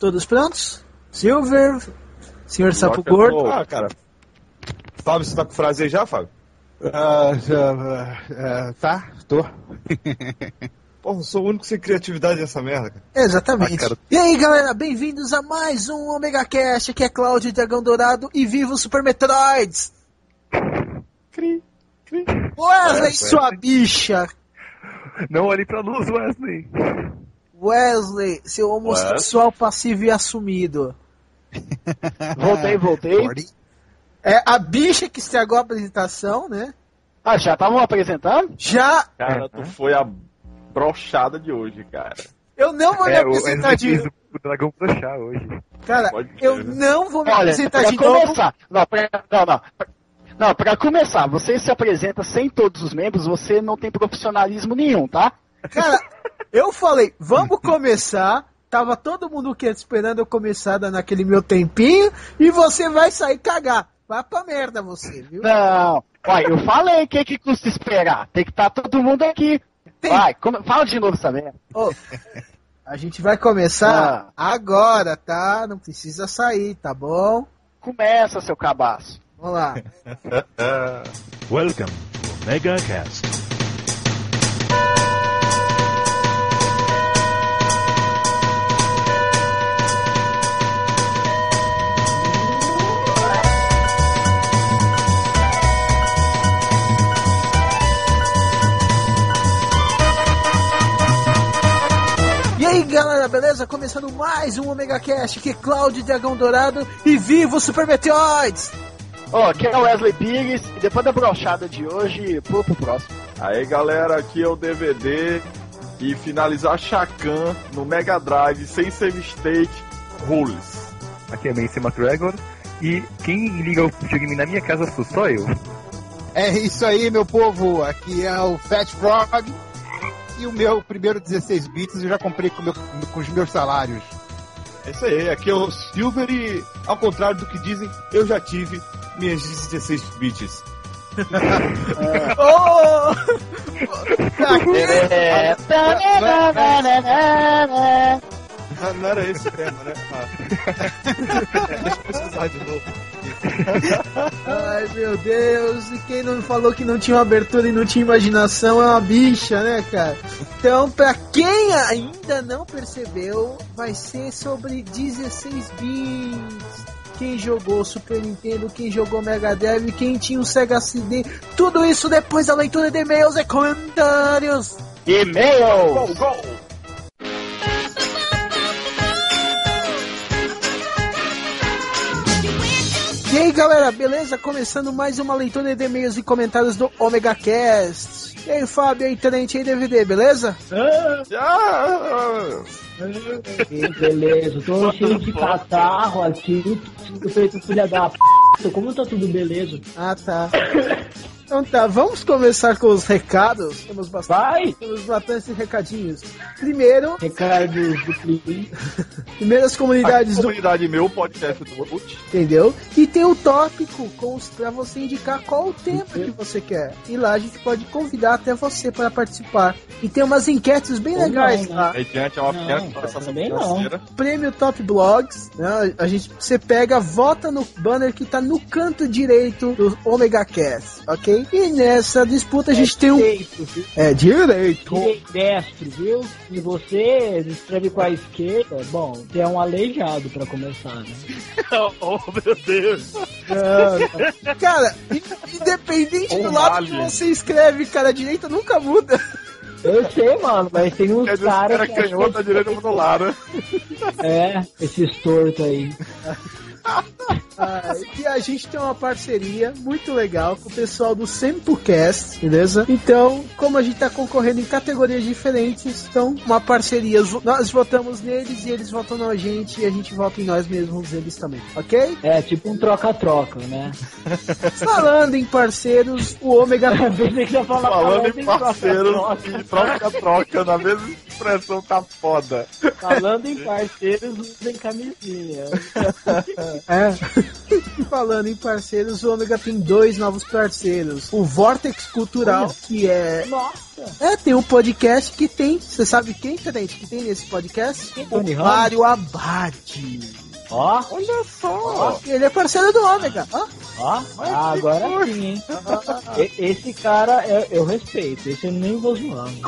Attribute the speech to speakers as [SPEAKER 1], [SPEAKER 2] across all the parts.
[SPEAKER 1] Todos prontos? Silver, Senhor Sapo Gordo.
[SPEAKER 2] Ah, cara. Fábio, você tá com frase aí já, Fábio?
[SPEAKER 3] Ah, ah, ah, tá, tô.
[SPEAKER 2] Porra, eu sou o único sem criatividade nessa merda, cara.
[SPEAKER 1] Exatamente.
[SPEAKER 2] Ah, cara.
[SPEAKER 1] E aí, galera, bem-vindos a mais um Omega Cast. Aqui é Cláudio Dragão Dourado e viva o Super Metroids!
[SPEAKER 2] Cri, cri.
[SPEAKER 1] Wesley,
[SPEAKER 2] É,
[SPEAKER 1] sua bicha!
[SPEAKER 4] Não olhe pra luz, Wesley.
[SPEAKER 1] Wesley, seu homossexual passivo e assumido.
[SPEAKER 5] Voltei, voltei.
[SPEAKER 1] É a bicha que estragou a apresentação, né?
[SPEAKER 5] Ah, já estavam apresentando?
[SPEAKER 1] Já
[SPEAKER 6] Cara, tu foi a brochada de hoje, cara.
[SPEAKER 1] eu não vou me
[SPEAKER 4] É,
[SPEAKER 1] apresentar de
[SPEAKER 4] fez o dragão brochar hoje.
[SPEAKER 1] Cara, eu não vou me
[SPEAKER 5] Olha,
[SPEAKER 1] apresentar
[SPEAKER 5] pra
[SPEAKER 1] de novo.
[SPEAKER 5] Não, pra, não, não. Não, pra começar, você se apresenta sem todos os membros, você não tem profissionalismo nenhum, tá?
[SPEAKER 1] Cara, eu falei, vamos começar. Tava todo mundo aqui esperando eu começar dando aquele meu tempinho e você vai sair cagar. Vai pra merda você, viu?
[SPEAKER 5] Não. Olha, eu falei que que custa esperar. Tem que estar todo mundo aqui.
[SPEAKER 1] Tem.
[SPEAKER 5] Vai, come- fala de novo essa merda.
[SPEAKER 1] Ô, a gente vai começar agora, tá? Não precisa sair, tá bom?
[SPEAKER 5] Começa, seu cabaço.
[SPEAKER 1] Vamos lá.
[SPEAKER 7] Welcome to Omega Cast.
[SPEAKER 1] Aí, galera, beleza? Começando mais um Omega Cast, aqui é Cláudio Dragão Dourado e viva o Super Meteoroids!
[SPEAKER 5] Ó, aqui é o Wesley Pires e depois da brochada de hoje, pula pro próximo.
[SPEAKER 6] Aí, galera, aqui é o DVD e finalizar Chacan no Mega Drive sem save state rules.
[SPEAKER 4] Aqui é Mace McGregor. E quem liga o videogame na minha casa sou só eu.
[SPEAKER 3] É isso aí, meu povo. Aqui é o Fat Frog. E o meu primeiro 16 bits eu já comprei com, meu- com os meus salários.
[SPEAKER 2] É isso aí, aqui é o Silver e, ao contrário do que dizem, eu já tive minhas 16 bits.
[SPEAKER 1] Oh!
[SPEAKER 5] É...
[SPEAKER 2] Não era esse o tema, né? Ah. Deixa eu pesquisar de novo.
[SPEAKER 1] Ai meu Deus, e quem não falou que não tinha abertura e não tinha imaginação é uma bicha, né, cara? Então, pra quem ainda não percebeu, vai ser sobre 16 bits. Quem jogou Super Nintendo, quem jogou Mega Drive, quem tinha o Sega CD, tudo isso depois da leitura de e-mails e comentários.
[SPEAKER 5] E-mail!
[SPEAKER 6] Go, go!
[SPEAKER 1] E aí galera, beleza? Começando mais uma leitura de e-mails e comentários do Omega Cast. E aí Fábio, aí Tenente, aí DVD, beleza?
[SPEAKER 6] Ah,
[SPEAKER 8] Beleza, tô cheio de catarro aqui, feito filha da p. Como tá tudo beleza?
[SPEAKER 1] Ah, tá. Então tá, vamos começar com os recados. Temos bastante,
[SPEAKER 8] Vai!
[SPEAKER 1] temos bastante recadinhos. Primeiro,
[SPEAKER 8] Recados do Play.
[SPEAKER 1] primeiro as
[SPEAKER 6] a
[SPEAKER 1] comunidades do.
[SPEAKER 6] comunidade meu, podcast do Boot.
[SPEAKER 1] Entendeu? E tem o tópico com os, pra você indicar qual o tema que você quer. E lá a gente pode convidar até você para participar. E tem umas enquetes bem
[SPEAKER 8] Ou
[SPEAKER 1] legais
[SPEAKER 8] não,
[SPEAKER 1] lá.
[SPEAKER 6] Mediante a uma
[SPEAKER 8] Não,
[SPEAKER 6] pequena compensação
[SPEAKER 8] também não.
[SPEAKER 1] Prêmio Top Blogs, né? A gente, você pega, vota no banner que tá no canto direito do Omega Cast, ok? E nessa disputa a gente tem um.
[SPEAKER 8] Direito, viu?
[SPEAKER 1] É, direito.
[SPEAKER 8] Direito destro, viu? E você escreve com a esquerda, bom, você é um aleijado pra começar, né?
[SPEAKER 6] Oh, meu Deus!
[SPEAKER 1] Não, cara, in- independente do
[SPEAKER 6] Um
[SPEAKER 1] lado
[SPEAKER 6] vale.
[SPEAKER 1] que você escreve, cara, a direita nunca muda.
[SPEAKER 8] Eu sei, mano, mas tem uns
[SPEAKER 6] Quer dizer, esse
[SPEAKER 8] caras
[SPEAKER 6] cara
[SPEAKER 8] que
[SPEAKER 6] canhota, a direita pro lado, né?
[SPEAKER 8] É, esses tortos aí.
[SPEAKER 1] Ah, e a gente tem uma parceria muito legal com o pessoal do Sempocast, beleza? Então, como a gente tá concorrendo em categorias diferentes, então uma parceria. Nós votamos neles e eles votam na gente e a gente vota em nós mesmos eles também, ok?
[SPEAKER 8] É, tipo um troca-troca, né?
[SPEAKER 1] Falando em parceiros, o Ômega
[SPEAKER 6] Falando
[SPEAKER 8] falando
[SPEAKER 6] em parceiros, troca-troca na mesma expressão tá foda.
[SPEAKER 8] Falando em parceiros, usem camisinha.
[SPEAKER 1] É. Falando em parceiros, o Ômega tem dois novos parceiros. O Vortex Cultural, que é.
[SPEAKER 8] Nossa!
[SPEAKER 1] É, tem um podcast que tem. Você sabe quem, Tenente, que tem nesse podcast? O? Mário Abad.
[SPEAKER 8] Ó,
[SPEAKER 6] Olha só.
[SPEAKER 1] Ele é parceiro do Ômega. Ó.
[SPEAKER 8] ó, ah, agora sim, hein? Esse cara eu, eu respeito, esse eu nem vou zoar.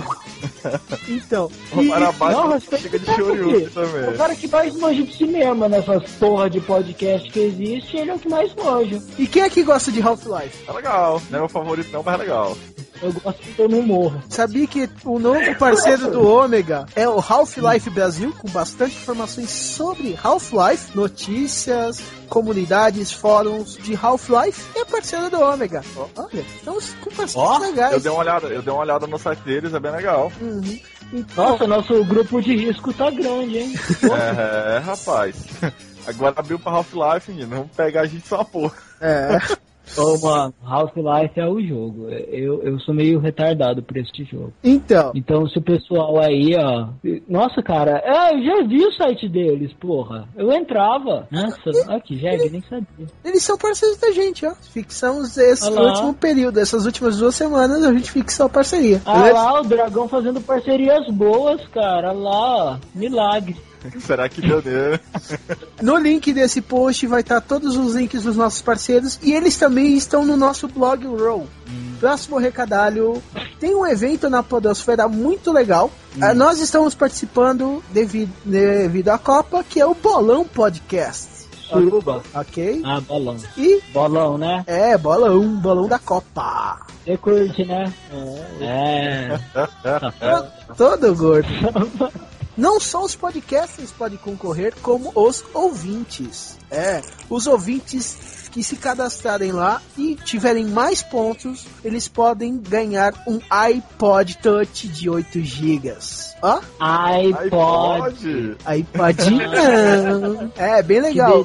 [SPEAKER 1] Então.
[SPEAKER 6] O
[SPEAKER 1] e-
[SPEAKER 6] Marabás
[SPEAKER 8] não, respeito
[SPEAKER 6] chega de Shoryuken também.
[SPEAKER 8] O cara que mais manja de cinema nessas porra de podcast que existe, ele é o que mais manja.
[SPEAKER 1] E quem é que gosta de Half-Life?
[SPEAKER 6] É legal. Não é meu favorito não, mas é legal.
[SPEAKER 8] Eu gosto que eu não morro.
[SPEAKER 1] Sabia que o novo parceiro do Ômega é o Half-Life Brasil, com bastante informações sobre Half-Life, notícias, comunidades, fóruns de Half-Life e é parceiro do Ômega. Olha, estamos com parceiros
[SPEAKER 8] Ó,
[SPEAKER 1] legais.
[SPEAKER 6] Eu dei uma olhada, eu dei uma olhada no site deles, é bem legal.
[SPEAKER 1] Uhum. Então,
[SPEAKER 8] Nossa, nosso grupo de risco tá grande, hein?
[SPEAKER 6] É, rapaz. Agora abriu pra Half-Life, menino. Vamos pegar a gente só uma porra.
[SPEAKER 1] é.
[SPEAKER 8] Ô, mano, Half-Life é o jogo. Eu, eu sou meio retardado por esse jogo.
[SPEAKER 1] Então,
[SPEAKER 8] Então, se o pessoal aí, ó. Nossa, cara, é, eu já vi o site deles, porra. Eu entrava. Nossa, aqui, Jeg, nem sabia.
[SPEAKER 1] eles são parceiros da gente, ó. Fixamos esse
[SPEAKER 8] Olha lá.
[SPEAKER 1] último período, essas últimas duas semanas a gente fixou a parceria.
[SPEAKER 8] Ah lá, o Dragão fazendo parcerias boas, cara. Lá, ó. Milagre.
[SPEAKER 6] Será que deu nele?
[SPEAKER 1] No link desse post vai estar todos os links dos nossos parceiros e eles também estão no nosso blog Roll. Próximo recadalho, tem um evento na Podosfera muito legal. Ah, nós estamos participando devido, devido à Copa, que é o Bolão Podcast.
[SPEAKER 8] Suruba.
[SPEAKER 1] Ok?
[SPEAKER 8] Ah, bolão.
[SPEAKER 1] E
[SPEAKER 8] Bolão, né?
[SPEAKER 1] é, bolão, bolão da Copa.
[SPEAKER 8] Você curte, né? É.
[SPEAKER 1] Todo gordo. Não só os podcasters podem concorrer, como os ouvintes. É, os ouvintes que se cadastrarem lá e tiverem mais pontos, eles podem ganhar um iPod Touch de 8 GB. Ó,
[SPEAKER 8] iPod.
[SPEAKER 1] iPodinho. é, bem legal.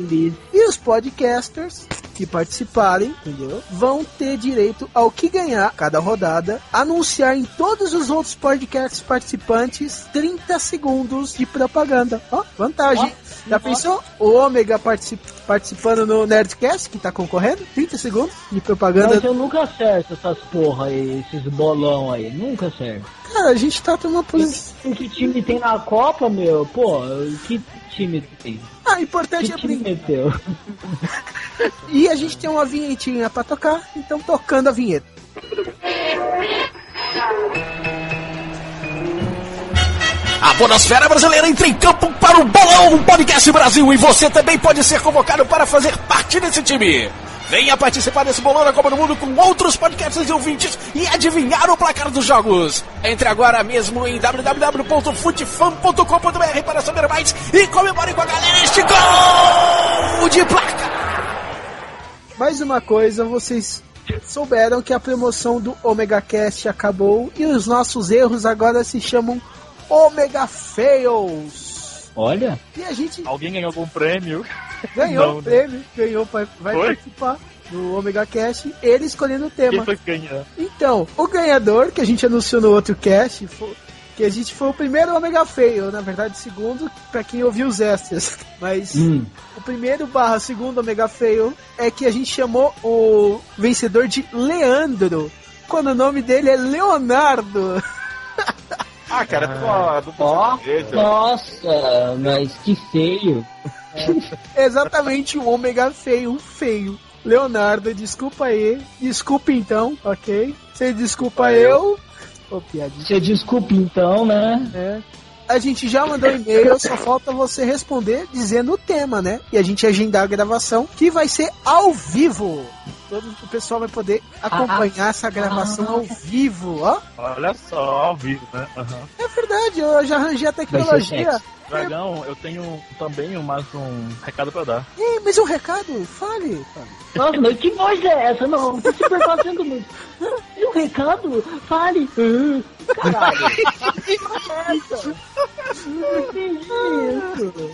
[SPEAKER 1] E os podcasters que participarem, entendeu? Vão ter direito ao que ganhar cada rodada, anunciar em todos os outros podcasts participantes 30 segundos de propaganda. Ó, vantagem. Já pensou? O Ômega particip- participando no Nerdcast, que tá concorrendo? 30 segundos de propaganda.
[SPEAKER 8] Mas eu nunca acerto essas porra aí, esses bolão aí. Nunca acerto.
[SPEAKER 1] Cara, a gente tá numa posição.
[SPEAKER 8] O que time tem na Copa, meu? Pô, que time tem?
[SPEAKER 1] Ah, o importante
[SPEAKER 8] Que
[SPEAKER 1] é brincar.
[SPEAKER 8] meteu?
[SPEAKER 1] E a gente tem uma vinhetinha pra tocar, então tocando a vinheta.
[SPEAKER 9] A Podosfera Brasileira entra em campo para o Bolão Podcast Brasil e você também pode ser convocado para fazer parte desse time. Venha participar desse bolão da Copa do Mundo com outros podcasts e ouvintes e adivinhar o placar dos jogos. Entre agora mesmo em www.futefan.com.br para saber mais e comemore com a galera este gol de placa.
[SPEAKER 1] Mais uma coisa, vocês souberam que a promoção do Omega Cast acabou e os nossos erros agora se chamam Omega Fails.
[SPEAKER 8] Olha,
[SPEAKER 1] E a gente
[SPEAKER 4] Alguém ganhou algum prêmio?
[SPEAKER 1] Ganhou
[SPEAKER 4] Não,
[SPEAKER 1] o prêmio, ganhou, vai, vai participar do Omega Cast, ele escolhendo o
[SPEAKER 4] Quem
[SPEAKER 1] tema. Então, o ganhador, que a gente anunciou no outro cast, foi- que a gente foi o primeiro Omega Fail, na verdade, o segundo, pra quem ouviu os extras. Mas
[SPEAKER 8] hum,
[SPEAKER 1] o primeiro barra segundo Omega Fail é que a gente chamou o vencedor de Leandro, quando o nome dele é Leonardo.
[SPEAKER 6] Ah, cara, uma dupla
[SPEAKER 8] ó,
[SPEAKER 6] sertaneja.
[SPEAKER 8] nossa, mas que feio.
[SPEAKER 1] Exatamente o Omega Feio, feio. Leonardo, desculpa aí. Desculpa então, ok? Você desculpa eu. Ô, piadinha.
[SPEAKER 8] Você desculpa então, né?
[SPEAKER 1] É. A gente já mandou e-mail, só falta você responder dizendo o tema, né? E a gente agendar a gravação, que vai ser ao vivo. Todo o pessoal vai poder acompanhar essa gravação ao vivo, ó.
[SPEAKER 4] Olha só, ao vivo, né? Aham.
[SPEAKER 1] É verdade, eu já arranjei a tecnologia.
[SPEAKER 4] Dragão, eu tenho também mais um recado pra dar.
[SPEAKER 1] Ei, mas um recado, fale. fale.
[SPEAKER 8] Nossa, mas que voz é essa? Não, tô super fazendo muito. E o recado? Fale. Caralho. Que voz é essa? Não entendi isso.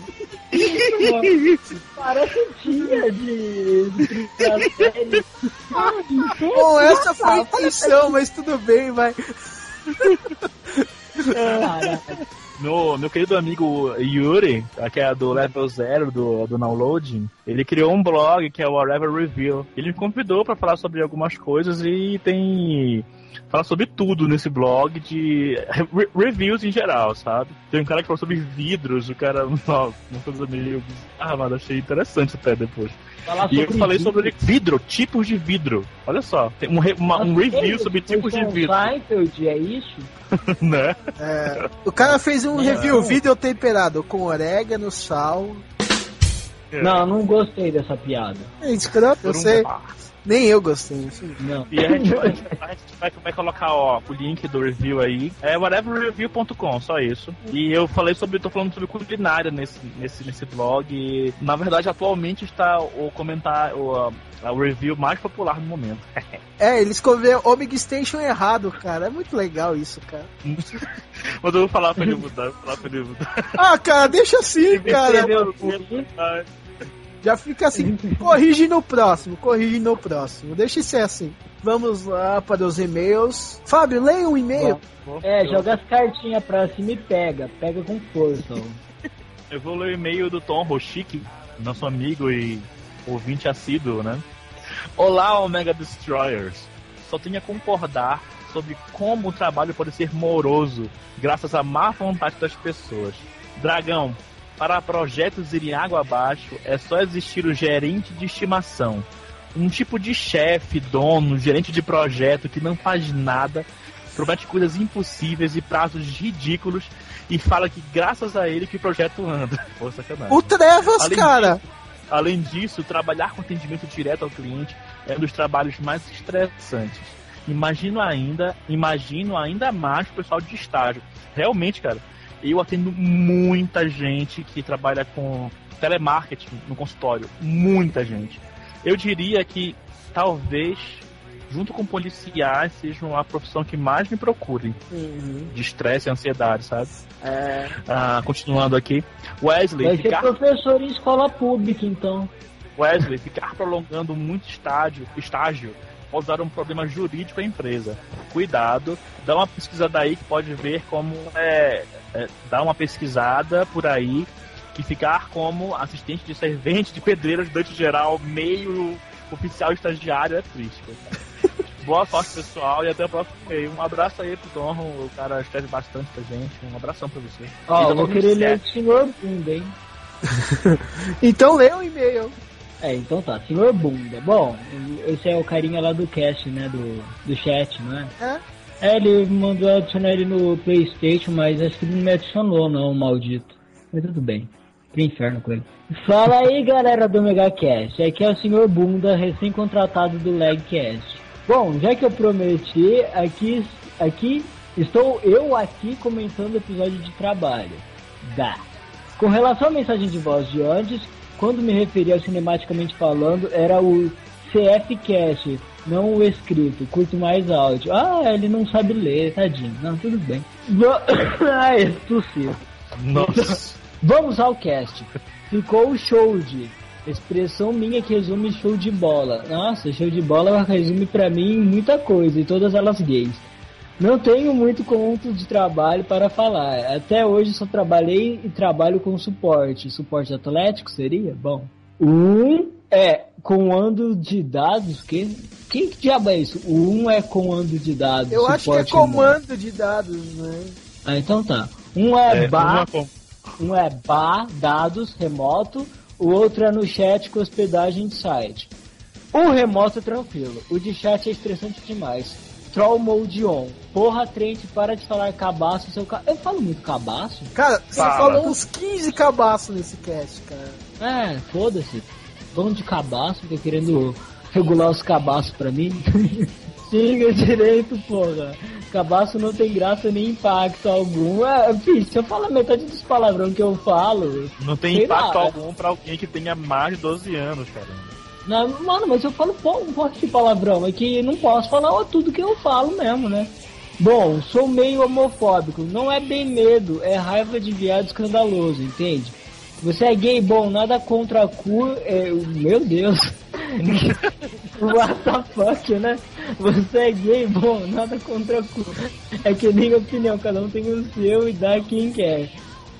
[SPEAKER 8] Isso, Parece tia de, de?
[SPEAKER 1] Bom, essa foi a intenção, mas tudo bem, vai.
[SPEAKER 8] Caralho.
[SPEAKER 10] Meu, meu querido amigo Yuri, que é do Level Zero do, do Downloading, ele criou um blog que é o Whatever Review. Ele me convidou para falar sobre algumas coisas e tem fala sobre tudo nesse blog de re reviews em geral, sabe? Tem um cara que fala sobre vidros, o cara, nossa, uma coisa meio. Ah, mas achei interessante até depois.
[SPEAKER 8] Falar
[SPEAKER 10] E eu falei
[SPEAKER 8] vidro.
[SPEAKER 10] sobre vidro, tipos de vidro. Olha só, tem um, re- uma- um review sobre tipos de vidro,
[SPEAKER 8] Seinfeld, é isso?
[SPEAKER 10] né?
[SPEAKER 1] É, o cara fez um review vídeo temperado com orégano, sal.
[SPEAKER 8] Não, não gostei dessa piada.
[SPEAKER 1] É escroto, eu sei. Nem eu gostei. enfim.
[SPEAKER 8] Não.
[SPEAKER 10] E a gente, vai, a gente vai- a gente vai, vai colocar ó, o link do review aí. É whateverreview.com, só isso. E eu falei sobre, tô falando sobre culinária nesse, nesse, nesse blog. E, na verdade, atualmente está o comentário, o, a- o review mais popular no momento.
[SPEAKER 1] É, ele escreveu Omega Station errado, cara. É muito legal isso, cara.
[SPEAKER 10] Mas eu vou falar pra ele mudar, vou falar pra ele mudar.
[SPEAKER 1] Ah, cara, deixa assim, cara.
[SPEAKER 8] Escreveu
[SPEAKER 1] Já fica assim. Corrige no próximo, corrige no próximo. Deixa ser assim. Vamos lá para os e-mails. Fábio, leia um e-mail.
[SPEAKER 8] É, joga as cartinhas pra cima e pega. Pega com força.
[SPEAKER 10] Eu vou ler o e-mail do Tom Rochik, nosso amigo e ouvinte assíduo, né? Olá, Omega Destroyers. Só tenho a concordar sobre como o trabalho pode ser moroso graças à má vontade das pessoas. Dragão, para projetos irem água abaixo, é só existir o gerente de estimação. Um tipo de chefe, dono, gerente de projeto que não faz nada, promete coisas impossíveis e prazos ridículos e fala que graças a ele que o projeto anda. Pô, sacanagem.
[SPEAKER 1] O Trevas,
[SPEAKER 10] Além
[SPEAKER 1] cara.
[SPEAKER 10] Além disso, trabalhar com atendimento direto ao cliente é um dos trabalhos mais estressantes. Imagino ainda, imagino ainda mais o pessoal de estágio. Realmente, cara, eu atendo muita gente que trabalha com telemarketing no consultório. Muita gente. Eu diria que talvez, junto com policiais, seja a profissão que mais me procurem de estresse e ansiedade, sabe?
[SPEAKER 1] É.
[SPEAKER 10] Ah, continuando aqui. Wesley,
[SPEAKER 8] Vai ser
[SPEAKER 10] ficar
[SPEAKER 8] professor em escola pública, então.
[SPEAKER 10] Wesley, ficar prolongando muito estágio, estágio pode dar um problema jurídico à empresa. Cuidado, dá uma pesquisada aí que pode ver como é, é dá uma pesquisada por aí que ficar como assistente de servente, de pedreiro, ajudante geral, meio oficial estagiário é triste. cara. Boa sorte, pessoal, e até o próximo e-mail. Um abraço aí pro Tom, o cara escreve bastante pra gente. Um abração pra você.
[SPEAKER 8] Ó,
[SPEAKER 10] E
[SPEAKER 8] eu
[SPEAKER 10] tá
[SPEAKER 8] vou querer ler o senhor Bunda, hein?
[SPEAKER 1] Então lê um e-mail.
[SPEAKER 8] É, então tá, senhor Bunda. Bom, esse é o carinha lá do cast, né? Do, do chat, não é?
[SPEAKER 1] É.
[SPEAKER 8] É, ele mandou adicionar ele no Playstation, mas acho que ele não me adicionou não, maldito. Mas tudo bem. Que inferno com ele. Fala aí, galera do MegaCast. Aqui é o senhor Bunda, recém-contratado do Legcast. Bom, já que eu prometi, aqui, aqui estou eu aqui comentando o episódio de trabalho. Dá. Com relação à mensagem de voz de antes, quando me referia ao cinematicamente falando, era o CFcast, não o escrito. Curto mais áudio. Ah, ele não sabe ler, tadinho. Não, tudo bem. Va- Ai, tossi.
[SPEAKER 10] Nossa.
[SPEAKER 8] Vamos ao cast. Ficou o show de. Expressão minha que resume show de bola. Nossa, show de bola resume pra mim muita coisa, e todas elas gays. Não tenho muito conto de trabalho para falar. Até hoje só trabalhei e trabalho com suporte. Suporte atlético seria? Bom. Um é comando de dados. Que, que diabo é isso? O um é comando de dados.
[SPEAKER 1] Eu acho que é comando de dados, né?
[SPEAKER 8] ah, então tá. Um é,
[SPEAKER 10] É,
[SPEAKER 8] bar, um é bar, dados, remoto, o outro é no chat com hospedagem de site. O remoto é tranquilo, o de chat é estressante demais. Troll mode on. Porra, Trent, para de falar cabaço, seu ca... Eu falo muito cabaço?
[SPEAKER 1] Cara, você
[SPEAKER 10] Fala.
[SPEAKER 1] falou uns 15 cabaços nesse cast, cara.
[SPEAKER 8] É, foda-se. Dono de cabaço, fica querendo regular os cabaços pra mim. Siga direito, porra. Cabaço não tem graça nem impacto algum. É, filho, se eu falar metade dos palavrão que eu falo.
[SPEAKER 10] Não tem impacto
[SPEAKER 8] lá,
[SPEAKER 10] algum pra alguém que tenha mais de 12 anos, cara.
[SPEAKER 8] Não, mano, mas eu falo um monte de palavrão. É que não posso falar tudo que eu falo mesmo, né? Bom, sou meio homofóbico. Não é bem medo, é raiva de viado escandaloso, entende? Você é gay, bom, nada contra a cor. É, meu Deus. What the fuck, né? Você é gay, bom, nada contra cu. É que nem opinião, cada um tem o seu e dá quem quer.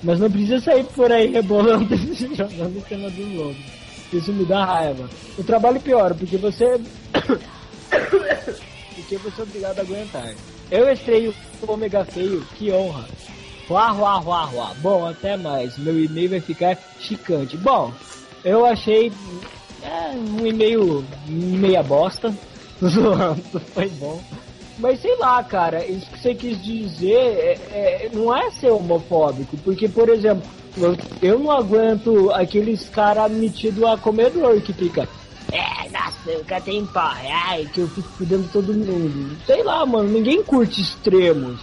[SPEAKER 8] Mas não precisa sair por aí rebolando e jogando em cima dos outros. Isso me dá raiva. O trabalho piora, porque você. porque você é obrigado a aguentar. Eu estreio o Omega Feio, que honra. Ruá, ruá, ruá, ruá. Bom, até mais. Meu e-mail vai ficar chicante. Bom, eu achei é, um e-mail meia bosta. Zoando, foi bom. Mas sei lá, cara, isso que você quis dizer é, é, não é ser homofóbico, porque, por exemplo, eu, eu não aguento aqueles caras metidos a comedor que fica. É, nossa, nunca tem pai, ai, que eu fico cuidando de todo mundo. Sei lá, mano, ninguém curte extremos.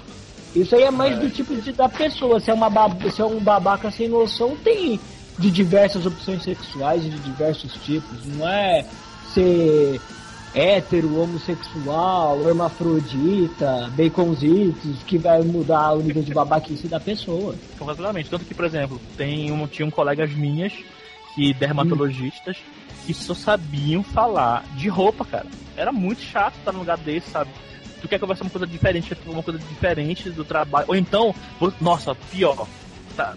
[SPEAKER 8] Isso aí é mais do tipo de, da pessoa. Se é, uma se é um babaca sem noção, tem de diversas opções sexuais e de diversos tipos. Não é ser hétero, homossexual, hermafrodita, baconzitos, que vai mudar o nível de babaquice da pessoa.
[SPEAKER 10] Completamente. Tanto que, por exemplo, tem um, tinham colegas minhas que dermatologistas que só sabiam falar de roupa, cara. Era muito chato estar num lugar desse, sabe? Tu quer conversar uma coisa diferente, uma coisa diferente do trabalho. Ou então, nossa, pior. Tá,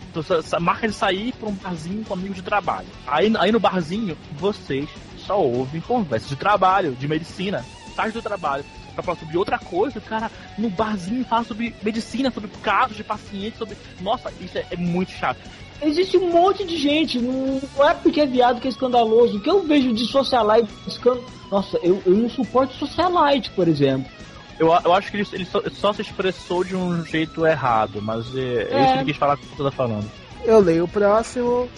[SPEAKER 10] marca de sair pra um barzinho com amigos de trabalho. Aí, aí no barzinho, vocês só ouvem conversas de trabalho, de medicina, sai do trabalho. Pra falar sobre outra coisa, o cara no barzinho fala sobre medicina, sobre casos de pacientes, sobre. Nossa, isso é, é muito chato.
[SPEAKER 8] Existe um monte de gente, não, é porque é viado que é escandaloso. O que eu vejo de socialite, escan... nossa, eu, eu não suporto socialite, por exemplo.
[SPEAKER 10] Eu, eu acho que ele, ele só, só se expressou de um jeito errado, mas é, é.
[SPEAKER 8] É.
[SPEAKER 10] isso que ele quis falar que você tá falando.
[SPEAKER 1] Eu leio o próximo.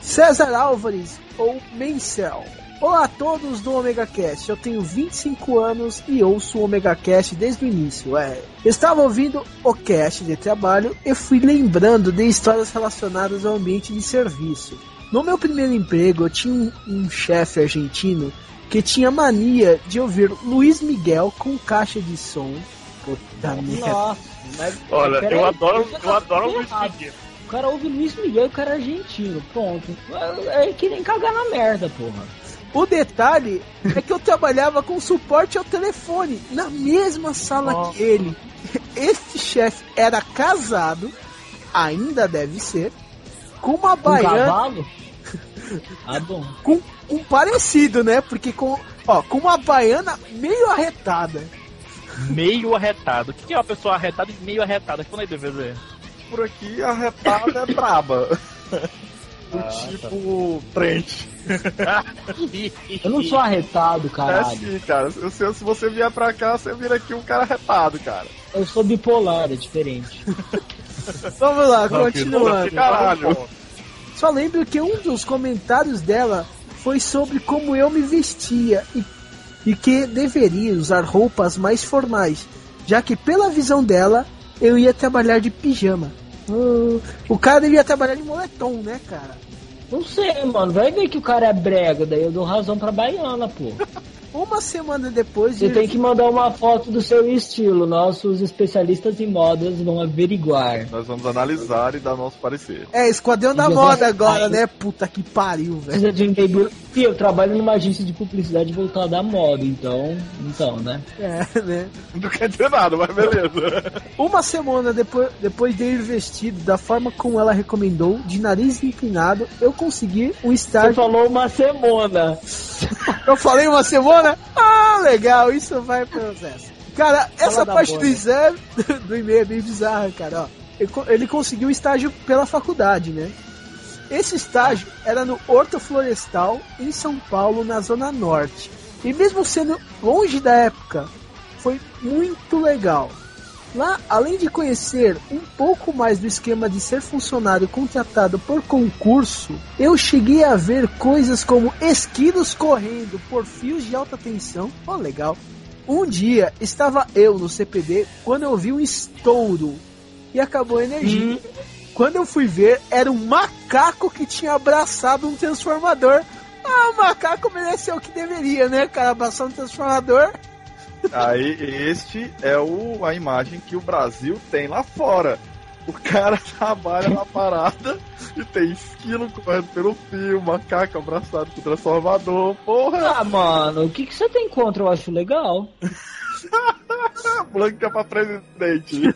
[SPEAKER 1] César Álvares, ou Mencel. Olá a todos do Omega Cast. Eu tenho 25 anos e ouço o Omega Cast desde o início. É. Estava ouvindo o cast de trabalho e fui lembrando de histórias relacionadas ao ambiente de serviço. No meu primeiro emprego, eu tinha um, um chefe argentino que tinha mania de ouvir Luiz Miguel com caixa de som. Puta merda.
[SPEAKER 8] Nossa, mas.
[SPEAKER 10] Olha, eu adoro,
[SPEAKER 8] você
[SPEAKER 10] eu adoro Luiz. Miguel.
[SPEAKER 8] O cara ouve Luiz Miguel e o cara é argentino. Pronto. É, é que nem cagar na merda, porra.
[SPEAKER 1] O detalhe é que eu trabalhava com suporte ao telefone na mesma sala que ele. Este chefe era casado, ainda deve ser, com uma
[SPEAKER 8] Com
[SPEAKER 1] baiana,
[SPEAKER 8] cavalo? Ah, bom.
[SPEAKER 1] com um parecido, né? Porque com, ó, com uma baiana meio arretada.
[SPEAKER 10] Meio arretado. O que é uma pessoa arretada e meio arretada? Quando aí, DVD?
[SPEAKER 6] Por aqui a retada é braba. Do
[SPEAKER 10] Ah,
[SPEAKER 6] tipo Trent.
[SPEAKER 8] Eu não sou arretado,
[SPEAKER 6] É
[SPEAKER 8] caralho.
[SPEAKER 6] sim, cara. Se, se- se você vier pra cá, você vira aqui um cara arretado, cara.
[SPEAKER 8] Eu sou bipolar, é diferente.
[SPEAKER 1] Vamos lá,
[SPEAKER 10] Não,
[SPEAKER 1] continuando.
[SPEAKER 10] que-
[SPEAKER 6] Caralho.
[SPEAKER 1] Só lembro que um dos comentários dela foi sobre como eu me vestia e, e que deveria usar roupas mais formais, já que pela visão dela eu ia trabalhar de pijama. Hum, o cara devia trabalhar de moletom, né, cara?
[SPEAKER 8] Não sei, mano. Vai ver que o cara é brega, daí eu dou razão pra baiana, pô.
[SPEAKER 1] Uma semana depois
[SPEAKER 8] Você
[SPEAKER 1] de
[SPEAKER 8] tem que mandar uma foto do seu estilo. Nossos especialistas em modas vão averiguar.
[SPEAKER 6] Nós vamos analisar e dar nosso parecer.
[SPEAKER 1] É, Esquadrão da Moda agora, né? Puta que pariu, velho.
[SPEAKER 8] Precisa de um baby... Fih, eu trabalho numa agência de publicidade voltada à moda, então. Então, né?
[SPEAKER 1] É, né?
[SPEAKER 6] Não quer dizer nada, mas beleza.
[SPEAKER 1] Uma semana depois, depois de ir vestido da forma como ela recomendou, de nariz inclinado, eu consegui um
[SPEAKER 8] Você
[SPEAKER 1] estágio.
[SPEAKER 8] falou uma semana.
[SPEAKER 1] Eu falei uma semana? Ah, legal, isso vai pro processo. Cara, essa
[SPEAKER 8] da
[SPEAKER 1] parte
[SPEAKER 8] boa,
[SPEAKER 1] do
[SPEAKER 8] né?
[SPEAKER 1] exame do e-mail é bem bizarra, cara. Ó, ele, co- ele conseguiu estágio pela faculdade, né? Esse estágio era no Horto Florestal, em São Paulo, na Zona Norte. E mesmo sendo longe da época, foi muito legal. Lá, além de conhecer um pouco mais do esquema de ser funcionário contratado por concurso, eu cheguei a ver coisas como esquilos correndo por fios de alta tensão. Oh, legal. Um dia estava eu no CPD quando eu vi um estouro e acabou a energia. Quando eu fui ver, era um macaco que tinha abraçado um transformador. Ah, o macaco mereceu o que deveria, né, cara? Abraçar um transformador.
[SPEAKER 6] Aí, este é o, a imagem que o Brasil tem lá fora. O cara trabalha na parada e tem esquilo correndo pelo fio, macaco abraçado com o transformador. Porra!
[SPEAKER 8] Ah, mano, o que, que você tem contra? Eu acho legal.
[SPEAKER 6] Blanca pra presidente.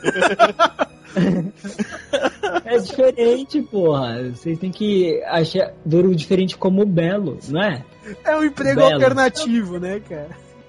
[SPEAKER 8] É diferente, porra. Vocês têm que achar ver o diferente como belo, não é?
[SPEAKER 1] É um emprego
[SPEAKER 8] Belo.
[SPEAKER 1] alternativo, né, cara?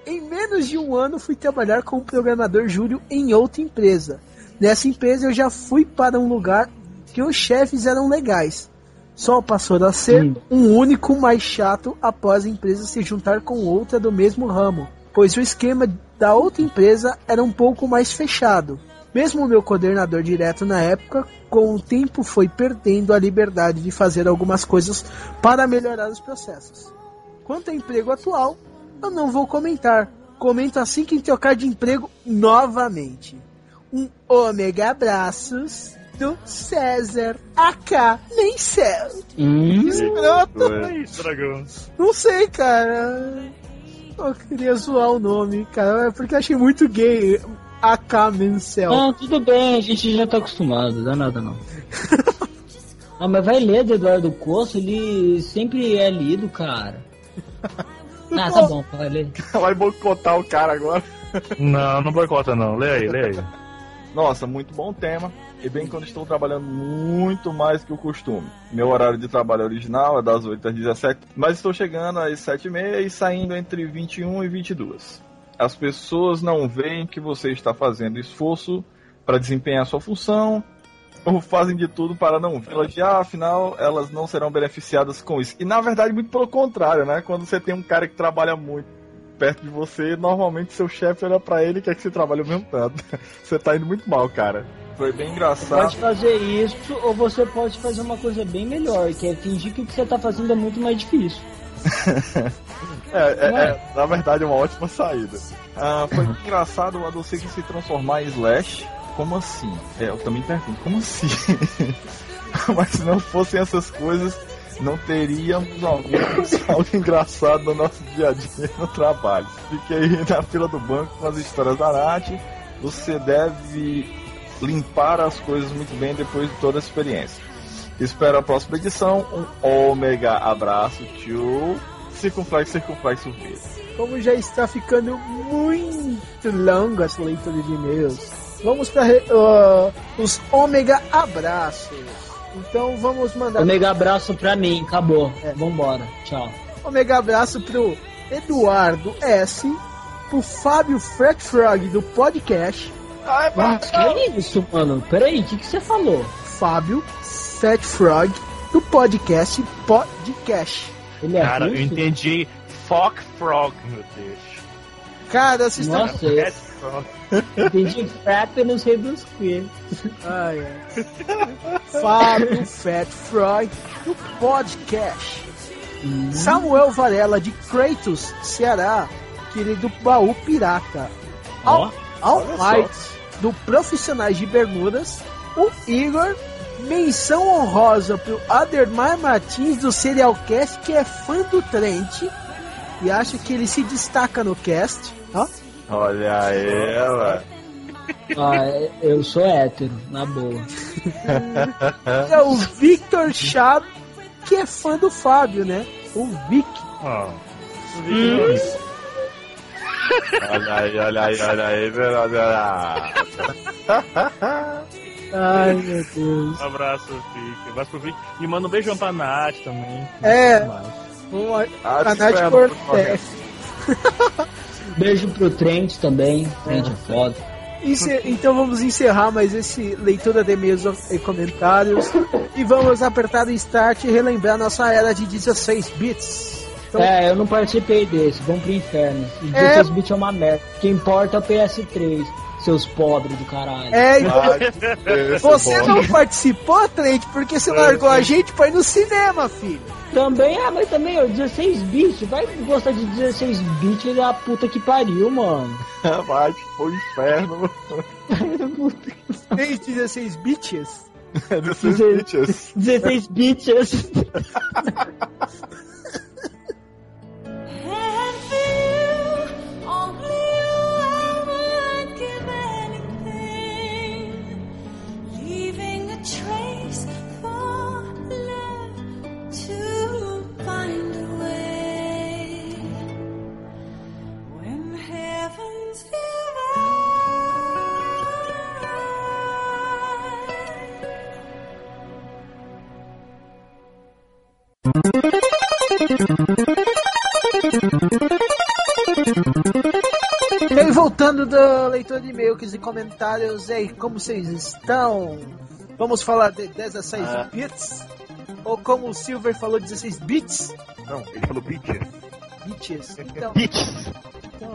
[SPEAKER 1] Em menos de um ano fui trabalhar como programador júnior em outra empresa. Nessa empresa eu já fui para um lugar que os chefes eram legais. Só passou a ser
[SPEAKER 8] Hum.
[SPEAKER 1] um único mais chato após a empresa se juntar com outra do mesmo ramo, pois o esquema da outra empresa era um pouco mais fechado. Mesmo o meu coordenador direto na época, com o tempo foi perdendo a liberdade de fazer algumas coisas para melhorar os processos. Quanto ao emprego atual, eu não vou comentar. Comento assim que trocar de emprego novamente. Um ômega abraços do César AK Mencel.
[SPEAKER 8] Hum,
[SPEAKER 1] Escroto. Não sei, cara. Eu queria zoar o nome, cara, porque eu achei muito gay. AK Mencel.
[SPEAKER 8] Não, tudo bem, a gente já tá acostumado, dá nada não. Ah, mas vai ler do Eduardo Costa, ele sempre é lido, cara. Ah, tá bom, vai ler.
[SPEAKER 6] Vai boicotar o cara agora.
[SPEAKER 10] Não, não boicota não. Lê aí, lê aí.
[SPEAKER 6] Nossa, muito bom tema. E bem quando estou trabalhando muito mais que o costume. Meu horário de trabalho original é das 8 às 17, mas estou chegando às 7h30 e saindo entre 21 e 22. As pessoas não veem que você está fazendo esforço para desempenhar sua função ou fazem de tudo para não vê-las e, ah, afinal elas não serão beneficiadas com isso. E na verdade, muito pelo contrário, né? Quando você tem um cara que trabalha muito perto de você, normalmente seu chefe olha pra ele e quer que você trabalhe o mesmo tanto. Você tá indo muito mal, cara. Foi bem engraçado.
[SPEAKER 8] Pode fazer isso, ou você pode fazer uma coisa bem melhor, que é fingir que o que você tá fazendo é muito mais difícil.
[SPEAKER 6] É, é,
[SPEAKER 8] é?
[SPEAKER 6] na verdade é uma ótima saída. Ah, foi engraçado o Adolescente se transformar em Slash. Como assim? É, eu também pergunto, como assim? Mas se não fossem essas coisas, não teríamos algo engraçado no nosso dia a dia no trabalho. Fiquei na fila do banco com as histórias da Nath. Você deve limpar as coisas muito bem depois de toda a experiência. Espero a próxima edição. Um ômega abraço, tio. Circunflexo, circunflexo vida.
[SPEAKER 1] Como já está ficando muito longa essa leitura de e-mails, vamos para os ômega abraços. Então vamos mandar
[SPEAKER 8] Um mega abraço pra mim, acabou. Vambora, tchau.
[SPEAKER 1] ômega abraço pro Eduardo S, pro Fábio Fred Frog do podcast,
[SPEAKER 8] Nossa, que é isso, mano? Peraí, o que, que você falou?
[SPEAKER 1] Fábio Fat Frog do podcast Podcast.
[SPEAKER 8] Ele é
[SPEAKER 10] Cara, eu entendi. Fuck Frog, meu Deus.
[SPEAKER 1] Cara, vocês estão.
[SPEAKER 8] Nossa,
[SPEAKER 10] Cat Frog.
[SPEAKER 8] Entendi frap e não sei dos que.
[SPEAKER 1] Ai, ai. Fábio Fat Frog do podcast. Samuel Varela de Kratos, Ceará, querido baú pirata.
[SPEAKER 8] Ó,
[SPEAKER 1] All Might do Profissionais de Bermudas. O Igor, menção honrosa pro Ademar Martins do Serialcast, que é fã do Trent e acha que ele se destaca no cast. Ó.
[SPEAKER 6] Olha aí, ela.
[SPEAKER 8] ah, eu sou hétero, na boa.
[SPEAKER 1] É o Victor Chab, que é fã do Fábio, né? O Vic.
[SPEAKER 10] Ó.
[SPEAKER 6] Olha aí, olha aí, olha aí, olha
[SPEAKER 1] Ai, meu Deus.
[SPEAKER 10] Um abraço, Vic. Abraço pro Vic. E manda um beijão pra Nath também.
[SPEAKER 1] É. A,
[SPEAKER 6] Ah,
[SPEAKER 1] a
[SPEAKER 6] te
[SPEAKER 1] Nath Cortez.
[SPEAKER 8] Beijo pro Trent também. Trent é foda.
[SPEAKER 1] Ence- Então vamos encerrar mais esse leitura de e-mails e comentários. E vamos apertar o start e relembrar nossa era de 16 bits. Então,
[SPEAKER 8] É, eu não participei desse, vão pro inferno.
[SPEAKER 1] É.
[SPEAKER 8] 16 bits é uma merda. O que importa é o PS3, seus pobres do caralho.
[SPEAKER 1] é,
[SPEAKER 6] Esse
[SPEAKER 1] você
[SPEAKER 6] bom.
[SPEAKER 1] não participou, Trent, porque você largou a gente pra ir no cinema, filho.
[SPEAKER 8] Também, ah, mas também, ó, 16 bits, vai gostar de 16 bits é a puta que pariu, mano.
[SPEAKER 6] Vai pro inferno.
[SPEAKER 1] Tem 16 bits?
[SPEAKER 6] Desses bitches.
[SPEAKER 8] 16 bits.
[SPEAKER 1] E aí, voltando da leitura de e-mails e comentários, e aí, como vocês estão? Vamos falar de 16
[SPEAKER 5] Ah.
[SPEAKER 1] bits? Ou como o Silver falou, 16 bits?
[SPEAKER 4] Não, ele falou bitches.
[SPEAKER 1] Bitches. Então,
[SPEAKER 5] Bitches.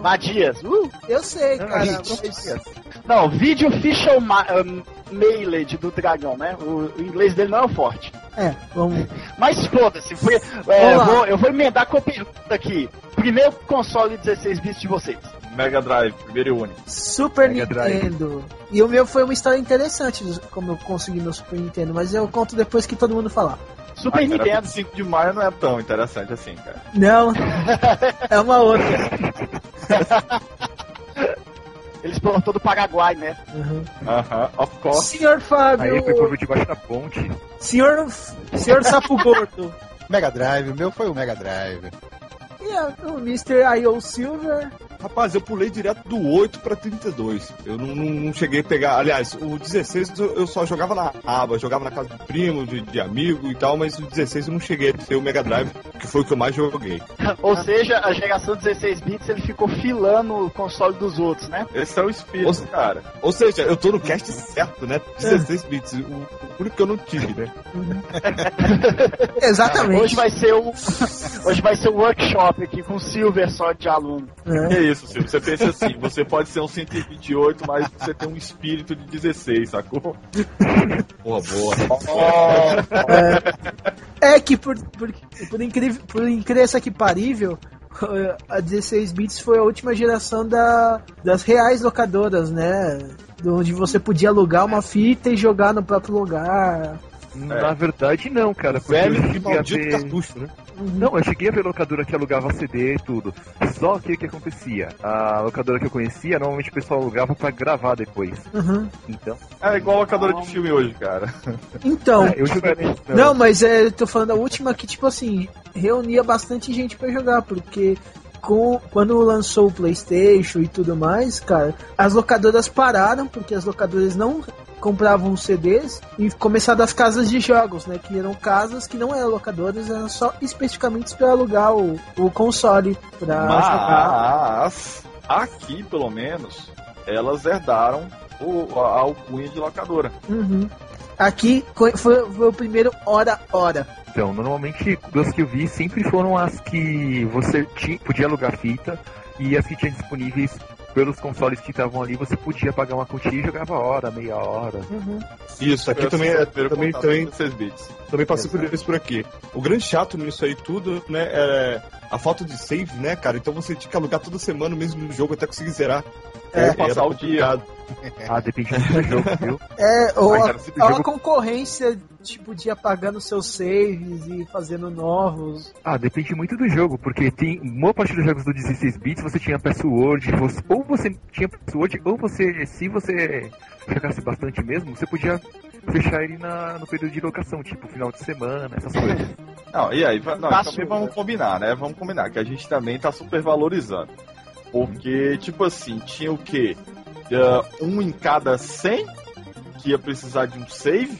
[SPEAKER 5] Vadias. Uh!
[SPEAKER 1] eu sei,
[SPEAKER 4] Não,
[SPEAKER 1] cara.
[SPEAKER 4] bitches.
[SPEAKER 1] mas-
[SPEAKER 5] Não, vídeo official ma- um, mailed do dragão, né? O, o inglês dele não é forte.
[SPEAKER 1] É, vamos.
[SPEAKER 5] Mas foda-se, foi- é, vou- eu vou emendar com a pergunta aqui. Primeiro console 16 bits de vocês.
[SPEAKER 6] Mega Drive, primeiro e único.
[SPEAKER 1] Super
[SPEAKER 4] Mega Drive.
[SPEAKER 1] Nintendo. E o meu foi uma história interessante, como eu consegui no Super Nintendo, mas eu conto depois que todo mundo falar.
[SPEAKER 5] Super
[SPEAKER 6] Ah,
[SPEAKER 5] Nintendo.
[SPEAKER 6] 25 de maio não é tão interessante assim, cara.
[SPEAKER 1] Não, é uma outra.
[SPEAKER 5] Eles plantou do Paraguai, né?
[SPEAKER 1] Uhum.
[SPEAKER 6] Aham, of course.
[SPEAKER 1] Senhor
[SPEAKER 4] Aí
[SPEAKER 1] Fábio,
[SPEAKER 4] ele foi por debaixo da ponte.
[SPEAKER 1] senhor, senhor Sapo Gordo.
[SPEAKER 3] Mega Drive, o meu foi o Mega Drive.
[SPEAKER 1] E a- o Mr. I.O. Silver.
[SPEAKER 2] Rapaz, eu pulei direto do 8 pra 32. Eu não, não- não cheguei a pegar. Aliás, o 16 eu só jogava na aba, jogava na casa do primo, de, de amigo e tal, mas o 16 eu não cheguei a ter o Mega Drive, que foi o que eu mais joguei.
[SPEAKER 5] Ou seja, a geração 16 bits ele ficou filando o console dos outros, né?
[SPEAKER 6] Esse é o espírito,
[SPEAKER 2] Ou-
[SPEAKER 6] cara.
[SPEAKER 2] Ou seja, eu tô no cast certo, né? 16 bits. O, o único que eu não tive, né?
[SPEAKER 1] Exatamente.
[SPEAKER 5] Hoje vai ser o hoje vai ser o workshop aqui com o Silver só de aluno.
[SPEAKER 6] Que isso, Silvio? Você pensa assim, você pode ser um 128, mas você tem um espírito de 16, sacou?
[SPEAKER 2] Porra, boa.
[SPEAKER 1] É que por, por, por incrível, por incrível que parível, a 16 bits foi a última geração da, das reais locadoras, né? De Onde você podia alugar uma fita e jogar no próprio lugar.
[SPEAKER 4] Na verdade, não, cara.
[SPEAKER 2] Velho e
[SPEAKER 4] cheguei a
[SPEAKER 2] maldito
[SPEAKER 4] ver...
[SPEAKER 2] cartucho, né?
[SPEAKER 4] Não, eu cheguei a ver locadora que alugava CD e tudo. Só que o que acontecia? A locadora que eu conhecia, normalmente o pessoal alugava pra gravar depois.
[SPEAKER 1] Uhum.
[SPEAKER 4] Então,
[SPEAKER 6] É igual locadora de filme hoje, cara.
[SPEAKER 1] Então,
[SPEAKER 4] é, eu joguei.
[SPEAKER 1] não, mas é, eu tô falando a última que, tipo assim, reunia bastante gente pra jogar, porque com, quando lançou o PlayStation e tudo mais, cara, as locadoras pararam, porque as locadoras não compravam CDs e começaram as casas de jogos, né? Que eram casas que não eram locadoras, eram só especificamente para alugar o, o console pra jogar.
[SPEAKER 6] Mas, aqui, pelo menos, elas herdaram o, a alcunha de locadora.
[SPEAKER 1] Uhum. Aqui foi, foi o primeiro hora hora.
[SPEAKER 4] Então, normalmente das que eu vi sempre foram as que você tinha, podia alugar fita e as que tinha disponíveis pelos consoles que estavam ali, você podia pagar uma quantia e jogava hora, meia hora.
[SPEAKER 1] Uhum.
[SPEAKER 2] Isso, aqui também, é, também, também,
[SPEAKER 6] com 16 bits.
[SPEAKER 2] também passei por isso por aqui. O grande chato nisso aí tudo, né, é a falta de save, né, cara? Então você tinha que alugar toda semana o mesmo jogo até conseguir zerar.
[SPEAKER 1] É,
[SPEAKER 2] Era
[SPEAKER 6] passar o dia.
[SPEAKER 4] Ah, depende muito do jogo, viu?
[SPEAKER 1] É, ou a, a
[SPEAKER 2] jogo-
[SPEAKER 1] concorrência, tipo, de apagando seus saves e fazendo novos.
[SPEAKER 4] Ah, depende muito do jogo, porque tem uma parte dos jogos do 16 bits você tinha password, você, ou você tinha password, ou você, se você jogasse bastante mesmo, você podia fechar ele na, no período de locação, tipo final de semana, essas coisas.
[SPEAKER 6] Não, e aí, não, também vamos combinar, né? Vamos combinar que a gente também tá super valorizando. Porque, tipo assim, tinha o quê? Ah, um em cada 100 que ia precisar de um save.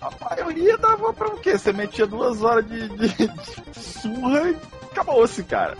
[SPEAKER 6] A maioria dava pra o quê? Você metia duas horas de, de- de surra e acabou-se, cara.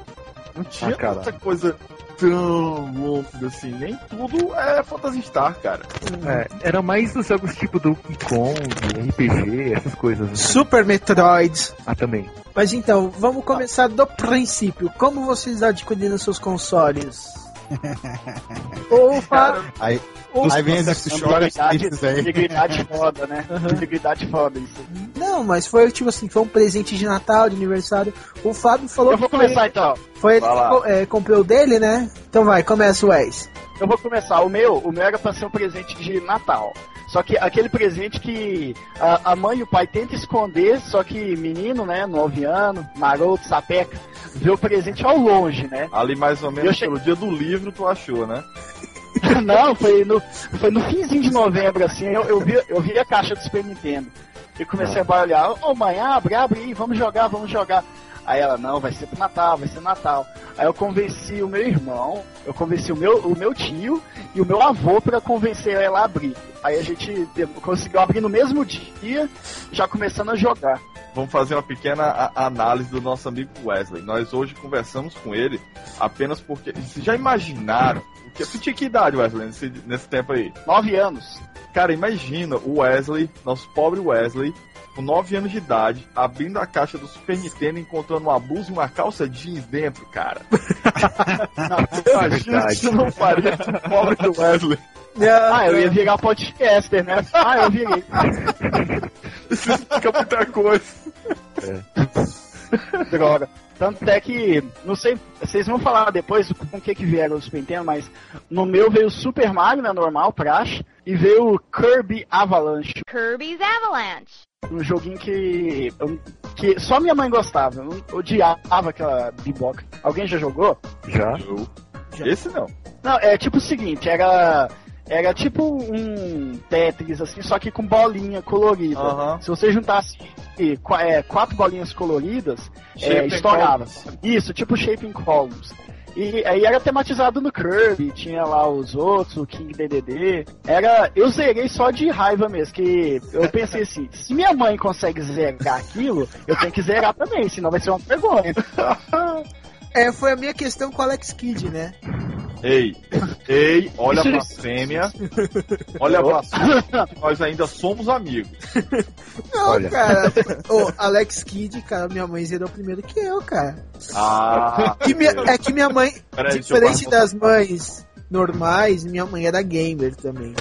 [SPEAKER 6] Não tinha
[SPEAKER 4] Ah, cara.
[SPEAKER 6] coisa tão louca assim. Nem tudo é Phantasy Star, cara.
[SPEAKER 4] É, era mais os jogos tipo do Kong, RPG, essas coisas. né?
[SPEAKER 1] Super Metroid.
[SPEAKER 4] Ah, também.
[SPEAKER 1] Mas então, vamos começar do princípio. Como vocês adquiriram seus consoles? Ou fa-
[SPEAKER 3] Aí,
[SPEAKER 1] ou-
[SPEAKER 3] aí vem as histórias tristes aí.
[SPEAKER 5] Integridade foda, né? Integridade foda isso.
[SPEAKER 1] Não, mas foi tipo assim, foi um presente de Natal, de aniversário. O Fábio falou
[SPEAKER 5] Eu vou
[SPEAKER 1] que foi-
[SPEAKER 5] começar então.
[SPEAKER 1] foi ele que é, comprou o dele, né? Então vai, começa o Wes.
[SPEAKER 5] Eu vou começar. O meu, o meu era pra ser um presente de Natal. Só que aquele presente que a, a mãe e o pai tentam esconder, só que menino, né, nove anos, maroto, sapeca, vê o presente ao longe, né?
[SPEAKER 6] Ali mais ou menos
[SPEAKER 5] che-
[SPEAKER 6] pelo dia do livro tu achou, né?
[SPEAKER 5] Não, foi no, foi no finzinho de novembro, assim, eu, eu, vi, eu vi a caixa do Super Nintendo. E comecei a barulhar, ô mãe, abre, abre aí, vamos jogar, vamos jogar. Aí ela, não, vai ser pro Natal, vai ser Natal. Aí eu convenci o meu irmão, eu convenci o meu, o meu tio e o meu avô pra convencer ela a abrir. Aí a gente conseguiu abrir no mesmo dia, já começando a jogar.
[SPEAKER 6] vamos fazer uma pequena análise do nosso amigo Wesley. Nós hoje conversamos com ele apenas porque. Vocês já imaginaram? O que, tu tinha que idade, Wesley, nesse, nesse tempo aí?
[SPEAKER 5] Nove anos.
[SPEAKER 6] Cara, imagina o Wesley, nosso pobre Wesley, com 9 anos de idade, abrindo a caixa do Super Nintendo e encontrando uma blusa e uma calça jeans dentro, cara. Imagina se não faria com o pobre do Wesley.
[SPEAKER 5] Ah, eu ia virar podcaster, né? Ah, eu virei.
[SPEAKER 6] Isso explica muita coisa.
[SPEAKER 5] Droga. Tanto é que, não sei, vocês vão falar depois com o que que vieram os Super Nintendo, mas no meu veio o Super Mario, né, normal, praxe, e veio o Kirby Avalanche.
[SPEAKER 11] Kirby's Avalanche.
[SPEAKER 5] Um joguinho que, eu- que só minha mãe gostava. Eu odiava aquela biboca. Alguém já jogou?
[SPEAKER 4] Já?
[SPEAKER 6] Esse não.
[SPEAKER 5] Não, é tipo o seguinte, era. Era tipo um Tetris, assim, só que com bolinha colorida.
[SPEAKER 6] Aham.
[SPEAKER 5] Se você juntasse é, quatro bolinhas coloridas, é, estourava.
[SPEAKER 6] columns.
[SPEAKER 5] Isso, tipo Shaping Columns. E aí era tematizado no Kirby, tinha lá os outros, o King DDD. Era, eu zerei só de raiva mesmo, que eu pensei assim, se minha mãe consegue zerar aquilo, eu tenho que zerar também, senão vai ser uma vergonha.
[SPEAKER 1] É, foi a minha questão com o Alex Kidd, né?
[SPEAKER 6] Ei, ei, olha a blasfêmia. Olha a blasfêmia. Nós ainda somos amigos.
[SPEAKER 1] Não,
[SPEAKER 4] Olha.
[SPEAKER 1] cara. Ô, Alex Kidd, cara, minha mãe zerou primeiro que eu, cara.
[SPEAKER 6] Ah,
[SPEAKER 1] E minha- é que minha mãe,
[SPEAKER 6] Peraí,
[SPEAKER 1] diferente
[SPEAKER 6] eu
[SPEAKER 1] das mães normais, minha mãe era gamer também.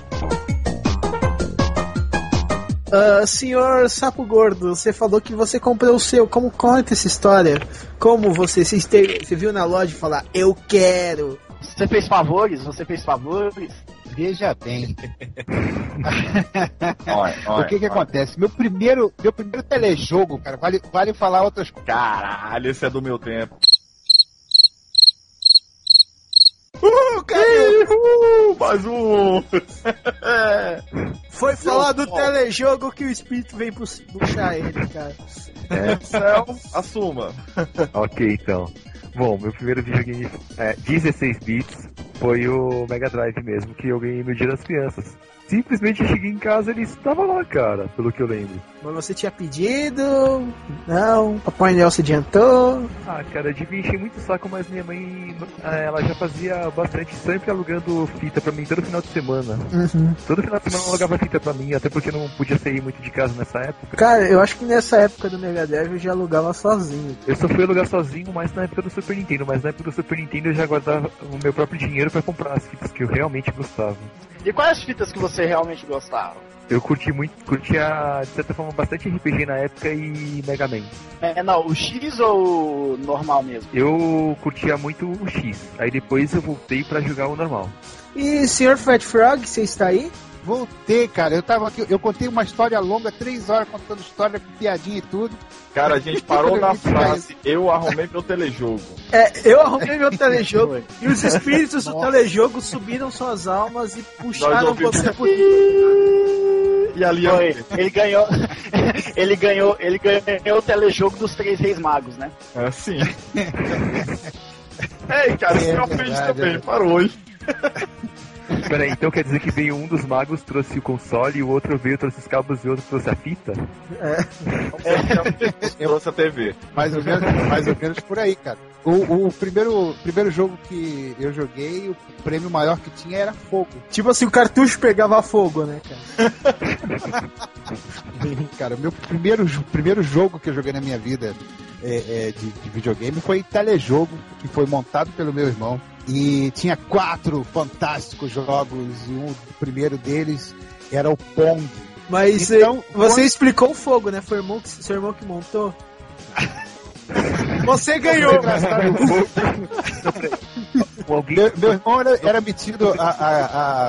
[SPEAKER 1] Ah, senhor Sapo Gordo, você falou que você comprou o seu. Como conta essa história? Como você se esteve, você viu na loja e falar, eu quero.
[SPEAKER 5] Você fez favores? Você fez favores?
[SPEAKER 3] Veja bem.
[SPEAKER 6] Olha,
[SPEAKER 3] o que que
[SPEAKER 6] olha.
[SPEAKER 3] acontece? Meu primeiro, meu primeiro telejogo, cara, vale, vale falar outras coisas.
[SPEAKER 6] Caralho, esse é do meu tempo.
[SPEAKER 1] Uh, cara,
[SPEAKER 6] Uh, mais um!
[SPEAKER 1] foi falar do telejogo que o espírito vem pu- puxar ele, cara.
[SPEAKER 6] Céu, assuma.
[SPEAKER 4] Ok, então. Bom, meu primeiro videogame é, 16 bits foi o Mega Drive mesmo, que eu ganhei no Dia das Crianças. Simplesmente eu cheguei em casa e ele estava lá, cara, pelo que eu lembro.
[SPEAKER 1] Mas você tinha pedido? Não, Papai Noel se adiantou.
[SPEAKER 4] Ah, cara, eu devia encher muito saco, mas minha mãe, ah, ela já fazia bastante, sempre alugando fita pra mim todo final de semana.
[SPEAKER 1] Uhum.
[SPEAKER 4] Todo final de semana ela alugava fita pra mim, até porque eu não podia sair muito de casa nessa época.
[SPEAKER 1] Cara, eu acho que nessa época do Mega Drive eu já alugava sozinho.
[SPEAKER 4] Eu só fui alugar sozinho, mas na época do Super Nintendo. Mas na época do Super Nintendo eu já guardava o meu próprio dinheiro pra comprar as fitas que eu realmente gostava.
[SPEAKER 5] E quais fitas que você realmente gostava?
[SPEAKER 4] Eu curti muito, curtia de certa forma bastante RPG na época e Mega Man.
[SPEAKER 5] É, não, o X ou o normal mesmo?
[SPEAKER 4] Eu curtia muito o X, aí depois eu voltei pra jogar o normal.
[SPEAKER 1] E senhor Fat Frog, você está aí?
[SPEAKER 3] Voltei, cara. Eu tava aqui, eu contei uma história longa, três horas contando história com piadinha e tudo.
[SPEAKER 6] Cara, a gente parou na frase, eu arrumei meu telejogo.
[SPEAKER 1] É, eu arrumei meu telejogo e os espíritos do telejogo subiram suas almas e puxaram você por.
[SPEAKER 6] E ali eu...
[SPEAKER 5] Foi, ele ganhou. ele ganhou. Ele ganhou o telejogo dos três reis magos, né?
[SPEAKER 6] Assim. Ei, cara, isso
[SPEAKER 3] É
[SPEAKER 6] me ofende também,
[SPEAKER 3] é.
[SPEAKER 6] parou, hein?
[SPEAKER 4] Peraí, então quer dizer que veio um dos magos trouxe o console, e o outro veio trouxe os cabos e o outro trouxe a fita?
[SPEAKER 6] Trouxe a TV.
[SPEAKER 3] Mais ou menos, mais ou menos por aí, cara. O, o primeiro, primeiro jogo que eu joguei, o prêmio maior que tinha era fogo.
[SPEAKER 1] Tipo assim, o cartucho pegava fogo, né, cara?
[SPEAKER 3] Cara, o meu primeiro, primeiro jogo que eu joguei na minha vida é, é, de, de videogame foi telejogo, que foi montado pelo meu irmão. E tinha quatro fantásticos jogos, e um, o primeiro deles era o Pong.
[SPEAKER 1] Mas
[SPEAKER 3] Então,
[SPEAKER 1] eh, você
[SPEAKER 3] quando-
[SPEAKER 1] explicou o fogo, né? Foi o irmão que, seu irmão que montou? Você ganhou!
[SPEAKER 3] Meu, meu irmão era, era metido a, a,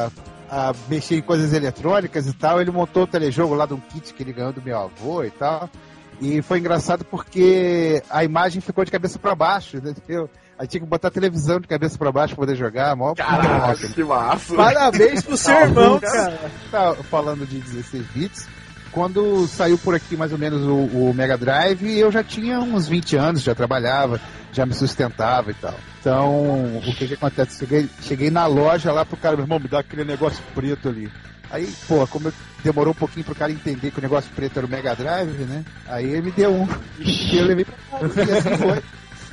[SPEAKER 3] a- a mexer em coisas eletrônicas e tal. Ele montou o telejogo lá de um kit que ele ganhou do meu avô e tal. E foi engraçado porque a imagem ficou de cabeça pra baixo, entendeu? Aí tinha que botar a televisão de cabeça pra baixo pra poder jogar. Mó
[SPEAKER 6] Caralho, que massa.
[SPEAKER 1] Parabéns pro seu irmão, cara.
[SPEAKER 3] Tá falando de 16 bits. Quando saiu por aqui mais ou menos o, o Mega Drive, eu já tinha uns 20 anos, já trabalhava, já me sustentava e tal. Então, o que que acontece? Cheguei, cheguei na loja lá pro cara, meu irmão, me dá aquele negócio preto ali. Aí, pô, como eu- demorou um pouquinho pro cara entender que o negócio preto era o Mega Drive, né? Aí ele me deu um. E eu levei pra casa. E assim foi.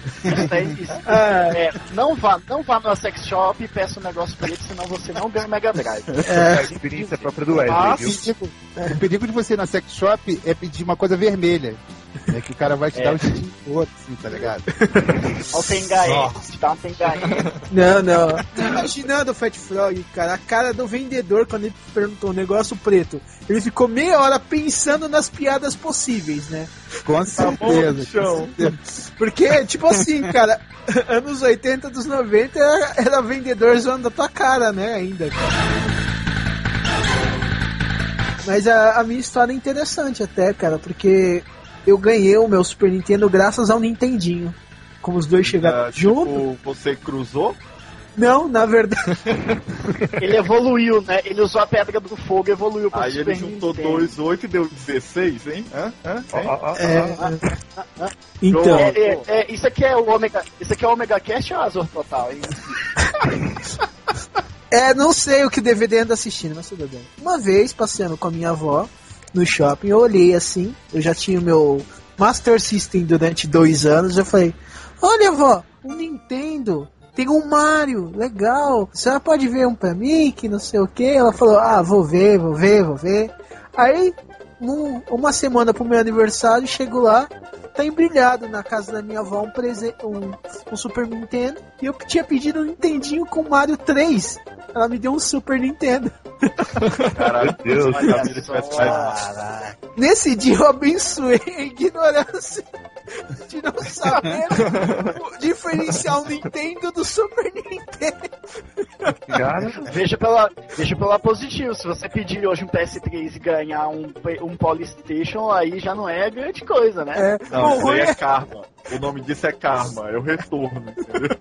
[SPEAKER 5] Isso daí- isso- é, não, vá, não vá numa sex shop e peça um negócio preto, senão você não ganha o Mega Drive.
[SPEAKER 4] É a experiência própria do Wesley,
[SPEAKER 5] Ah,
[SPEAKER 4] viu?
[SPEAKER 3] Perigo- o perigo de você ir na sex shop é pedir uma coisa vermelha. É que o cara vai te
[SPEAKER 5] É.
[SPEAKER 3] dar um todo, assim, tá ligado?
[SPEAKER 5] Olha o Tengaê, te dá um Tengaê.
[SPEAKER 1] Não, não. Tô imaginando o Fat Frog, cara, a cara do vendedor quando ele perguntou o negócio preto. Ele ficou meia hora pensando nas piadas possíveis, né?
[SPEAKER 3] Com certeza. com certeza.
[SPEAKER 1] Porque, tipo assim, cara, anos 80 dos 90 era, era vendedor zoando a tua cara, né, ainda. Mas a, a minha história é interessante até, cara, porque eu ganhei o meu Super Nintendo graças ao Nintendinho. Como os dois chegaram
[SPEAKER 6] Ah,
[SPEAKER 1] junto.
[SPEAKER 6] tipo, você cruzou?
[SPEAKER 1] Não, na verdade.
[SPEAKER 5] Ele evoluiu, né? Ele usou a pedra do fogo e evoluiu pro
[SPEAKER 6] Aí
[SPEAKER 5] Super
[SPEAKER 6] ele juntou
[SPEAKER 5] Nintendo.
[SPEAKER 6] 2, 8 e deu 16, hein? Hã? Hã?
[SPEAKER 1] É, então.
[SPEAKER 5] É, é, é, isso aqui é o Omega. Isso aqui é o Omega Cast ou Azor Total, hein?
[SPEAKER 1] É, não sei o que DVD anda assistindo, mas tudo bem. Uma vez, passeando com a minha avó no shopping, eu olhei assim, eu já tinha o meu Master System durante dois anos, eu falei, olha avó, um Nintendo, tem um Mario, legal, senhora pode ver um pra mim, que não sei o que. Ela falou, ah, vou ver, vou ver, vou ver. Aí, um- uma semana pro meu aniversário, chego lá, tá embrilhado na casa da minha avó um, prese um, um Super Nintendo, e eu tinha pedido um Nintendinho com Mario 3. Ela me deu um Super Nintendo.
[SPEAKER 6] Caralho,
[SPEAKER 4] Deus.
[SPEAKER 6] mais-
[SPEAKER 1] Nesse dia eu abençoei a ignorância de não saber diferenciar o Nintendo do Super Nintendo.
[SPEAKER 4] Cara,
[SPEAKER 5] Veja pela, veja pela positivo. Se você pedir hoje um PS3 e ganhar um, um Polystation, aí já não é grande coisa, né?
[SPEAKER 1] É,
[SPEAKER 6] Não,
[SPEAKER 1] bom,
[SPEAKER 6] isso
[SPEAKER 1] ruim
[SPEAKER 6] aí
[SPEAKER 1] é-
[SPEAKER 6] é karma. O nome disso é karma, é o retorno, entendeu?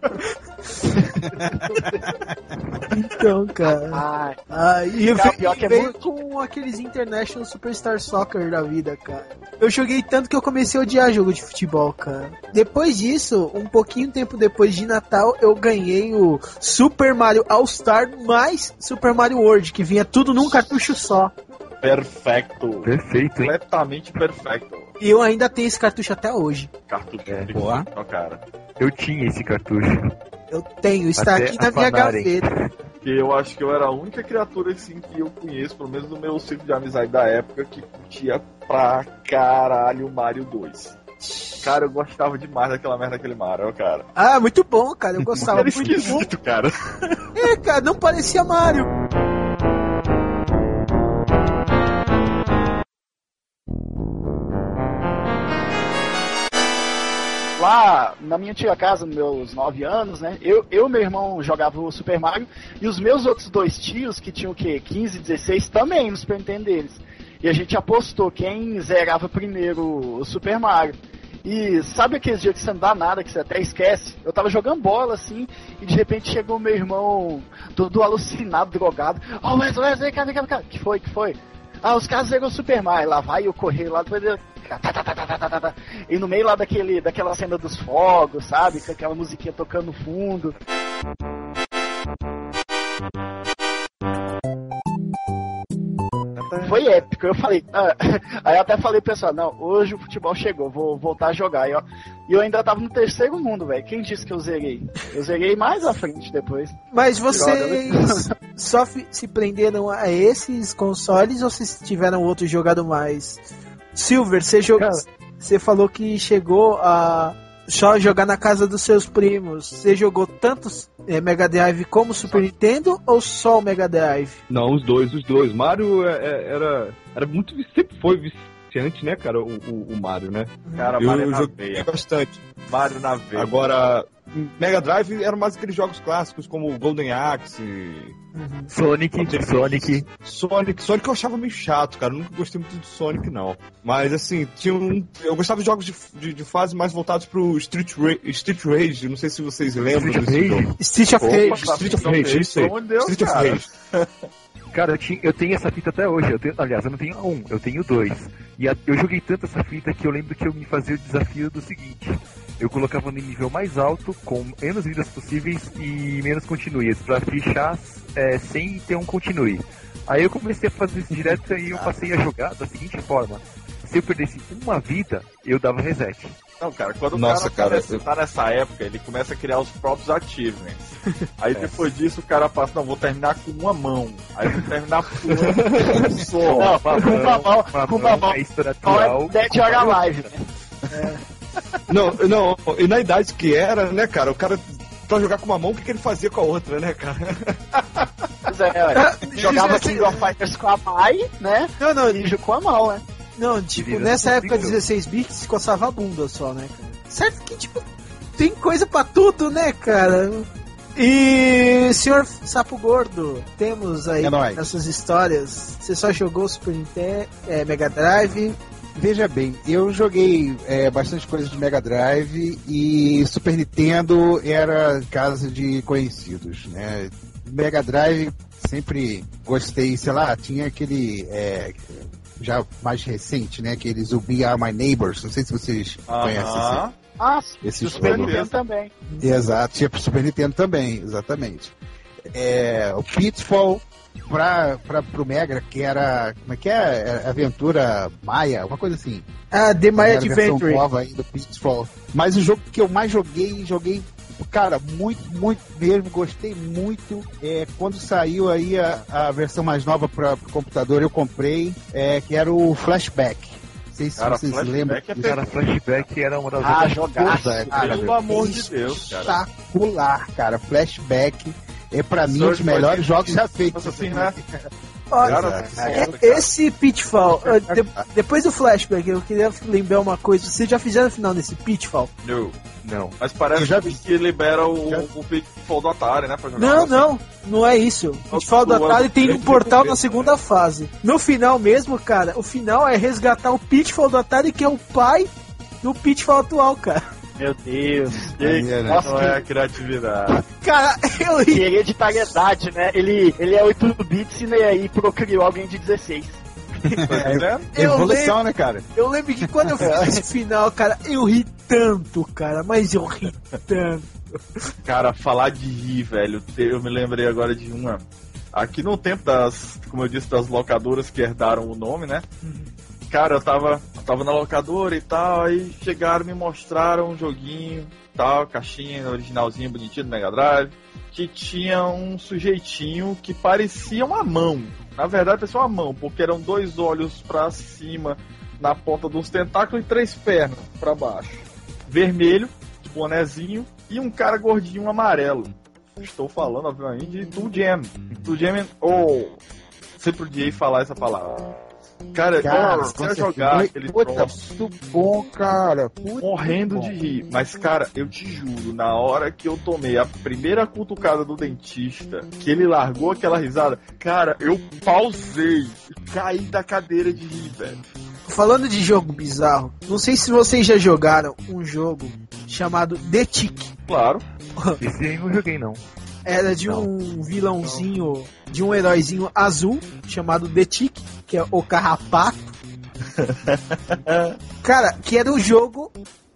[SPEAKER 1] então, cara.
[SPEAKER 5] Ai,
[SPEAKER 1] Ah, e eu
[SPEAKER 5] Cara,
[SPEAKER 1] veio,
[SPEAKER 5] pior que é
[SPEAKER 1] veio
[SPEAKER 5] muito-
[SPEAKER 1] com aqueles International Superstar Soccer da vida, cara. Eu joguei tanto que eu comecei a odiar jogo de futebol, cara. Depois disso, um pouquinho tempo depois de Natal, eu ganhei o Super Mario All-Star mais Super Mario World, que vinha tudo num cartucho só.
[SPEAKER 6] Perfeito.
[SPEAKER 4] perfeito, hein?
[SPEAKER 6] Completamente perfeito.
[SPEAKER 1] E eu ainda tenho esse cartucho até hoje.
[SPEAKER 6] Cartucho
[SPEAKER 4] É,
[SPEAKER 11] boa.
[SPEAKER 6] ó, cara.
[SPEAKER 4] Eu tinha esse cartucho.
[SPEAKER 1] Eu tenho, está
[SPEAKER 4] Até
[SPEAKER 1] aqui na minha gaveta.
[SPEAKER 6] Que eu acho que eu era a única criatura assim que eu conheço, pelo menos do meu ciclo de amizade da época, que curtia pra caralho o Mario 2. Cara, eu gostava demais daquela merda daquele Mario, cara.
[SPEAKER 1] Ah, muito bom, cara. Eu gostava
[SPEAKER 6] Era
[SPEAKER 1] muito. bom.
[SPEAKER 6] esquisito, cara.
[SPEAKER 1] É, cara, não parecia Mario.
[SPEAKER 5] Lá na minha antiga casa, nos meus 9 anos, né? Eu e meu irmão jogava o Super Mario e os meus outros dois tios, que tinham o quê? 15, 16, também no Super Nintendo deles. E a gente apostou quem zerava primeiro o Super Mario. E sabe aqueles dias que você não dá nada, que você até esquece? Eu tava jogando bola assim, e de repente chegou meu irmão, todo alucinado, drogado. Ó, oh, Wesley, Wesley, cadê, cadê, cadê? Que foi, que foi? Ah, os caras o Super Mario. Lá vai eu correr lá, depois tá, tá, tá, tá, tá, tá. E no meio lá daquele, daquela cena dos fogos, sabe? Com aquela musiquinha tocando no fundo. Foi épico. Eu falei, ah, aí eu até falei pro pessoal, não, hoje o futebol chegou, vou voltar a jogar. E eu, e eu ainda tava no terceiro mundo, velho. Quem disse que eu zerei? Eu zerei mais à frente depois.
[SPEAKER 1] Mas vocês só fi- se prenderam a esses consoles ou vocês tiveram outro jogado mais? Silver, você jogou. Você falou que chegou a só jogar na casa dos seus primos. Você jogou tanto eh, Mega Drive como Super Nintendo ou só o Mega Drive?
[SPEAKER 2] Não, os dois, os dois. Mario é- é- era, era muito. Sempre foi viciante, né, cara? O, o, o Mario, né?
[SPEAKER 6] Cara,
[SPEAKER 2] Eu
[SPEAKER 6] Mario na
[SPEAKER 2] joguei
[SPEAKER 6] veia.
[SPEAKER 2] bastante.
[SPEAKER 6] Mario na veia.
[SPEAKER 2] Agora, Mega Drive eram mais aqueles jogos clássicos como Golden Axe,
[SPEAKER 4] Sonic, Sonic.
[SPEAKER 2] Sonic. Sonic eu achava meio chato, cara. Eu nunca gostei muito do Sonic, não. Mas assim, tinha um. Eu gostava de jogos de, de, de fase mais voltados pro Street, Ra Street Rage. Não sei se vocês lembram
[SPEAKER 4] Street
[SPEAKER 2] desse
[SPEAKER 4] Rage?
[SPEAKER 2] jogo.
[SPEAKER 1] Street of
[SPEAKER 6] Opa,
[SPEAKER 1] Rage.
[SPEAKER 2] Street of Rage, isso aí.
[SPEAKER 6] Onde deu,
[SPEAKER 2] Street of
[SPEAKER 6] cara?
[SPEAKER 2] Rage.
[SPEAKER 4] Cara, eu, tinha, eu tenho essa fita até hoje. Eu tenho, aliás, eu não tenho um, eu tenho dois. E a- eu joguei tanto essa fita que eu lembro que eu me fazia o desafio do seguinte: eu colocava no nível mais alto, com menos vidas possíveis e menos continues, pra fichar é, sem ter um continue. Aí eu comecei a fazer isso direto e eu passei a jogar da seguinte forma. Se eu perdesse uma vida, eu dava reset.
[SPEAKER 6] Não, cara, quando o
[SPEAKER 2] Nossa,
[SPEAKER 6] cara,
[SPEAKER 2] cara,
[SPEAKER 6] começa-
[SPEAKER 2] eu-
[SPEAKER 6] tá nessa época, ele começa a criar os próprios achievements. Aí depois disso o cara passa, não, vou terminar com uma mão. Aí vou terminar com uma só.
[SPEAKER 5] Não, com uma mão, com uma mão.
[SPEAKER 4] É isso
[SPEAKER 5] Qual é. Dead or Alive, né?
[SPEAKER 2] Não, não, e na idade que era, né, cara, o cara pra jogar com uma mão, o que, que ele fazia com a outra, né, cara?
[SPEAKER 5] Pois é, olha.
[SPEAKER 1] Ah,
[SPEAKER 5] Jogava
[SPEAKER 1] é-
[SPEAKER 5] King of Fighters com a Mai, né?
[SPEAKER 1] Não, não,
[SPEAKER 5] E com a mão, né?
[SPEAKER 1] Não, tipo, nessa época
[SPEAKER 4] figura.
[SPEAKER 1] 16 bits coçava a bunda só, né, cara? Certo que, tipo, tem coisa pra tudo, né, cara? E, senhor Sapo Gordo, temos aí
[SPEAKER 3] É
[SPEAKER 1] essas histórias. Você só jogou Super Nintendo, é, Mega Drive.
[SPEAKER 3] Veja bem, eu joguei é, bastante coisa de Mega Drive e Super Nintendo era casa de conhecidos, né? Mega Drive sempre gostei, sei lá, tinha aquele é, já mais recente, né? Aquele Zubi Are My Neighbors, não sei se vocês conhecem
[SPEAKER 6] Aham.
[SPEAKER 5] Ah, sim.
[SPEAKER 3] esse, esse
[SPEAKER 5] Super
[SPEAKER 3] jogo.
[SPEAKER 5] Nintendo também.
[SPEAKER 3] Exato, tinha pro Super Nintendo também, exatamente. É, o Pitfall pra, pra, pro Mega, que era. Como é que é? É Aventura Maia, uma coisa assim.
[SPEAKER 1] Ah, The My
[SPEAKER 3] Era a versão
[SPEAKER 1] Adventure.
[SPEAKER 3] nova aí do Pitfall. Mas o jogo que eu mais joguei, joguei, cara, muito, muito mesmo, gostei muito. É, quando saiu aí a, a versão mais nova para o computador, eu comprei, é, que era o Flashback. Não sei se
[SPEAKER 6] Cara,
[SPEAKER 3] vocês
[SPEAKER 6] Flashback
[SPEAKER 3] lembram.
[SPEAKER 6] é.
[SPEAKER 4] Cara, flashback era uma das
[SPEAKER 5] Ah,
[SPEAKER 3] cara,
[SPEAKER 6] Pelo amor de Deus, cara.
[SPEAKER 3] espetacular, cara. Flashback é pra mim um dos melhores jogos já feitos.
[SPEAKER 6] Assim, né?
[SPEAKER 1] Olha, é- esse Pitfall, de- depois do flashback, eu queria lembrar uma coisa. Vocês já fizeram o final desse Pitfall?
[SPEAKER 6] Não.
[SPEAKER 4] Não.
[SPEAKER 6] Mas parece
[SPEAKER 3] Eu já
[SPEAKER 6] que,
[SPEAKER 3] vi.
[SPEAKER 6] que libera o,
[SPEAKER 3] Já-
[SPEAKER 6] o Pitfall do Atari, né?
[SPEAKER 1] Não,
[SPEAKER 6] assim.
[SPEAKER 1] não, não é isso. O Pitfall do Atari tem um portal na segunda fase. No final mesmo, cara, o final é resgatar o Pitfall do Atari, que é o pai do Pitfall atual, cara.
[SPEAKER 5] Meu Deus.
[SPEAKER 3] Maneiro, né?
[SPEAKER 5] Nossa,
[SPEAKER 6] Não é a criatividade.
[SPEAKER 1] Cara, eu
[SPEAKER 5] que
[SPEAKER 1] ri.
[SPEAKER 5] hereditariedade, né? Ele, ele é 8 bits e aí procriou alguém de 16.
[SPEAKER 6] Tá vendo?
[SPEAKER 1] Eu
[SPEAKER 3] Evolução, né, cara?
[SPEAKER 1] Eu lembro que quando eu fiz esse final, cara, eu ri tanto, cara, mas eu ri tanto.
[SPEAKER 6] Cara, falar de rir, velho. Eu me lembrei agora de uma. Aqui no tempo das, como eu disse, das locadoras que herdaram o nome, né? Cara, eu tava, eu tava na locadora e tal, aí chegaram me mostraram um joguinho, tal, caixinha originalzinha, bonitinho do Mega Drive, que tinha um sujeitinho que parecia uma mão. Na verdade, parecia uma mão, porque eram dois olhos pra cima na ponta dos tentáculos e três pernas pra baixo. Vermelho, bonezinho, e um cara gordinho amarelo. Estou falando, obviamente, de Tool Jam. Tool Jam, ou... Sempre odiei falar essa palavra. Cara,
[SPEAKER 3] Cara,
[SPEAKER 6] eu
[SPEAKER 3] certeza.
[SPEAKER 6] jogar aquele
[SPEAKER 3] Puta,
[SPEAKER 6] troço
[SPEAKER 3] muito bom, cara. Puta,
[SPEAKER 6] morrendo
[SPEAKER 3] muito
[SPEAKER 6] de
[SPEAKER 3] bom.
[SPEAKER 6] rir. Mas, cara, eu te juro, na hora que eu tomei a primeira cutucada do dentista, que ele largou aquela risada, cara, eu pausei e caí da cadeira de rir, velho.
[SPEAKER 1] Falando de jogo bizarro, não sei se vocês já jogaram um jogo chamado The Tick.
[SPEAKER 6] Claro.
[SPEAKER 4] Esse aí não joguei, não.
[SPEAKER 1] Era de um vilãozinho, de um heróizinho azul, chamado The Tick, que é o Carrapato. Cara, que era o jogo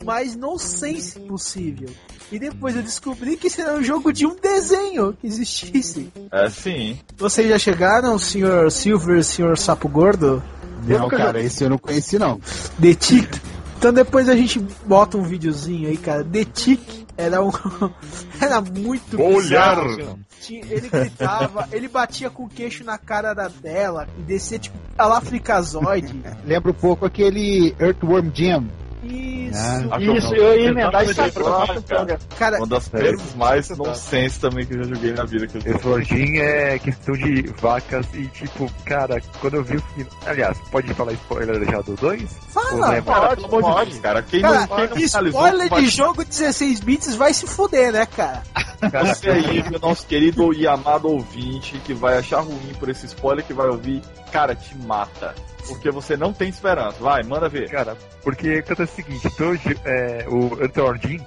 [SPEAKER 1] mais nonsense possível. E depois eu descobri que era um jogo de um desenho que existisse.
[SPEAKER 6] É sim.
[SPEAKER 1] Vocês já chegaram, senhor Silver, senhor Sapo Gordo?
[SPEAKER 3] Não, cara, esse eu não conheci, não.
[SPEAKER 1] The Tick. Então depois a gente bota um videozinho aí, cara. The Tick era um. era muito
[SPEAKER 6] Olhar.
[SPEAKER 1] bizarro. Tinha- Ele gritava, ele batia com o queixo na cara da dela e descia tipo a lá fricazoide.
[SPEAKER 3] Lembra um pouco aquele Earthworm Jim.
[SPEAKER 1] Isso.
[SPEAKER 3] Ah.
[SPEAKER 5] Isso, eu ia emendar isso
[SPEAKER 6] Exatamente,
[SPEAKER 5] agora,
[SPEAKER 6] cara.
[SPEAKER 5] cara.
[SPEAKER 1] Cara,
[SPEAKER 6] Uma das coisas mais nonsense também que eu já joguei na vida. Que eu
[SPEAKER 4] é questão de vacas e, tipo, cara, quando eu vi o final. Aliás, pode falar spoiler já do 2?
[SPEAKER 1] fala.
[SPEAKER 4] Ou
[SPEAKER 6] Cara, pelo amor de Deus, cara. Quem
[SPEAKER 1] Cara,
[SPEAKER 6] não, quem
[SPEAKER 1] spoiler de jogo 16 bits vai se fuder, né, cara?
[SPEAKER 6] Você aí, meu nosso querido e amado ouvinte, que vai achar ruim por esse spoiler que vai ouvir, cara, te mata. Porque você não tem esperança. Vai, manda ver.
[SPEAKER 4] Cara, porque seguinte, então, é, o Anthor Jim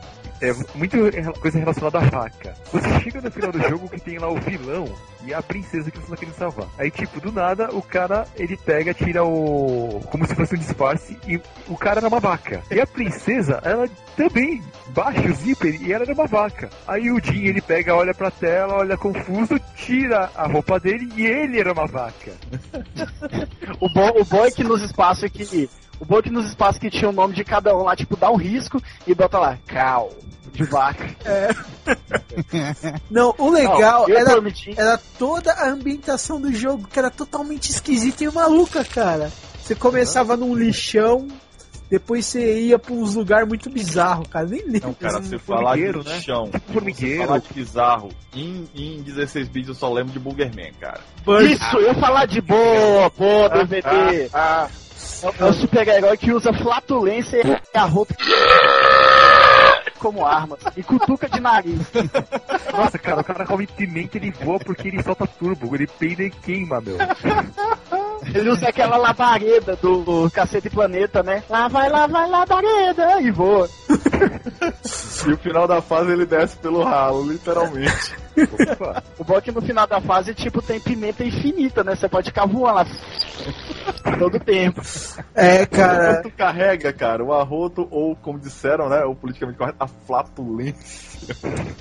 [SPEAKER 4] é muito coisa relacionada à faca. Você chega no final do jogo que tem lá o vilão e a princesa que você tá querendo salvar. Aí, tipo, do nada, o cara, ele pega, tira o... como se fosse um disfarce e o cara era uma vaca. E a princesa, ela também baixa o zíper e ela era uma vaca. Aí o Jim, ele pega, olha pra tela, olha confuso, tira a roupa dele e ele era uma vaca.
[SPEAKER 5] O bom, o bom é que nos espaços que. O bom é que nos espaços que tinha o nome de cada um lá, tipo, dá um risco e bota lá, cal, de vaca.
[SPEAKER 1] Não, o legal
[SPEAKER 5] Não,
[SPEAKER 1] era, era toda a ambientação do jogo, que era totalmente esquisita e maluca, cara. Você começava num lixão, depois você ia pra uns lugares muito bizarros, cara. Nem lembro.
[SPEAKER 6] Não, cara,
[SPEAKER 4] um
[SPEAKER 6] você falar de
[SPEAKER 4] né?
[SPEAKER 6] chão,
[SPEAKER 4] formigueiro.
[SPEAKER 6] você falar de bizarro, em, em 16 bits eu só lembro de Boogerman, cara.
[SPEAKER 5] Isso, eu falar de boa, boa, DVD.
[SPEAKER 6] Ah,
[SPEAKER 5] É o- é o super-herói que usa flatulência e a roupa como arma. E cutuca de nariz.
[SPEAKER 4] Nossa, cara, o cara come pimenta ele voa porque ele solta turbo, ele peida e queima, meu.
[SPEAKER 5] Ele usa aquela labareda do Cacete Planeta, né? Lá vai, lá vai, labareda! E voa.
[SPEAKER 6] e o final da fase ele desce pelo ralo, literalmente.
[SPEAKER 4] Opa.
[SPEAKER 5] O bom é que no final da fase, tipo, tem pimenta infinita, né? Você pode ficar voando lá. Todo tempo.
[SPEAKER 1] É, cara.
[SPEAKER 6] Tu carrega, cara, o arroto, ou como disseram, né, o politicamente correto, a flatulência.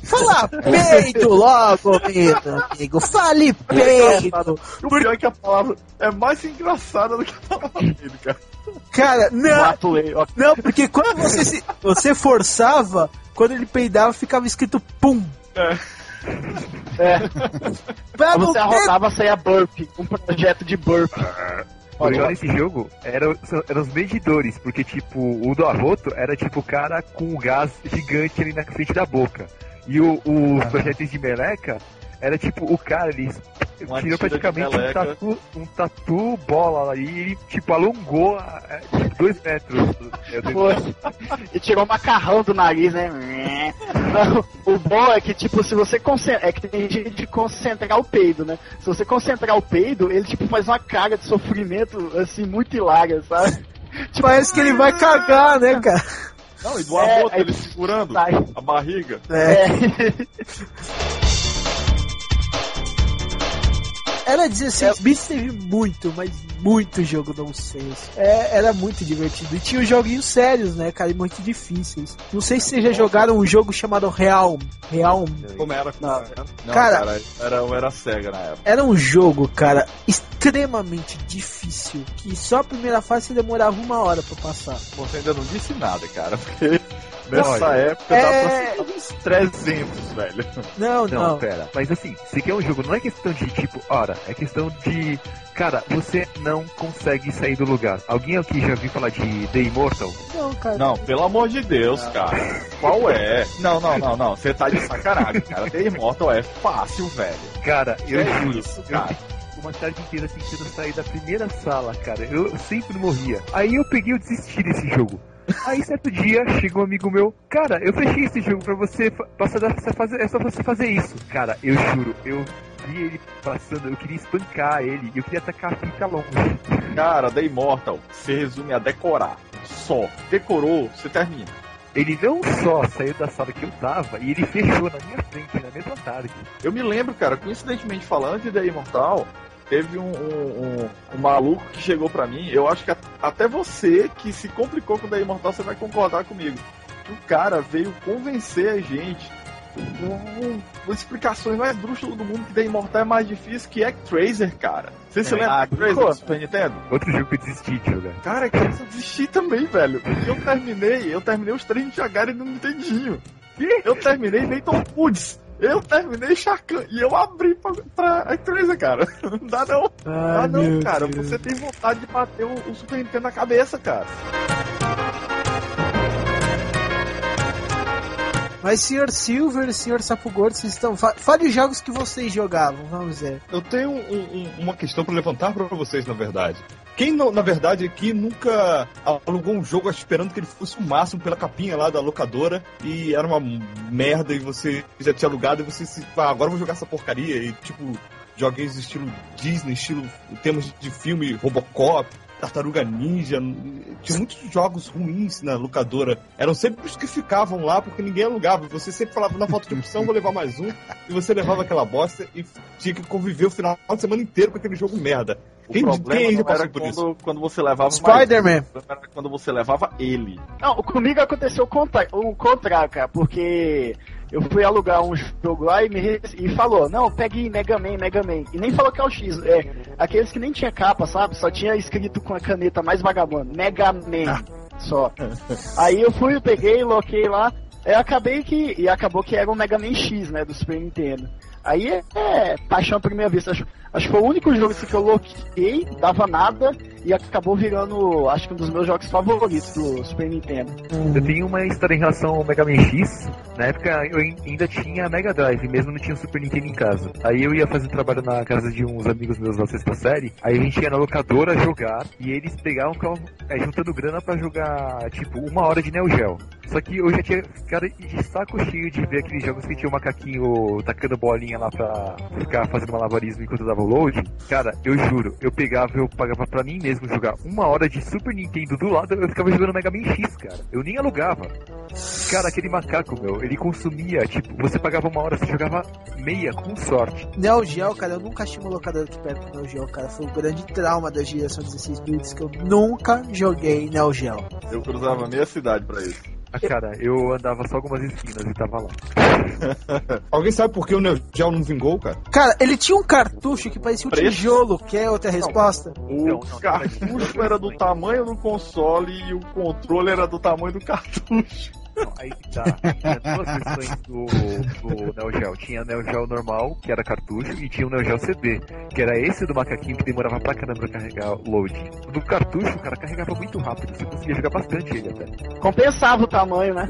[SPEAKER 1] Fala peito logo, meu amigo. Fale peito.
[SPEAKER 6] O pior é que a palavra é mais engraçada do que a palavra dele, cara.
[SPEAKER 1] Cara, não. Não, porque quando você, se- você forçava, quando ele peidava, ficava escrito pum.
[SPEAKER 5] É.
[SPEAKER 1] Pra
[SPEAKER 5] Quando você arrotava, saía burp. Um projeto de burp.
[SPEAKER 4] O legal nesse jogo era, eram os medidores, porque tipo, o do arroto era tipo o cara com o gás gigante ali na frente da boca. E o, os projéteis de meleca era tipo o cara, ele
[SPEAKER 6] Uma
[SPEAKER 4] tirou praticamente um tatu, um tatu bola ali e ele tipo alongou a- é, tipo, dois metros.
[SPEAKER 5] E tirou o macarrão do nariz, né? Não, o bom é que, tipo, se você concentrar. É que tem jeito de concentrar o peido, né? Se você concentrar o peido, ele, tipo, faz uma cara de sofrimento, assim, muito hilária, sabe?
[SPEAKER 1] Parece que ele vai cagar, né, cara?
[SPEAKER 6] Não, e do
[SPEAKER 5] É,
[SPEAKER 6] ele segurando
[SPEAKER 5] Sai.
[SPEAKER 6] a barriga.
[SPEAKER 1] É.
[SPEAKER 5] É.
[SPEAKER 1] Era 16 bits, teve muito, mas muito jogo nonsense. É, era muito divertido. E tinha os joguinhos sérios, né, cara? E muito difíceis. Não sei se vocês já jogaram um jogo chamado Realm. Realm.
[SPEAKER 6] Como era? Como
[SPEAKER 1] Não.
[SPEAKER 6] era? Não,
[SPEAKER 1] Cara-
[SPEAKER 6] cara, era, era cega na época.
[SPEAKER 1] Era um jogo, cara, extremamente difícil. Que só a primeira fase você demorava uma hora pra passar.
[SPEAKER 6] Você ainda não disse nada, cara, porque nessa
[SPEAKER 4] Olha,
[SPEAKER 6] época
[SPEAKER 1] é-
[SPEAKER 6] dá pra citar uns 300, velho.
[SPEAKER 1] Não,
[SPEAKER 4] Não,
[SPEAKER 1] não.
[SPEAKER 4] pera. Mas assim, se quer um jogo, não é questão de tipo, hora, é questão de. Cara, você não consegue sair do lugar. Alguém aqui já ouviu falar de The Immortal?
[SPEAKER 1] Não, cara.
[SPEAKER 6] Não, pelo amor de Deus, cara. Qual é? Não, não, não, não. Você tá de sacanagem, cara. The Immortal é fácil, velho.
[SPEAKER 4] Cara, eu
[SPEAKER 6] É
[SPEAKER 4] juro.
[SPEAKER 6] isso, cara.
[SPEAKER 4] fiquei uma tarde inteira tentando sair da primeira sala, cara. Eu sempre morria. Aí eu peguei e desisti desse jogo. Aí certo dia chegou um amigo meu, cara, eu fechei esse jogo pra você passar dessa fase, é só você fazer isso. Cara, eu juro, eu vi ele passando, eu queria espancar ele, eu queria atacar a fita longe.
[SPEAKER 6] Cara, The Immortal se resume a decorar. Só. Decorou, você termina.
[SPEAKER 4] Ele não só saiu da sala que eu tava, e ele fechou na minha frente na mesma tarde.
[SPEAKER 6] Eu me lembro, cara, coincidentemente falando de The Immortal, teve um, um, um- um maluco que chegou pra mim, eu acho que a- até você que se complicou com The Immortal, você vai concordar comigo. Que o cara veio convencer a gente com, com explicações mais drúxulas do mundo que The Immortal é mais difícil que Tracer, cara. Você se
[SPEAKER 4] É,
[SPEAKER 6] lembra
[SPEAKER 5] ah,
[SPEAKER 6] de Tracer do Super Nintendo?
[SPEAKER 4] Outro jogo que eu desisti de jogar.
[SPEAKER 6] Cara, que eu desisti também, velho. Porque eu terminei, eu terminei os três de Garen no Nintendinho. Eu terminei Nathan Woods. Eu terminei Shakan e eu abri pra, pra Actraiser, cara. Não dá não.
[SPEAKER 1] Ah,
[SPEAKER 6] Ah, não, cara.
[SPEAKER 1] Deus.
[SPEAKER 6] Você tem vontade de bater o, o Super Nintendo na cabeça, cara.
[SPEAKER 1] Mas, senhor Silver, senhor Sapo Gordo, vocês estão. fa- Fale os jogos que vocês jogavam, vamos ver.
[SPEAKER 2] Eu tenho um- um- uma questão pra levantar pra vocês, na verdade. Quem, na verdade, aqui nunca alugou um jogo esperando que ele fosse o máximo pela capinha lá da locadora e era uma merda e você já tinha alugado e você se. Ah, agora eu vou jogar essa porcaria e, tipo, joguinhos estilo Disney, estilo temas de filme Robocop. Tartaruga Ninja. Tinha muitos jogos ruins na locadora. Eram sempre os que ficavam lá porque ninguém alugava. Você sempre falava na falta de opção, vou levar mais um. E você levava aquela bosta e tinha que conviver o final de semana inteiro com aquele jogo merda.
[SPEAKER 6] O
[SPEAKER 2] Quem,
[SPEAKER 6] problema
[SPEAKER 2] quem
[SPEAKER 6] era
[SPEAKER 2] por isso?
[SPEAKER 6] quando, quando você levava
[SPEAKER 1] Spider-Man.
[SPEAKER 6] Quando você levava ele.
[SPEAKER 5] Não, comigo aconteceu o contra- o contrário, cara, porque eu fui alugar um jogo lá e me e falou, não, pegue Mega Man, Mega Man. E nem falou que é o X, é aqueles que nem tinha capa, sabe? Só tinha escrito com a caneta mais vagabunda, Mega Man, só. Aí eu fui, peguei, loquei lá, eu acabei que. E acabou que era o Mega Man X, né, do Super Nintendo. Aí é, é paixão à primeira vista. Acho, acho que foi o único jogo assim, que eu loquei, dava nada, e acabou virando, acho que um dos meus jogos favoritos do Super Nintendo.
[SPEAKER 4] Eu tenho uma história em relação ao Mega Man X. Na época eu ai- ainda tinha Mega Drive, mesmo não tinha o Super Nintendo em casa. Aí eu ia fazer trabalho na casa de uns amigos meus da sexta série. Aí a gente ia na locadora jogar e eles pegavam é, juntando grana pra jogar tipo uma hora de Neo Geo. Só que eu já tinha ficado de saco cheio de ver aqueles jogos que tinha o macaquinho tacando bolinha lá pra ficar fazendo malabarismo enquanto dava o load. Cara, eu juro, eu pegava, eu pagava pra mim mesmo jogar uma hora de Super Nintendo do lado, eu ficava jogando Mega Man X, cara. Eu nem alugava. Cara, aquele macaco, meu, ele consumia, tipo, você pagava uma hora, você jogava meia, com sorte.
[SPEAKER 1] Neo Geo, cara, eu nunca achei uma locadora aqui perto do Neo Geo, cara. Foi o grande trauma da geração 16 bits que eu nunca joguei Neo Geo.
[SPEAKER 6] Eu cruzava meia cidade pra isso.
[SPEAKER 4] Ah, cara, eu andava só algumas esquinas e tava lá.
[SPEAKER 2] Alguém sabe por que o Neo Geo não vingou, cara?
[SPEAKER 1] Cara, ele tinha um cartucho que parecia um
[SPEAKER 6] Preço?
[SPEAKER 1] tijolo. Quer outra resposta?
[SPEAKER 6] O
[SPEAKER 4] Não, não,
[SPEAKER 6] cartucho era do tamanho do console e o controle era do tamanho do cartucho.
[SPEAKER 4] Aí tá. Tinha duas versões do, do Neo Geo. Tinha Neo Geo normal, que era cartucho, e tinha o Neo Geo CD, que era esse do macaquinho que demorava pra caramba pra carregar o load. Do cartucho, o cara carregava muito rápido, você conseguia jogar bastante ele até.
[SPEAKER 5] Compensava o tamanho, né?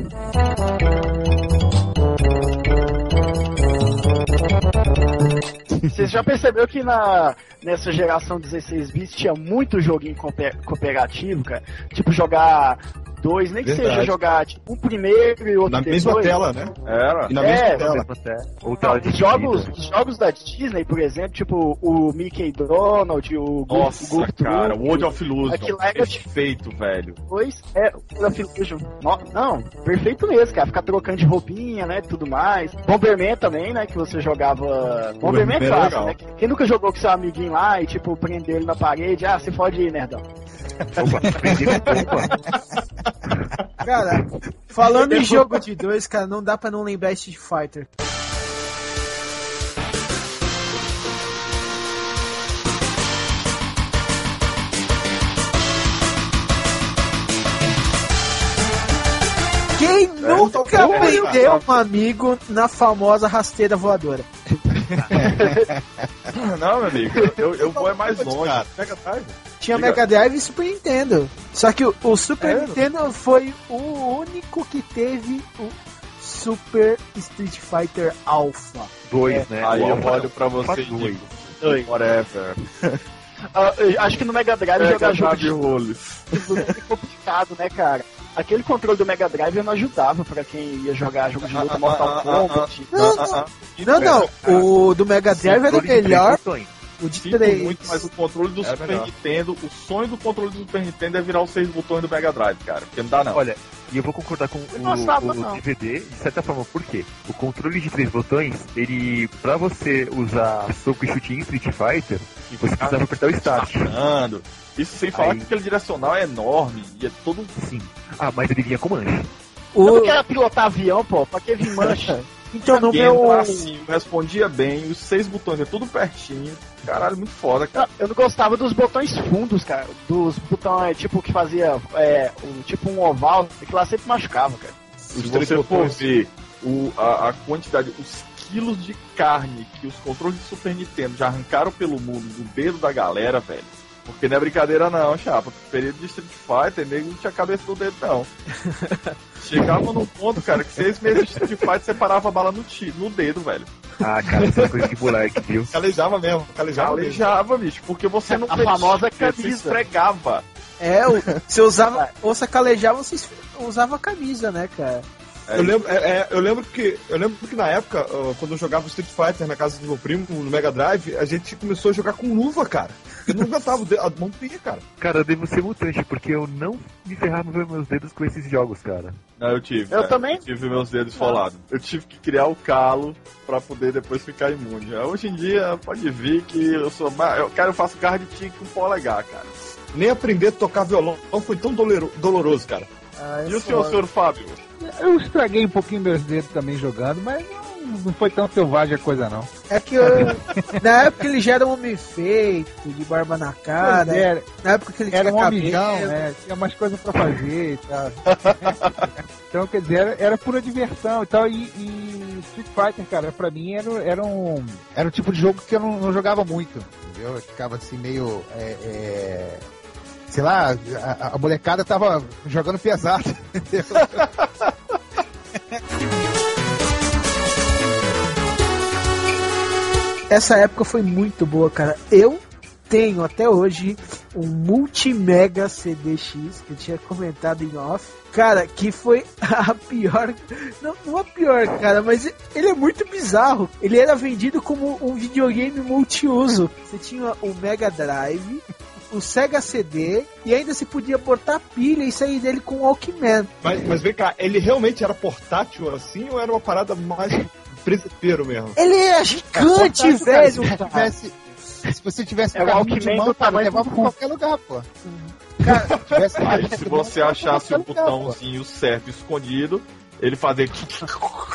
[SPEAKER 5] Você já percebeu que na, nessa geração 16 bits tinha muito joguinho cooper- cooperativo, cara? Tipo, jogar dois, nem que
[SPEAKER 2] Verdade.
[SPEAKER 5] seja jogar tipo, um primeiro e outro
[SPEAKER 2] Na
[SPEAKER 5] depois.
[SPEAKER 2] mesma tela, né?
[SPEAKER 6] Era.
[SPEAKER 2] E na
[SPEAKER 5] É,
[SPEAKER 2] mesma tela.
[SPEAKER 4] Até. Ou tela
[SPEAKER 5] jogos, os jogos da Disney, por exemplo, tipo o Mickey Donald, o
[SPEAKER 6] Nossa,
[SPEAKER 5] Goof
[SPEAKER 6] cara,
[SPEAKER 5] Troop,
[SPEAKER 6] World of Illusion.
[SPEAKER 5] De-
[SPEAKER 6] Perfeito, velho.
[SPEAKER 5] depois é o Illusion. No- Não, perfeito mesmo, cara. Ficar trocando de roupinha, né? Tudo mais. Bomberman também, né? Que você jogava. Bomberman é
[SPEAKER 2] era
[SPEAKER 5] fácil,
[SPEAKER 2] legal.
[SPEAKER 5] né? Quem nunca jogou com seu amiguinho lá e, tipo, prender ele na parede? Ah, você pode ir, nerdão.
[SPEAKER 4] Opa, aprendi opa.
[SPEAKER 1] Cara, falando em jogo de dois, cara, não dá pra não lembrar Street Fighter. Quem nunca
[SPEAKER 2] então, pô,
[SPEAKER 1] vendeu um amigo na famosa rasteira voadora?
[SPEAKER 6] Não, meu amigo, eu, eu vou é mais longe. Mega Drive.
[SPEAKER 1] Tinha
[SPEAKER 6] Diga.
[SPEAKER 1] Mega Drive e Super Nintendo. Só que o, o Super
[SPEAKER 6] É?
[SPEAKER 1] Nintendo foi o único que teve o Super Street Fighter Alpha.
[SPEAKER 4] Dois, né?
[SPEAKER 6] Aí
[SPEAKER 4] O
[SPEAKER 6] eu
[SPEAKER 4] Alpha-
[SPEAKER 6] olho pra você e
[SPEAKER 4] dois.
[SPEAKER 6] whatever.
[SPEAKER 5] Eu acho que no Mega Drive
[SPEAKER 6] Mega
[SPEAKER 5] jogar jogo de
[SPEAKER 6] roles.
[SPEAKER 5] luta é complicado, né, cara? Aquele controle do Mega Drive não ajudava pra quem ia jogar jogo de luta Mortal
[SPEAKER 6] ah, ah,
[SPEAKER 5] Kombat.
[SPEAKER 1] Não, não, não, não. O do Mega Drive era melhor. O de
[SPEAKER 6] Sinto
[SPEAKER 1] 3.
[SPEAKER 6] muito, mas o controle do
[SPEAKER 2] É
[SPEAKER 6] Super
[SPEAKER 2] melhor.
[SPEAKER 6] Nintendo, o sonho do controle do Super Nintendo é virar os seis botões do Mega Drive, cara. Porque não dá não.
[SPEAKER 4] Olha, e eu vou concordar com o, o. DVD, de certa forma, por quê? O controle de três botões, ele, pra você usar soco e chute em Street Fighter, você precisava apertar o start.
[SPEAKER 6] Isso sem falar
[SPEAKER 4] Aí.
[SPEAKER 6] que aquele direcional é enorme e é todo.
[SPEAKER 4] Sim. Ah, mas ele vinha com manche.
[SPEAKER 5] Eu
[SPEAKER 1] O...
[SPEAKER 5] não quero pilotar avião, pô, pra que vir mancha?
[SPEAKER 1] Então no meu.
[SPEAKER 6] macio, respondia bem, os seis botões é tudo pertinho. Caralho, muito foda, cara.
[SPEAKER 5] Não, eu não gostava dos botões fundos, cara. Dos botões, tipo, que fazia é, um, tipo um oval, que lá sempre machucava, cara.
[SPEAKER 6] Se
[SPEAKER 2] três
[SPEAKER 6] você for
[SPEAKER 2] botões.
[SPEAKER 6] ver o, a, a quantidade, os quilos de carne que os controles de Super Nintendo já arrancaram pelo mundo do dedo da galera, velho. Porque não é brincadeira não, chapa. Período de Street Fighter, nego não tinha cabeça no dedo, não. Chegava num ponto, cara, que seis meses de Street Fighter você parava a bala no, ti, no dedo, velho.
[SPEAKER 4] Ah, cara, essa é coisa de moleque, viu?
[SPEAKER 2] Calejava mesmo, calejava mesmo.
[SPEAKER 6] Calejava, bicho, porque você não
[SPEAKER 5] A famosa
[SPEAKER 6] Você
[SPEAKER 5] camisa.
[SPEAKER 6] esfregava.
[SPEAKER 1] É, o- você usava. Ou você calejava, você usava a camisa, né, cara?
[SPEAKER 6] É
[SPEAKER 2] Eu lembro, é, é, eu lembro que eu lembro que na época, quando eu jogava Street Fighter na casa do meu primo, no Mega Drive, a gente começou a jogar com luva, cara. Eu não aguentava, dedo- a mão doía, cara.
[SPEAKER 4] Cara, eu devo ser mutante, porque eu não me ferrava meus dedos com esses jogos, cara.
[SPEAKER 6] Não, eu tive.
[SPEAKER 5] Eu
[SPEAKER 6] né?
[SPEAKER 5] também.
[SPEAKER 6] Eu tive meus dedos folados. Eu tive que criar o calo pra poder depois ficar imune. Hoje em dia, pode vir que eu sou. Eu quero eu faço garra de tigre com polegar, cara.
[SPEAKER 2] Nem aprender a tocar violão foi tão doloro- doloroso, cara.
[SPEAKER 1] Ah, é
[SPEAKER 6] E o senhor, senhor Fábio?
[SPEAKER 3] Eu estraguei um pouquinho meus dedos também jogando, mas não, não foi tão selvagem a coisa não.
[SPEAKER 1] É que eu, na época ele já era um homem feito, de barba na cara.
[SPEAKER 3] É,
[SPEAKER 1] Na época que ele
[SPEAKER 3] era
[SPEAKER 1] tinha
[SPEAKER 3] um amigão, né? Tinha mais coisas pra fazer e tal. então, quer dizer, era, era pura diversão e tal. E, e Street Fighter, cara, pra mim era, era, um, era um tipo de jogo que eu não, não jogava muito. Entendeu? Eu ficava assim meio. é, é, sei lá, a, a molecada tava jogando pesado.
[SPEAKER 1] Essa época foi muito boa, cara. Eu tenho até hoje um multi-mega CDX que eu tinha comentado em off. Cara, que foi a pior. Não, não a pior, cara, mas ele é muito bizarro. Ele era vendido como um videogame multiuso. Você tinha o Mega Drive, o Sega CD e ainda se podia botar pilha e sair dele com o Walkman.
[SPEAKER 2] Mas, mas vem cá, ele realmente era portátil assim ou era uma parada mais presepeiro mesmo?
[SPEAKER 1] Ele era gigante,
[SPEAKER 3] cara,
[SPEAKER 1] velho.
[SPEAKER 3] se, você tivesse, se você tivesse
[SPEAKER 5] É o
[SPEAKER 3] carrinho de
[SPEAKER 5] Walkman
[SPEAKER 3] mão, cara, levava pra qualquer lugar, pô.
[SPEAKER 1] Cara,
[SPEAKER 3] Se tivesse
[SPEAKER 6] Aí, se você achasse o
[SPEAKER 3] pô.
[SPEAKER 6] botãozinho certo escondido, ele fazia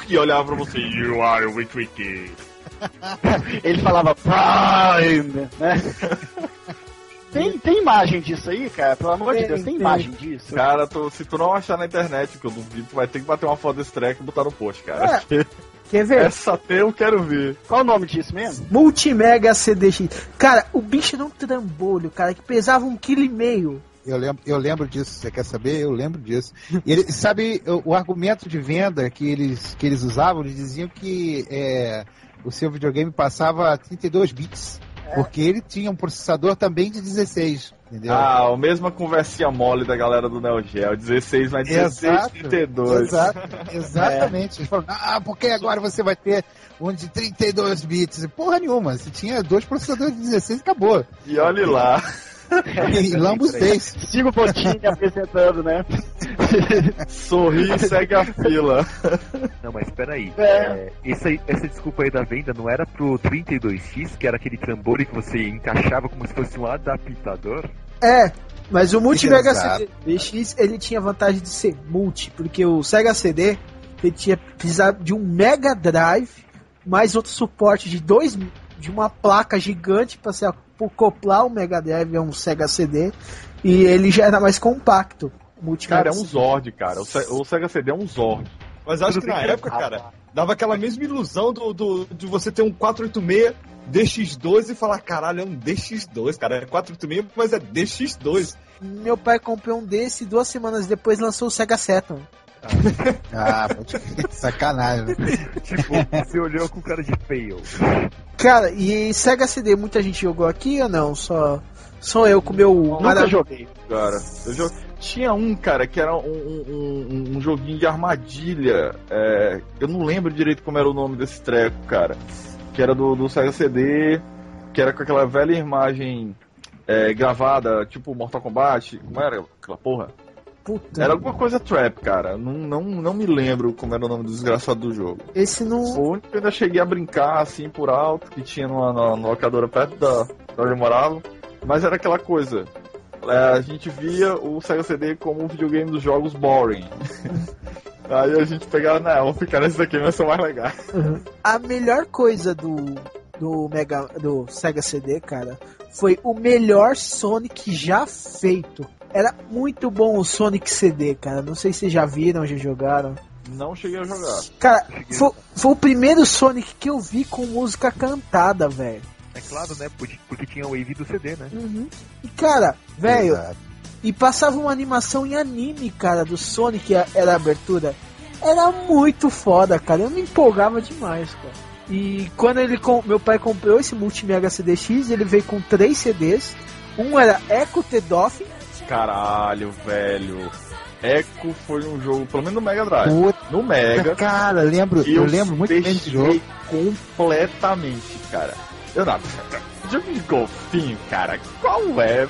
[SPEAKER 6] e olhava pra você. You are weak, weak.
[SPEAKER 5] Ele falava Prime, né? Tem, tem imagem disso aí, cara? Pelo amor de
[SPEAKER 1] Tem,
[SPEAKER 5] Deus, tem
[SPEAKER 1] tem.
[SPEAKER 5] imagem disso?
[SPEAKER 6] Cara, tu- se tu não achar na internet, que eu duvido, tu vai ter que bater uma foto desse treco e botar no post, cara.
[SPEAKER 1] É. Quer ver?
[SPEAKER 6] Essa tem eu quero ver.
[SPEAKER 5] Qual o nome disso mesmo?
[SPEAKER 1] Multimega CDX. Cara, o bicho era um trambolho, cara, que pesava um quilo e meio.
[SPEAKER 3] Eu lembro, eu lembro disso, você quer saber? Eu lembro disso. E ele, sabe, o, o argumento de venda que eles, que eles usavam, eles diziam que é, o seu videogame passava 32 bits. Porque ele tinha um processador também de 16, entendeu?
[SPEAKER 6] Ah, a mesma conversinha mole da galera do Neo Geo. 16 mais 16,
[SPEAKER 3] Exato,
[SPEAKER 6] 32.
[SPEAKER 3] Exato, exatamente. Eles falaram, ah, porque agora você vai ter um de 32 bits? Porra nenhuma, você tinha dois processadores de 16 e acabou.
[SPEAKER 6] E olhe lá.
[SPEAKER 3] E lambos fez.
[SPEAKER 5] Siga o Botinho apresentando, né?
[SPEAKER 6] Sorri e segue a fila.
[SPEAKER 4] Não, mas peraí.
[SPEAKER 5] É.
[SPEAKER 4] É, essa, aí- essa desculpa aí da venda não era pro 32X, que era aquele trambolho que você encaixava como se fosse um adaptador?
[SPEAKER 1] É, mas o Multimega
[SPEAKER 3] Exato.
[SPEAKER 1] CDX ele tinha vantagem de ser multi, porque o Sega CD ele tinha precisado de um Mega Drive mais outro suporte de dois de uma placa gigante para se acoplar o Mega Drive a um Sega CD e ele já era mais compacto.
[SPEAKER 6] Cara, é um Zord, cara. O, Se- o Sega CD é um Zord.
[SPEAKER 2] Mas acho que na época, cara, dava aquela mesma ilusão do, do- de você ter um 486 DX2 e falar, caralho, é um DX2, cara. É 486, mas é DX2.
[SPEAKER 1] Meu pai comprou um desse e duas semanas depois lançou o Sega Saturn.
[SPEAKER 3] Ah, sacanagem. né?
[SPEAKER 4] Tipo, você olhou com cara de fail.
[SPEAKER 1] Cara, e Sega CD muita gente jogou aqui ou não? Só só eu com meu
[SPEAKER 5] Nunca
[SPEAKER 1] marav-
[SPEAKER 5] joguei.
[SPEAKER 6] Cara, eu jo- tinha um, cara, que era um, um- um- um joguinho de armadilha. é, eu não lembro direito como era o nome desse treco, cara. Que era do, do Sega CD, que era com aquela velha imagem é, gravada, tipo Mortal Kombat. Como era aquela porra?
[SPEAKER 1] Puta,
[SPEAKER 6] Era alguma coisa trap, cara. Não, não, não me lembro como era o nome do desgraçado do jogo.
[SPEAKER 1] esse não.
[SPEAKER 6] O único que eu ainda cheguei a brincar assim por alto, que tinha numa, numa- locadora perto da, da onde eu morava. Mas era aquela coisa. é, a gente via o Sega CD como um videogame dos jogos boring. Aí a gente pegava, não, vamos ficar nesse daqui, mas são mais legais.
[SPEAKER 1] A melhor coisa do do Mega do Sega CD, cara, foi o melhor Sonic já feito. Era muito bom o Sonic CD, cara. Não sei se vocês já viram, já jogaram.
[SPEAKER 6] Não cheguei a jogar.
[SPEAKER 1] Cara, foi, foi o primeiro Sonic que eu vi com música cantada, velho.
[SPEAKER 4] É claro, né? Porque, porque tinha o wave do CD, né?
[SPEAKER 1] E cara, velho. E passava uma animação em anime, cara, do Sonic, era a abertura. Era muito foda, cara. Eu me empolgava demais, cara. E quando ele com, meu pai comprou esse Multimega CDX, ele veio com três CDs. Um era Echo the Dolphin,
[SPEAKER 6] Caralho, velho. Echo foi um jogo, pelo menos no Mega Drive.
[SPEAKER 3] Puta,
[SPEAKER 6] No Mega.
[SPEAKER 3] cara, lembro, eu, lembro muito bem desse jogo.
[SPEAKER 6] completamente, cara. Eu não. Jogo de golfinho, cara, qual é?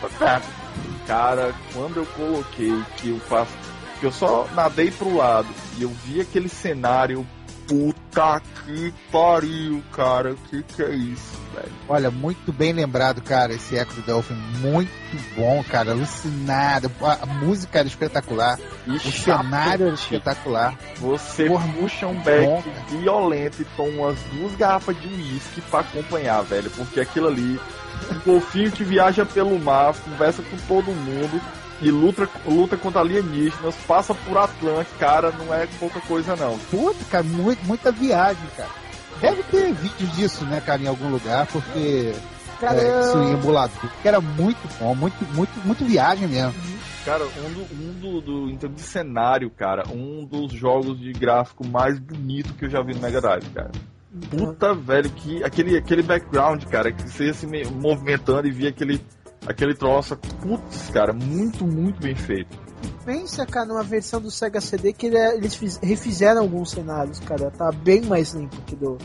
[SPEAKER 6] Cara, quando eu coloquei que eu faço. Que eu só nadei pro lado e eu vi aquele cenário. Puta que pariu, cara. Que que é isso, velho?
[SPEAKER 3] Olha, muito bem lembrado, cara, esse Echo do Dolphin. Muito bom, cara. Alucinado. A, música era espetacular.
[SPEAKER 6] E
[SPEAKER 3] O cenário era espetacular.
[SPEAKER 6] Você
[SPEAKER 3] Porra,
[SPEAKER 6] puxa um
[SPEAKER 3] bom,
[SPEAKER 6] back
[SPEAKER 3] cara.
[SPEAKER 6] violento e toma umas duas garrafas de uísque pra acompanhar, velho. Porque aquilo ali, um golfinho que viaja pelo mar, conversa com todo mundo e luta, luta contra alienígenas, passa por Atlântico, cara, não é pouca coisa não.
[SPEAKER 3] Puta, cara, muito, muita viagem, cara. Deve ter vídeos disso, né, cara, em algum lugar, porque
[SPEAKER 1] Cara,
[SPEAKER 3] é, isso em emulador. Que era muito bom, muito, muito, muito viagem mesmo.
[SPEAKER 6] Cara, um do, um do, do em termos de cenário, cara, um dos jogos de gráfico mais bonito que eu já vi no Mega Drive, cara. Puta, velho, que aquele, aquele background, cara, que você ia se me- movimentando e via aquele, aquele troço. Putz, cara, muito, muito bem feito.
[SPEAKER 1] pensa, cara, numa versão do Sega CD que ele- é, eles fiz- refizeram alguns cenários, cara. Tá bem mais limpo que do,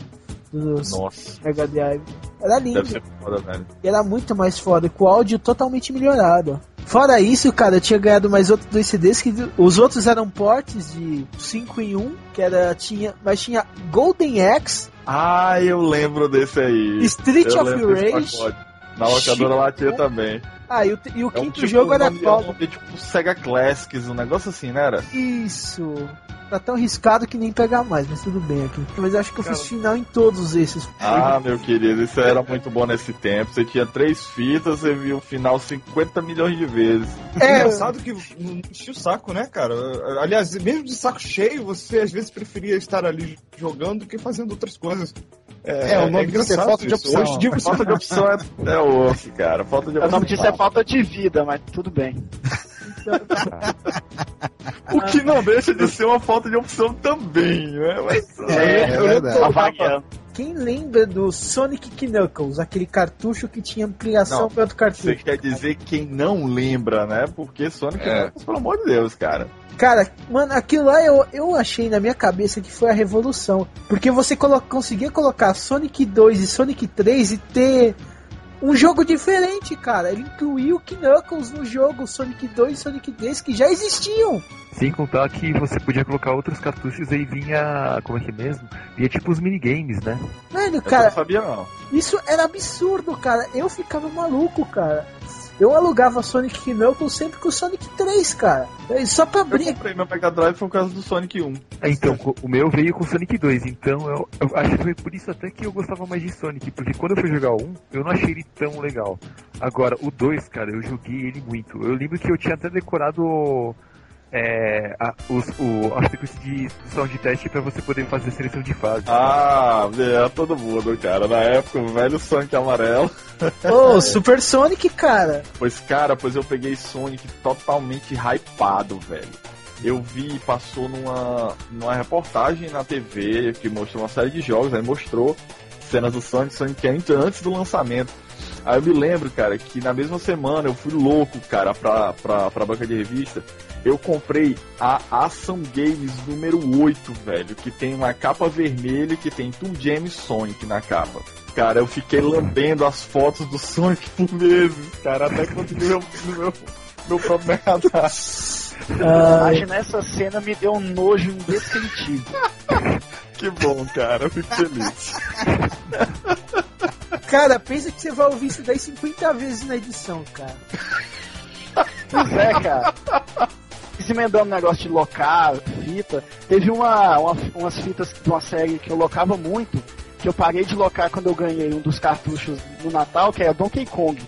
[SPEAKER 1] do
[SPEAKER 6] Nossa,
[SPEAKER 1] Mega Drive. Era lindo.
[SPEAKER 6] foda, velho.
[SPEAKER 1] E era muito mais foda, com o áudio totalmente melhorado. Fora isso, cara, eu tinha ganhado mais outros dois CDs que os outros eram portes de 5 em 1, que era tinha, mas tinha Golden Axe,
[SPEAKER 6] Ah, eu lembro desse aí.
[SPEAKER 1] Street
[SPEAKER 6] eu
[SPEAKER 1] of Rage.
[SPEAKER 6] Na locadora lá tinha também.
[SPEAKER 1] Ah, e o, e o
[SPEAKER 6] É um
[SPEAKER 1] quinto
[SPEAKER 6] tipo,
[SPEAKER 1] jogo era qual?
[SPEAKER 6] é um nome tipo Sega Classics, um negócio assim, né? Era?
[SPEAKER 1] Isso. Tá tão arriscado que nem pegar mais, mas tudo bem aqui. Mas eu acho que eu
[SPEAKER 4] Cara.
[SPEAKER 1] fiz final em todos esses.
[SPEAKER 6] Ah, meu querido, isso era muito bom nesse tempo. Você tinha três fitas, você viu o final 50 milhões de vezes.
[SPEAKER 1] É,
[SPEAKER 2] Engraçado que não enchia o saco, né, cara? Aliás, mesmo de saco cheio, você às vezes preferia estar ali jogando do que fazendo outras coisas.
[SPEAKER 3] É, o nome disso é falta de opção.
[SPEAKER 2] Hoje você
[SPEAKER 6] Falta de opção é, é osso, cara. Falta de
[SPEAKER 5] O
[SPEAKER 6] opção.
[SPEAKER 5] nome disso é falta de vida, mas tudo bem.
[SPEAKER 6] O que não deixa de ser uma falta de opção também, né? Mas,
[SPEAKER 3] É, é verdade.
[SPEAKER 5] Tá variando.
[SPEAKER 1] Quem lembra do Sonic Knuckles, aquele cartucho que tinha ampliação
[SPEAKER 6] Não,
[SPEAKER 1] para outro
[SPEAKER 6] Você
[SPEAKER 1] cartucho?
[SPEAKER 6] quer dizer quem não lembra, né? Porque Sonic,
[SPEAKER 2] É.
[SPEAKER 6] Knuckles, pelo amor de Deus, cara.
[SPEAKER 1] Cara, mano, aquilo lá eu, eu achei na minha cabeça que foi a revolução. Porque você colo conseguia colocar Sonic 2 e Sonic 3 e ter um jogo diferente, cara. Ele incluiu o Knuckles no jogo Sonic 2 e Sonic 3 que já existiam.
[SPEAKER 4] Sem contar que você podia colocar outros cartuchos e vinha. Como é que é mesmo? Vinha tipo os minigames, né?
[SPEAKER 1] Mano,
[SPEAKER 6] Eu
[SPEAKER 1] cara,
[SPEAKER 6] não sabia, não.
[SPEAKER 1] Isso era absurdo, cara. Eu ficava maluco, cara. Eu alugava Sonic Knuckles sempre com o Sonic 3, cara. É, Só pra
[SPEAKER 6] Eu
[SPEAKER 1] abrir.
[SPEAKER 6] comprei meu Mega Drive por causa do Sonic 1.
[SPEAKER 4] É, Então, o meu veio com Sonic 2, então eu, eu acho que foi por isso até que eu gostava mais de Sonic, porque quando eu fui jogar o 1, eu não achei ele tão legal. Agora, o 2, cara, eu joguei ele muito. Eu lembro que eu tinha até decorado é, a, os, o, a sequência de instrução de teste pra você poder fazer seleção de fase.
[SPEAKER 6] Ah, é todo mundo, cara. Na época, o velho Sonic amarelo.
[SPEAKER 1] Ô, Super Sonic, cara.
[SPEAKER 6] Pois, cara, pois eu peguei Sonic totalmente hypado, velho. Eu vi, passou numa, numa reportagem na TV que mostrou uma série de jogos, aí mostrou cenas do Sonic, Sonic antes do lançamento. Aí eu me lembro, cara, que na mesma semana eu fui louco, cara, pra, pra, pra banca de revista. Eu comprei a Ação Games número 8, velho, que tem uma capa vermelha que tem Toon James Sonic na capa. Cara, eu fiquei lambendo as fotos do Sonic por meses, cara, até conseguir meu, meu, meu próprio Drive.
[SPEAKER 1] Ah,
[SPEAKER 5] Imagina essa cena me deu um nojo indescritível.
[SPEAKER 6] Que bom, cara, eu fico feliz.
[SPEAKER 1] cara, pensa que você vai ouvir isso daí 50 vezes na edição, cara.
[SPEAKER 5] Pois é, cara. Se emendando um negócio de locar, fita, teve uma, uma- umas fitas de uma série que eu locava muito, que eu parei de locar quando eu ganhei um dos cartuchos no Natal, que é Donkey Kong.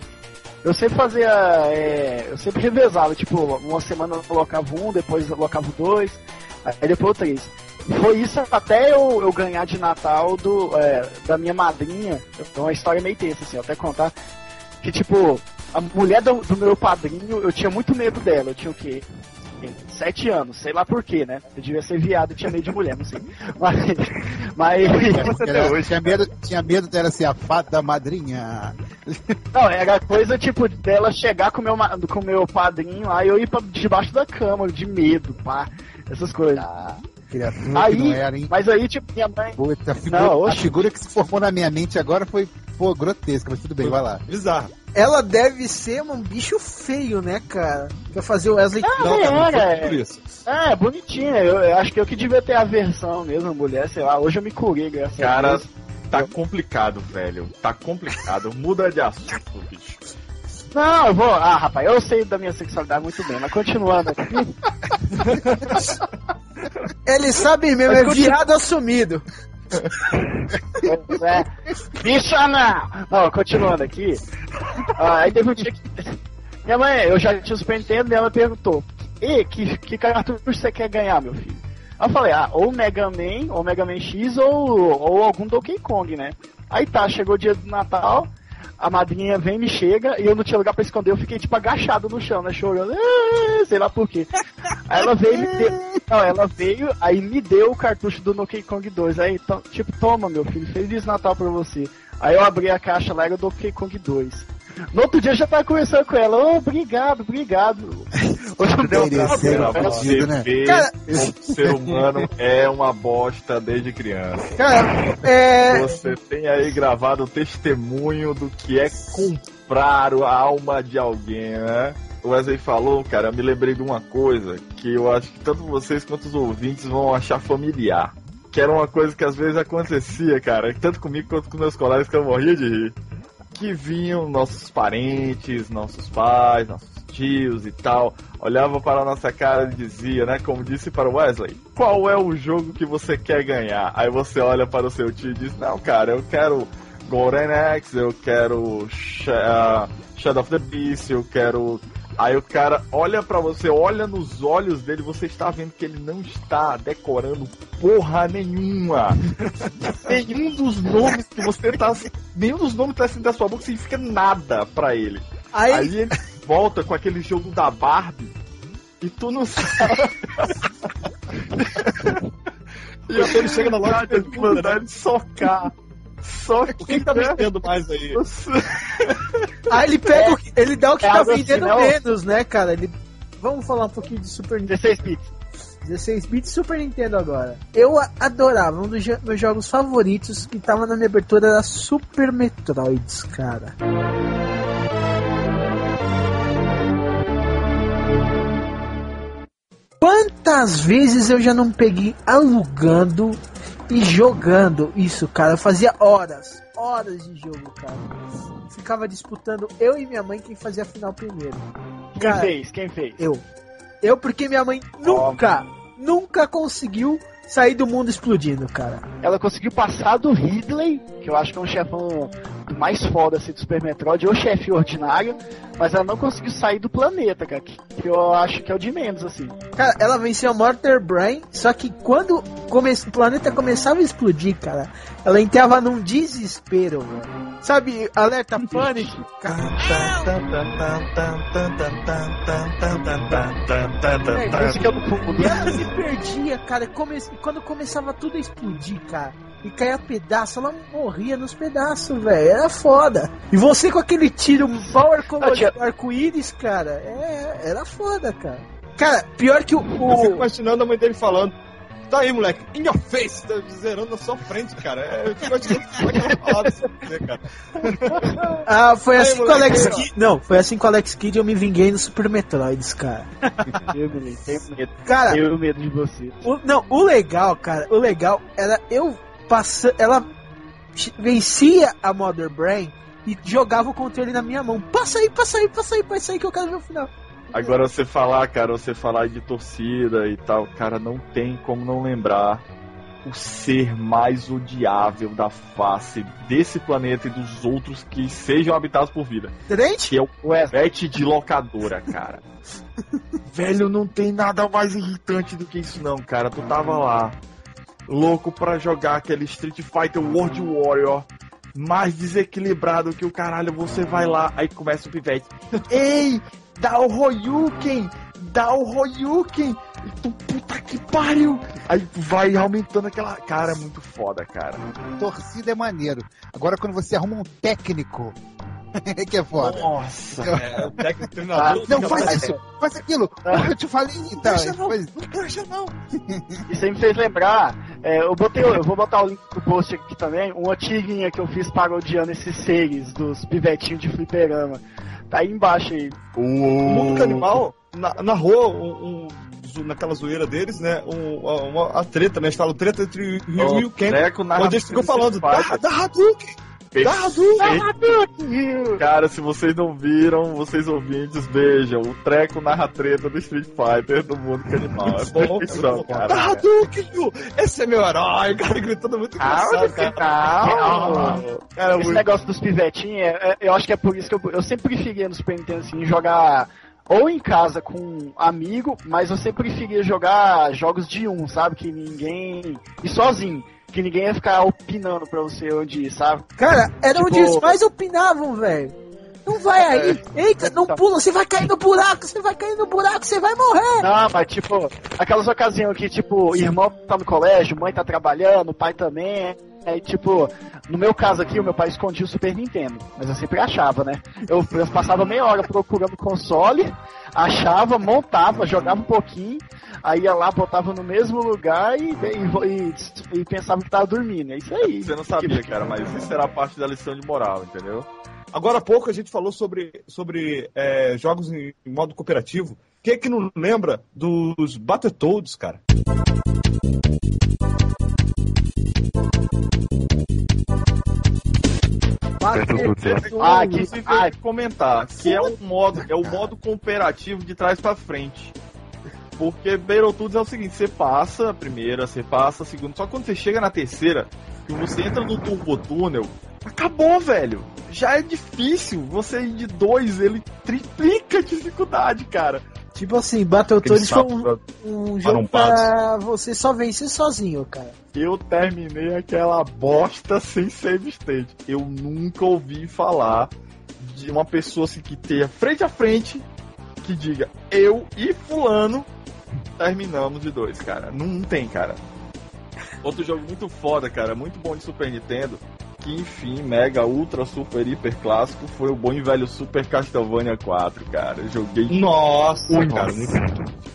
[SPEAKER 5] Eu sempre fazia. é, eu sempre revezava, tipo, uma semana eu colocava um, depois eu colocava dois, aí depois o três. E Foi isso até eu, eu ganhar de Natal do, é, da minha madrinha. Então uma história meio tensa, assim, até contar. Que tipo, a mulher do, do meu padrinho, eu tinha muito medo dela. Eu tinha o quê? Sete anos, sei lá por quê, né? Eu devia ser viado e tinha medo de mulher, não sei. Mas. mas
[SPEAKER 3] Era- tinha, medo, tinha medo dela ser a fada madrinha.
[SPEAKER 5] Não, era coisa tipo dela chegar com meu, com meu padrinho lá e eu ir pra debaixo da cama, de medo, pá. Essas coisas.
[SPEAKER 3] Criatura que
[SPEAKER 5] Aí,
[SPEAKER 3] não era, hein?
[SPEAKER 5] mas aí, tipo, minha mãe.
[SPEAKER 3] Puta, a figura,
[SPEAKER 5] Não,
[SPEAKER 3] a figura que se formou na minha mente agora foi, pô, grotesca, mas tudo bem, vai lá.
[SPEAKER 2] Bizarro.
[SPEAKER 1] Ela deve ser um bicho feio, né, cara? Pra fazer o Wesley
[SPEAKER 5] Ah,
[SPEAKER 2] Não, cara, não
[SPEAKER 5] era,
[SPEAKER 2] foi por
[SPEAKER 5] é.
[SPEAKER 2] isso.
[SPEAKER 5] É bonitinha. Eu, eu acho que eu que devia ter aversão mesmo, mulher, sei lá. Hoje eu me curei, graças a
[SPEAKER 6] Cara,
[SPEAKER 5] Deus.
[SPEAKER 6] tá complicado, velho. Tá complicado. Muda de assunto, bicho.
[SPEAKER 5] Não, eu vou. Ah, rapaz, eu sei da minha sexualidade muito bem, mas continuando aqui.
[SPEAKER 1] Ele sabe mesmo,
[SPEAKER 5] Mas
[SPEAKER 1] é
[SPEAKER 5] continua-
[SPEAKER 1] viado assumido.
[SPEAKER 5] Pois é. Bicha não! Não, continuando aqui. Ah, aí teve um dia que. Minha mãe, eu já tinha Super Nintendo e ela perguntou: E que, que cartucho você quer ganhar, meu filho? Aí eu falei, ah, ou Mega Man, ou Mega Man X, ou, ou algum Donkey Kong, né? Aí tá, chegou o dia do Natal, a madrinha vem, me chega, e eu não tinha lugar pra esconder, eu fiquei tipo agachado no chão, né? Chorando, "Ah", sei lá por quê. Aí ela veio me deu. Não, ela veio, aí me deu o cartucho do Donkey Kong 2. Aí, tipo, toma, meu filho, Feliz Natal pra você. Aí eu abri a caixa lá, era o Donkey Kong 2. No outro dia eu já tava conversando com ela, ô, obrigado, obrigado. Ela.
[SPEAKER 3] fudido,
[SPEAKER 6] Você
[SPEAKER 3] né?
[SPEAKER 1] Cara-
[SPEAKER 6] o ser humano é uma bosta desde criança.
[SPEAKER 1] Cara, é.
[SPEAKER 6] Você tem aí gravado o testemunho do que é comprar a alma de alguém, né? O Wesley falou, cara, eu me lembrei de uma coisa que eu acho que tanto vocês quanto os ouvintes vão achar familiar. Que era uma coisa que às vezes acontecia, cara, tanto comigo quanto com meus colegas que eu morria de rir. Que vinham nossos parentes, nossos pais, nossos tios e tal, olhavam para a nossa cara e dizia, né, como disse para o Wesley, qual é o jogo que você quer ganhar? Aí você olha para o seu tio e diz, não, cara, eu quero Golden Axe, eu quero Sh ah, Shadow of the Beast, eu quero... Aí o cara olha pra você, olha nos olhos dele, você está vendo que ele não está decorando porra nenhuma. nenhum dos nomes que você tá. Nenhum dos nomes que tá saindo da sua boca significa nada pra ele.
[SPEAKER 1] Aí,
[SPEAKER 6] Aí ele volta com aquele jogo da Barbie e tu não sabe.
[SPEAKER 2] E aí ele chega na loja e pergunta,
[SPEAKER 6] mandar
[SPEAKER 2] né?
[SPEAKER 6] ele socar. Só
[SPEAKER 2] O que, que tá vendendo mais aí?
[SPEAKER 1] aí ele pega o que- ele dá o que
[SPEAKER 5] É
[SPEAKER 1] tá
[SPEAKER 5] algo assim,
[SPEAKER 1] vendendo
[SPEAKER 5] não?
[SPEAKER 1] menos, né, cara? Ele. Vamos falar um pouquinho de Super Nintendo.
[SPEAKER 5] 16 bits.
[SPEAKER 1] 16 bits Super Nintendo agora. Eu adorava, um dos meus jogos favoritos que tava na minha abertura era Super Metroids, cara. Quantas vezes eu já não peguei alugando e jogando isso, cara? Eu fazia horas, horas de jogo, cara. Ficava disputando eu e minha mãe quem fazia a final primeiro.
[SPEAKER 5] Quem
[SPEAKER 1] Cara,
[SPEAKER 5] fez? Quem fez?
[SPEAKER 1] eu. Eu, porque minha mãe nunca, nunca conseguiu sair do mundo explodindo, cara.
[SPEAKER 5] Ela conseguiu passar do Ridley, que eu acho que é um chefão mais foda assim, do Super Metroid, ou chefe ordinário, mas ela não conseguiu sair do planeta, cara, que eu acho que é o de menos, assim.
[SPEAKER 1] Cara, ela venceu a Mortar Brain, só que quando come- o planeta começava a explodir, cara, ela entrava num desespero, velho. Sabe, alerta pânico?
[SPEAKER 5] É, música do fundo.
[SPEAKER 1] E ela se perdia, cara. Come... Quando começava tudo a explodir, cara, e caía pedaço, ela morria nos pedaços, velho. Era foda. E você com aquele tiro power colorido
[SPEAKER 5] tinha-
[SPEAKER 1] arco-íris, cara, é... era foda, cara. Cara, pior que o.
[SPEAKER 2] Eu fico
[SPEAKER 1] o...
[SPEAKER 2] imaginando a mãe dele falando. Tá aí, moleque, in your face, tá zerando na sua frente, cara. É, eu fico imaginando como é você, cara.
[SPEAKER 1] Ah, foi
[SPEAKER 2] Aí,
[SPEAKER 1] assim com o
[SPEAKER 2] moleque,
[SPEAKER 1] Alex
[SPEAKER 2] aí, ó.
[SPEAKER 1] Kidd. Não, foi assim com o Alex Kidd e eu me vinguei no Super Metroids, cara.
[SPEAKER 5] Eu me- tenho medo.
[SPEAKER 1] Cara,
[SPEAKER 5] Tenho medo de você.
[SPEAKER 1] O- não, o legal, cara, o legal era eu passando. Ela vencia a Mother Brain e jogava o controle na minha mão. Passa aí, passa aí, passa aí, passa aí que eu quero ver o final.
[SPEAKER 6] Agora você falar, cara, você falar de torcida e tal, cara, não tem como não lembrar o ser mais odiável da face desse planeta e dos outros que sejam habitados por vida.
[SPEAKER 1] Trent?
[SPEAKER 6] Que é o pet de locadora, cara. Velho, não tem nada mais irritante do que isso não, cara. Tu tava lá, louco pra jogar aquele Street Fighter World Warrior, mais desequilibrado que o caralho, você vai lá, aí começa o pivete. Ei, dá o Royuken! Dá o Royuken! Tu, puta que pariu! Aí vai aumentando aquela. Cara, é muito foda, cara.
[SPEAKER 3] Torcida é maneiro. Agora, quando você arruma um técnico que é foda.
[SPEAKER 6] Nossa,
[SPEAKER 2] É, o técnico treinador.
[SPEAKER 3] Não,
[SPEAKER 2] fica
[SPEAKER 3] faz isso, faz aquilo. Eu te falei, então.
[SPEAKER 2] deixa não.
[SPEAKER 3] faz-
[SPEAKER 2] Deixa não.
[SPEAKER 5] Isso aí me fez lembrar, é, eu botei, eu vou botar o link do post aqui também, uma tirinha que eu fiz parodiando esses seres dos pivetinhos de fliperama. Tá aí embaixo aí.
[SPEAKER 2] O mundo canibal na- narrou um, um- naquela zoeira deles, né? Um, uma, a treta, né? Eles falam treta entre o Ryu e o Ken. Onde eles ficam falando, da, da Hadouken! Da Hadouken!
[SPEAKER 6] Cara, se vocês não viram, vocês ouvintes, vejam. O treco narra treta do Street Fighter do mundo canibal. É bom, é bom.
[SPEAKER 2] Da
[SPEAKER 6] cara.
[SPEAKER 2] Hadouken, Ryu! Esse é meu herói! O cara gritando muito engraçado, cara.
[SPEAKER 6] Cara,
[SPEAKER 5] Esse
[SPEAKER 6] muito
[SPEAKER 5] negócio dos pivetinhos, é- é- eu acho que é por isso que eu, eu sempre preferia no Super Nintendo assim, jogar ou em casa com um amigo, mas eu sempre preferia jogar jogos de um, sabe? Que ninguém. E sozinho. Que ninguém ia ficar opinando pra você onde ir, sabe?
[SPEAKER 1] Cara, era
[SPEAKER 5] Tipo-
[SPEAKER 1] onde os pais opinavam, velho. Não vai aí. Eita, não pula, você vai cair no buraco, você vai cair no buraco, você vai morrer.
[SPEAKER 5] Não, mas tipo, aquelas ocasiões que, tipo, irmão tá no colégio, mãe tá trabalhando, pai também. Aí, tipo, no meu caso aqui, o meu pai escondia o Super Nintendo. Mas eu sempre achava, né? Eu, eu passava meia hora procurando console, achava, montava, jogava um pouquinho, aí ia lá, botava no mesmo lugar e, e, e- e pensava que tava dormindo. É isso aí.
[SPEAKER 6] Você não sabia, cara, mas isso era parte da lição de moral, entendeu?
[SPEAKER 2] Agora há pouco a gente falou sobre, sobre é, jogos em modo cooperativo. Quem é que não lembra dos Battletoads, cara?
[SPEAKER 5] Ah, que- ah,
[SPEAKER 6] comentar que é um modo, é o modo cooperativo de trás pra frente. Porque Battletoads é o seguinte, você passa a primeira, você passa a segunda, só quando você chega na terceira, que você entra no turbo túnel, acabou, velho. Já é difícil. Você ir de dois, ele triplica a dificuldade, cara.
[SPEAKER 1] Tipo assim, Battletoads foi um, um jogo pra você só vencer sozinho, cara.
[SPEAKER 6] Eu terminei aquela bosta sem save state. Eu nunca ouvi falar de uma pessoa assim que tenha frente a frente que diga eu e fulano terminamos de dois, cara. Não, não tem, cara. Outro jogo muito foda, cara, muito bom de Super Nintendo, que enfim, mega, ultra, super, hiper clássico, foi o bom e velho Super Castlevania 4, cara. Eu joguei
[SPEAKER 2] Nossa,
[SPEAKER 6] Muito.
[SPEAKER 2] cara, muito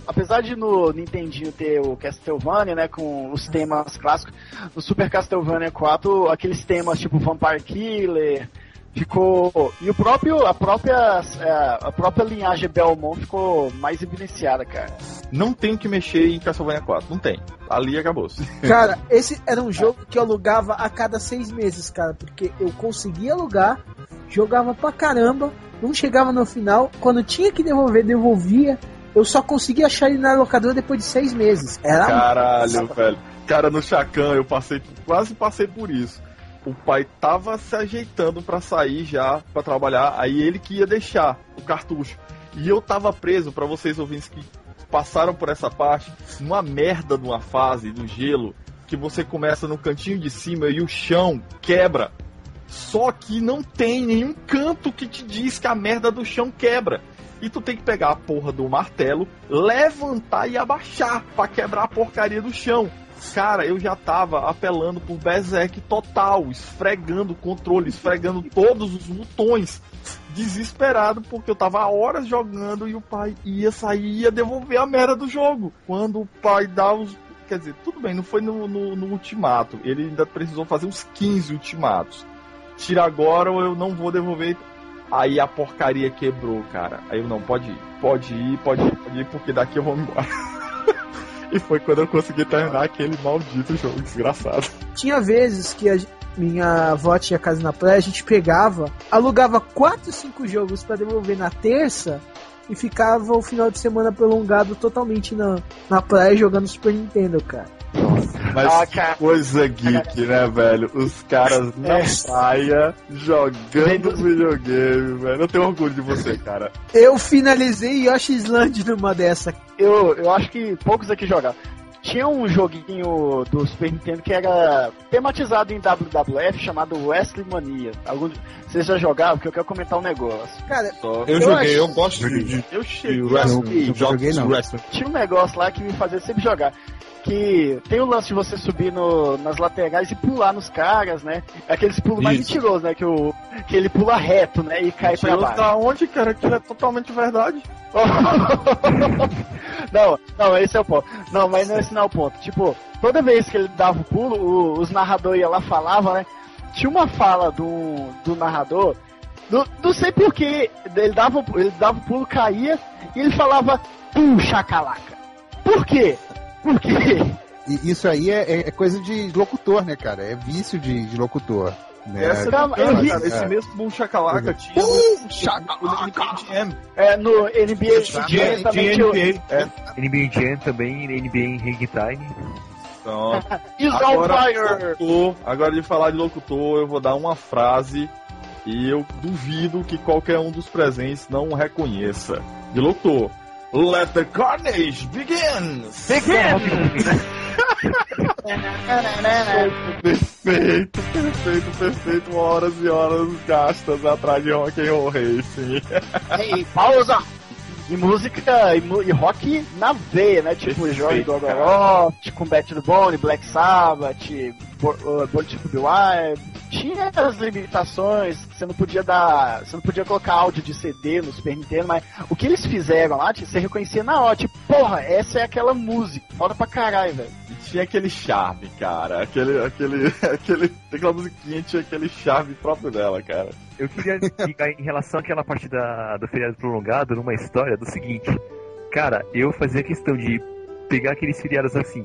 [SPEAKER 5] Apesar de no Nintendinho ter o Castlevania, né, com os temas clássicos, no Super Castlevania 4, aqueles temas tipo Vampire Killer, ficou e o próprio a própria é, a própria linhagem Belmont ficou mais evidenciada, cara.
[SPEAKER 6] Não tem que mexer em Castlevania 4, não tem. Ali acabou-se.
[SPEAKER 1] Cara, esse era um jogo que eu alugava a cada seis meses, cara, porque eu conseguia alugar, jogava pra caramba, não chegava no final, quando tinha que devolver, devolvia. Eu só conseguia achar ele na locadora depois de seis meses. Era
[SPEAKER 6] Caralho, velho. Cara, no Chacan eu passei, quase passei por isso. O pai tava se ajeitando pra sair já pra trabalhar, aí ele que ia deixar o cartucho. E eu tava preso, pra vocês ouvintes que passaram por essa parte, numa merda numa fase do gelo, que você começa no cantinho de cima e o chão quebra. Só que não tem nenhum canto que te diz que a merda do chão quebra. E tu tem que pegar a porra do martelo, levantar e abaixar pra quebrar a porcaria do chão. Cara, eu já tava apelando por Berserk total, esfregando o controle, esfregando todos os botões. Desesperado porque eu tava horas jogando e o pai ia sair e ia devolver a merda do jogo. Quando o pai dá os. Quer dizer, tudo bem, não foi no, no, no ultimato. Ele ainda precisou fazer uns 15 ultimatos. Tira agora ou eu não vou devolver. Aí a porcaria quebrou, cara. Aí eu não, pode ir, pode ir, pode ir, pode ir, porque daqui eu vou embora. e foi quando eu consegui terminar aquele maldito jogo desgraçado.
[SPEAKER 1] Tinha vezes que a minha avó tinha casa na praia, a gente pegava, alugava 4, 5 jogos pra devolver na terça e ficava o final de semana prolongado totalmente na, na praia jogando Super Nintendo, cara.
[SPEAKER 6] Mas
[SPEAKER 5] Ah, cara.
[SPEAKER 6] coisa geek, né, velho? Os caras na
[SPEAKER 5] É.
[SPEAKER 6] praia jogando videogame, velho. Eu tenho orgulho de você, cara.
[SPEAKER 1] Eu finalizei Yoshi's Land numa dessa.
[SPEAKER 5] Eu, eu acho que poucos aqui jogaram. Tinha um joguinho do Super Nintendo que era tematizado em WWF chamado Wesley Mania. Algum, vocês já jogaram? Porque eu quero comentar um negócio.
[SPEAKER 1] Cara,
[SPEAKER 6] Só.
[SPEAKER 2] Eu,
[SPEAKER 1] Eu
[SPEAKER 2] joguei, eu gosto de, de,
[SPEAKER 6] Eu
[SPEAKER 2] de
[SPEAKER 6] cheguei.
[SPEAKER 2] wrestling,
[SPEAKER 3] eu joguei, não.
[SPEAKER 2] wrestling.
[SPEAKER 5] Tinha um negócio lá que me fazia sempre jogar. Que tem o lance de você subir no, nas laterais e pular nos caras, né? É aqueles pulos mais mentirosos, né? Que, o, que ele pula reto, né? E cai pra
[SPEAKER 6] Mentiroso
[SPEAKER 5] baixo.
[SPEAKER 6] da onde, cara? Que é totalmente verdade.
[SPEAKER 5] não, não, esse é o ponto. Não, mas não esse não é o ponto. Tipo, toda vez que ele dava o pulo, o- os narradores iam lá falavam, né? Tinha uma fala do, do narrador, do, não sei porquê, ele dava, o- ele dava o pulo, caía, e ele falava, pum, chacalaca. Por quê? Por quê?
[SPEAKER 3] E isso aí é, é- é coisa de locutor, né, cara? É vício de, de locutor. Né?
[SPEAKER 6] Essa é cara. Esse
[SPEAKER 3] é.
[SPEAKER 6] mesmo Boom Chacalaca tinha
[SPEAKER 3] Bum,
[SPEAKER 6] no- no
[SPEAKER 3] chacalaca.
[SPEAKER 5] É, no NBA
[SPEAKER 3] Tinha-
[SPEAKER 5] Jam também tinha
[SPEAKER 2] NBA.
[SPEAKER 4] NBA Jam também, NBA em Hangtime.
[SPEAKER 6] Então, agora,
[SPEAKER 5] fire!
[SPEAKER 6] locutor, agora de falar de locutor, eu vou dar uma frase e eu duvido que qualquer um dos presentes não reconheça. De locutor. Let the carnage begin! Perfeito, perfeito, perfeito. Horas e horas gastas atrás de Rock and Roll Racing.
[SPEAKER 5] Ei, pausa! E música e, e rock na veia, né? Tipo
[SPEAKER 6] Perfeito,
[SPEAKER 5] Joy
[SPEAKER 6] cara.
[SPEAKER 5] Dogoroth, com Bat the Bone, Black Sabbath, uh, Bullet to the Wire. Tinha as limitações, você não podia dar. Você não podia colocar áudio de CD no Super Nintendo, mas o que eles fizeram lá, tipo, você reconhecia na hora, tipo, porra, essa é aquela música. Foda pra caralho, velho.
[SPEAKER 6] Tinha aquele charme, cara. Aquele, aquele, aquele, aquela musiquinha tinha aquele charme próprio dela, cara.
[SPEAKER 4] Eu queria ligar em relação àquela parte da, do feriado prolongado numa história do seguinte. Cara, eu fazia questão de pegar aqueles feriados assim.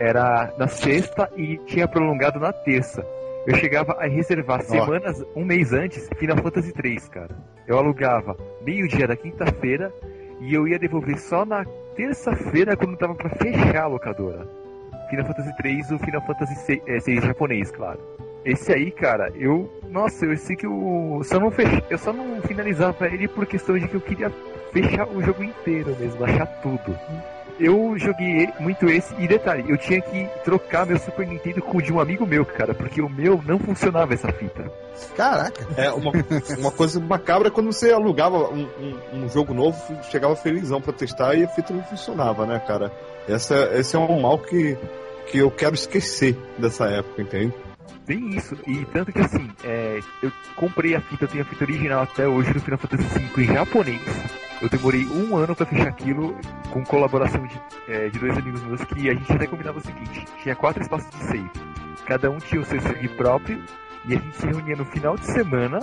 [SPEAKER 4] Era na sexta e tinha prolongado na terça. Eu chegava a reservar semanas, um mês antes, Final Fantasy 3, cara. Eu alugava meio-dia da quinta-feira e eu ia devolver só na terça-feira quando tava pra fechar a locadora. Final Fantasy 3 o Final Fantasy 6, é, 6 japonês, claro. Esse aí, cara, eu. Nossa, eu sei que eu só não fech... eu só não finalizava ele por questão de que eu queria fechar o jogo inteiro mesmo, achar tudo. Eu joguei muito esse, e detalhe, eu tinha que trocar meu Super Nintendo com o de um amigo meu, cara, porque o meu não funcionava essa fita.
[SPEAKER 3] Caraca.
[SPEAKER 2] É, uma, uma coisa macabra é quando você alugava um, um- um jogo novo, chegava felizão pra testar e a fita não funcionava, né, cara? Essa, esse é um mal que, que eu quero esquecer dessa época, entende?
[SPEAKER 4] Bem isso, e tanto que assim, é, eu comprei a fita, eu tenho a fita original até hoje do Final Fantasy V em japonês. Eu demorei um ano pra fechar aquilo com colaboração de, é, de dois amigos meus que a gente até combinava o seguinte: tinha quatro espaços de save, cada um tinha o seu save próprio e a gente se reunia no final de semana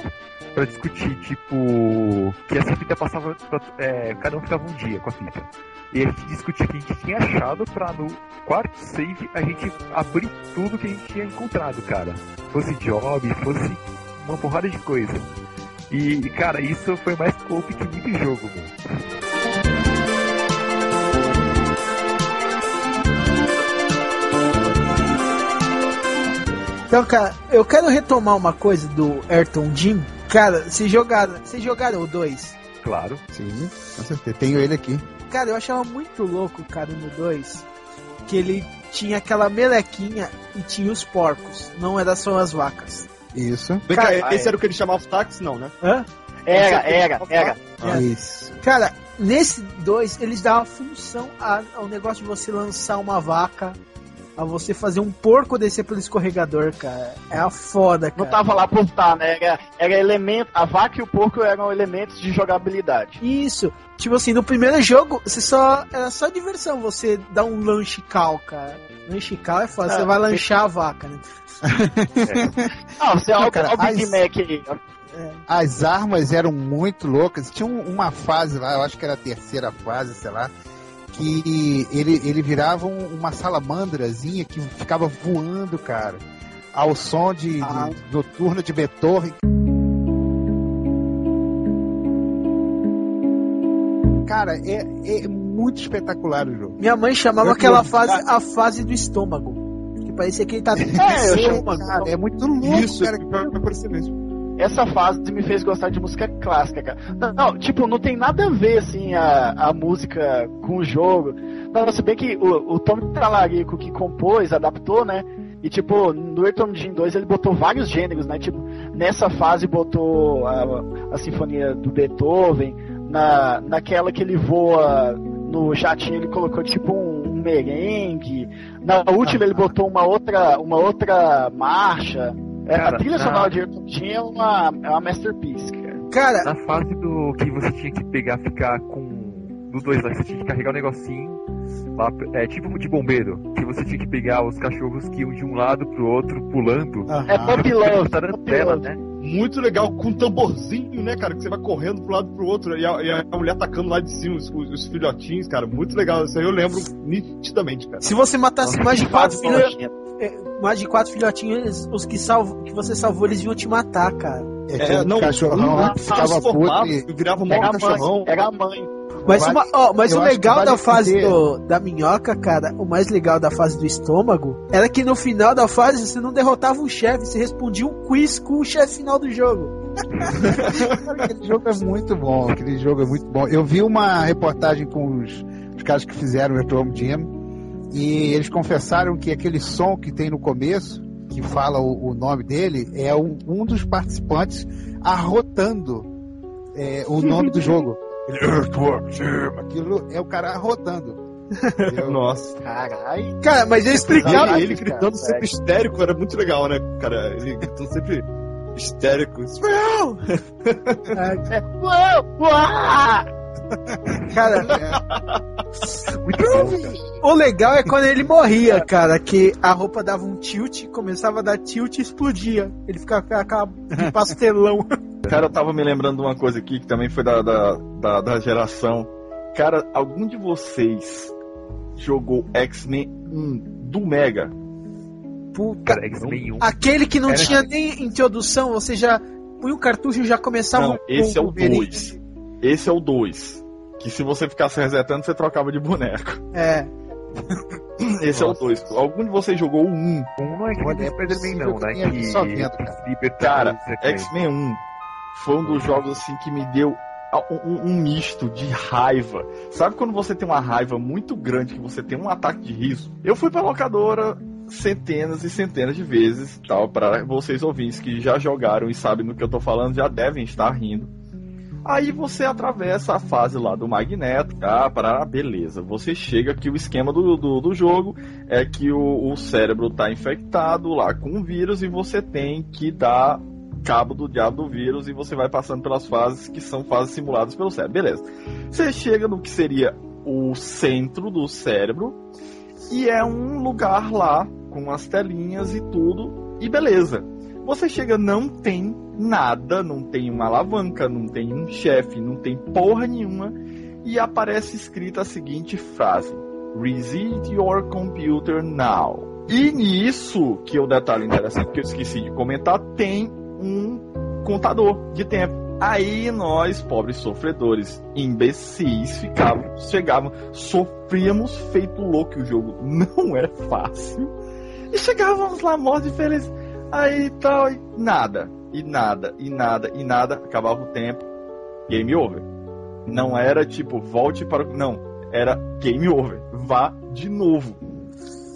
[SPEAKER 4] pra discutir, tipo, que essa fita passava, pra, é, cada um ficava um dia com a fita. E a gente discutia o que a gente tinha achado pra no quarto save a gente abrir tudo que a gente tinha encontrado, cara. Fosse job, fosse uma porrada de coisa. E, cara, isso foi mais coop que muito jogo, meu.
[SPEAKER 1] Então, cara, eu quero retomar uma coisa do Ayrton Jim. Cara, vocês jogaram, vocês jogaram o 2?
[SPEAKER 4] Claro.
[SPEAKER 3] Sim, com certeza. Tenho ele aqui.
[SPEAKER 1] Cara, eu achava muito louco, cara, no 2, que ele tinha aquela melequinha e tinha os porcos, não era só as vacas.
[SPEAKER 3] Isso.
[SPEAKER 2] Vem cá,
[SPEAKER 5] Cara,
[SPEAKER 2] esse era o que ele chamava táxi, não, né?
[SPEAKER 1] Hã?
[SPEAKER 5] Era, era, era.
[SPEAKER 1] É.
[SPEAKER 3] Isso.
[SPEAKER 1] Cara, nesse 2, eles davam função a- ao negócio de você lançar uma vaca, a você fazer um porco descer pelo escorregador, cara. É a foda,
[SPEAKER 5] Não
[SPEAKER 1] cara.
[SPEAKER 5] tava lá por estar, né? Era, era elemento. A vaca e o porco eram elementos de jogabilidade.
[SPEAKER 1] Isso. Tipo assim, no primeiro jogo, você só era só diversão você dar um lanche cal, cara. Lanche cal é foda,
[SPEAKER 5] Ah,
[SPEAKER 1] você vai
[SPEAKER 5] tem-
[SPEAKER 1] lanchar a vaca, né?
[SPEAKER 5] Ah, você
[SPEAKER 3] Não,
[SPEAKER 5] olha
[SPEAKER 3] cara,
[SPEAKER 5] o Big
[SPEAKER 3] as-
[SPEAKER 5] Mac aí.
[SPEAKER 3] As armas eram muito loucas. Tinha um- uma fase lá, eu acho que era a terceira fase, sei lá, que ele, ele virava um- uma salamandrazinha que ficava voando, cara, ao som de, de
[SPEAKER 1] Ah.
[SPEAKER 3] noturno de Beethoven. Cara, é, é muito espetacular o jogo.
[SPEAKER 1] Minha mãe chamava
[SPEAKER 3] Eu-
[SPEAKER 1] aquela fase a fase do estômago. Que parecia que ele tá.
[SPEAKER 5] É, eu chamo-
[SPEAKER 3] Cara, é muito louco,
[SPEAKER 2] Isso,
[SPEAKER 3] cara.
[SPEAKER 2] vai aparecer mesmo.
[SPEAKER 5] Essa fase me fez gostar de música clássica, cara. Não, não, tipo, não tem nada a ver, assim, a, a música com o jogo. Não, se bem que o, o Tom Talarico que compôs, adaptou, né? E, tipo, no Ayrton Jim 2 ele botou vários gêneros, né? Tipo, nessa fase botou a, a Sinfonia do Beethoven, na, naquela que ele voa no jatinho ele colocou tipo um, um merengue. Na última ele botou uma outra, uma outra marcha. É,
[SPEAKER 4] Cara,
[SPEAKER 5] a trilha
[SPEAKER 4] na-
[SPEAKER 5] sonora de Ayrton tinha é uma, é uma masterpiece, cara.
[SPEAKER 1] Cara,
[SPEAKER 4] Na fase do que você tinha que pegar, ficar com. Dos dois lá, que você tinha que carregar o negocinho. Lá, é tipo de bombeiro, que você tinha que pegar os cachorros que iam de um lado pro outro pulando.
[SPEAKER 5] É Puppy Love.
[SPEAKER 4] Tá na
[SPEAKER 5] Puppy
[SPEAKER 4] tela,
[SPEAKER 5] Love.
[SPEAKER 4] né?
[SPEAKER 2] Muito legal, com um tamborzinho, né, cara? Que você vai correndo pro lado pro outro e a, e a mulher atacando lá de cima os, os- os filhotinhos, cara. Muito legal. Isso aí eu lembro nitidamente, cara.
[SPEAKER 1] se você matasse mais de quatro,
[SPEAKER 5] Fase
[SPEAKER 1] filho,
[SPEAKER 5] nojenta.
[SPEAKER 1] é, mais de quatro filhotinhos, os que, salvo, que você salvou, eles iam te matar, cara.
[SPEAKER 3] É, tinha
[SPEAKER 2] não,
[SPEAKER 3] cachorrão lá que ficava
[SPEAKER 2] transformava,
[SPEAKER 3] puto e
[SPEAKER 2] virava um cachorrão.
[SPEAKER 5] Era a mãe.
[SPEAKER 1] Mas, uma, ó, mas o legal
[SPEAKER 3] vale
[SPEAKER 1] da fase do, da minhoca, cara, o mais legal da fase do estômago, era que no final da fase você não derrotava o chefe, você respondia um quiz com o chefe final do jogo.
[SPEAKER 3] Cara, aquele jogo é muito bom, aquele jogo é muito bom. Eu vi uma reportagem com os, os caras que fizeram o Retro Home Jam e eles confessaram que aquele som que tem no começo, que fala o, o nome dele, é um, um dos participantes arrotando é, o nome do jogo. Ele, aquilo é o cara arrotando. Eu-
[SPEAKER 2] Nossa.
[SPEAKER 5] Caralho.
[SPEAKER 1] Cara, mas eu explicava.
[SPEAKER 2] Ele, ele gritando sempre histérico era muito legal, né, cara? Ele gritando sempre histérico. Israel!
[SPEAKER 5] É, uau, uau!
[SPEAKER 1] Cara,
[SPEAKER 4] Muito bom, cara.
[SPEAKER 1] o legal é quando ele morria, cara, que a roupa dava um tilt, começava a dar tilt e explodia. Ele ficava com aquela de pastelão.
[SPEAKER 6] Cara, eu tava me lembrando de uma coisa aqui que também foi da, da, da, da geração. Cara, algum de vocês jogou X-Men 1 do Mega?
[SPEAKER 1] Puta.
[SPEAKER 4] Cara, X-Men 1.
[SPEAKER 1] Aquele que não
[SPEAKER 4] Era-
[SPEAKER 1] tinha nem introdução, você já punha o cartucho e já começava
[SPEAKER 6] Não,
[SPEAKER 1] um-
[SPEAKER 6] esse é o
[SPEAKER 1] Wolverine.
[SPEAKER 6] 2. Esse é o 2. Que se você ficasse resetando, você trocava de boneco.
[SPEAKER 1] É.
[SPEAKER 6] Esse é o 2. Algum de vocês jogou o 1?
[SPEAKER 4] Um não é que
[SPEAKER 3] Olha, é possível
[SPEAKER 4] não,
[SPEAKER 3] que
[SPEAKER 4] né?
[SPEAKER 3] só vendo, cara.
[SPEAKER 4] Sleeper
[SPEAKER 6] Cara,
[SPEAKER 4] X-Men.
[SPEAKER 6] X-Men 1 foi um dos jogos assim que me deu um, um- um misto de raiva. Sabe quando você tem uma raiva muito grande, que você tem um ataque de riso? Eu fui pra locadora centenas e centenas de vezes, tal, para vocês ouvintes que já jogaram e sabem do que eu tô falando, já devem estar rindo. Aí você atravessa a fase lá do Magneto, tá? Para beleza. Você chega que o esquema do, do, do jogo é que o, o cérebro tá infectado lá com um vírus e você tem que dar cabo do diabo do vírus e você vai passando pelas fases que são fases simuladas pelo cérebro. Beleza. Você chega no que seria o centro do cérebro e é um lugar lá com as telinhas e tudo e beleza. Você chega, não tem nada, não tem uma alavanca, não tem um chefe, não tem porra nenhuma e aparece escrita a seguinte frase: Reset your computer now. E nisso, que é o detalhe interessante que eu esqueci de comentar, tem um contador de tempo. Aí nós, pobres sofredores, imbecis, ficávamos, chegávamos, sofríamos feito louco. O jogo não é fácil. E chegávamos lá, mortos de feliz. Aí tal, e nada, e nada, e nada, e nada. Acabava o tempo, game over. Não era tipo, volte para o. Não, era game over. Vá de novo.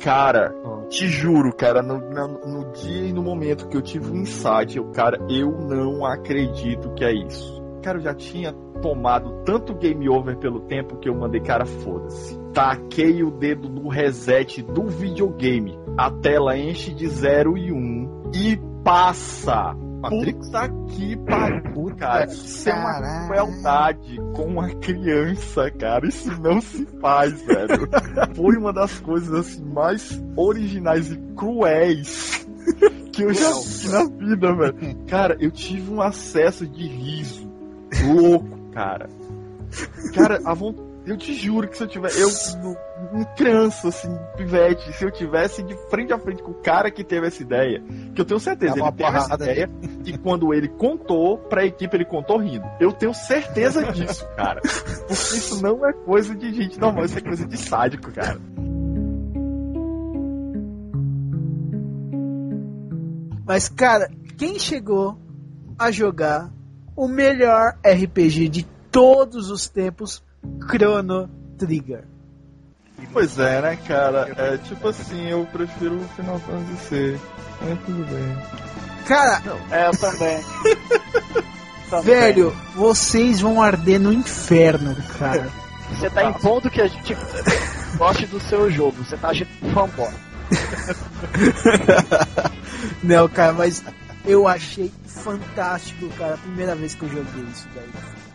[SPEAKER 6] Cara, te juro, cara, no, no- no dia e no momento que eu tive um insight, eu, cara, eu não acredito que é isso. Cara, eu já tinha tomado tanto game over pelo tempo que eu mandei, cara, foda-se. Taquei o dedo no reset do videogame. A tela enche de 0 e 1 um, e passa.
[SPEAKER 2] Matrix?
[SPEAKER 6] Puta que pariu, cara. Isso é uma crueldade com uma criança, cara. Isso não se faz, velho. Foi uma das coisas assim mais originais e cruéis que eu já vi na vida, velho. Cara, eu tive um acesso de riso louco, cara. Cara, a vontade. Eu te juro que se eu tivesse. Eu, um criança, assim, pivete, se eu tivesse de frente a frente com o cara que teve essa ideia, que eu tenho certeza,
[SPEAKER 3] Dava
[SPEAKER 6] ele
[SPEAKER 3] uma
[SPEAKER 6] teve essa
[SPEAKER 3] porrada
[SPEAKER 6] ideia, e quando ele contou pra equipe, ele contou rindo. Eu tenho certeza disso, cara. Porque isso não é coisa de gente normal, isso é coisa de sádico, cara.
[SPEAKER 1] Mas, cara, quem chegou a jogar o melhor RPG de todos os tempos, Chrono Trigger?
[SPEAKER 6] Pois é, né, cara? É tipo assim, eu prefiro o Final Fantasy C. Mas tudo bem.
[SPEAKER 1] Cara,
[SPEAKER 5] É, eu também. Também.
[SPEAKER 1] velho, vocês vão arder no inferno, cara.
[SPEAKER 5] Você tá impondo que a gente goste do seu jogo. Você tá agindo fanboy.
[SPEAKER 1] Não, cara, mas eu achei fantástico, cara, a primeira vez que eu joguei isso daí.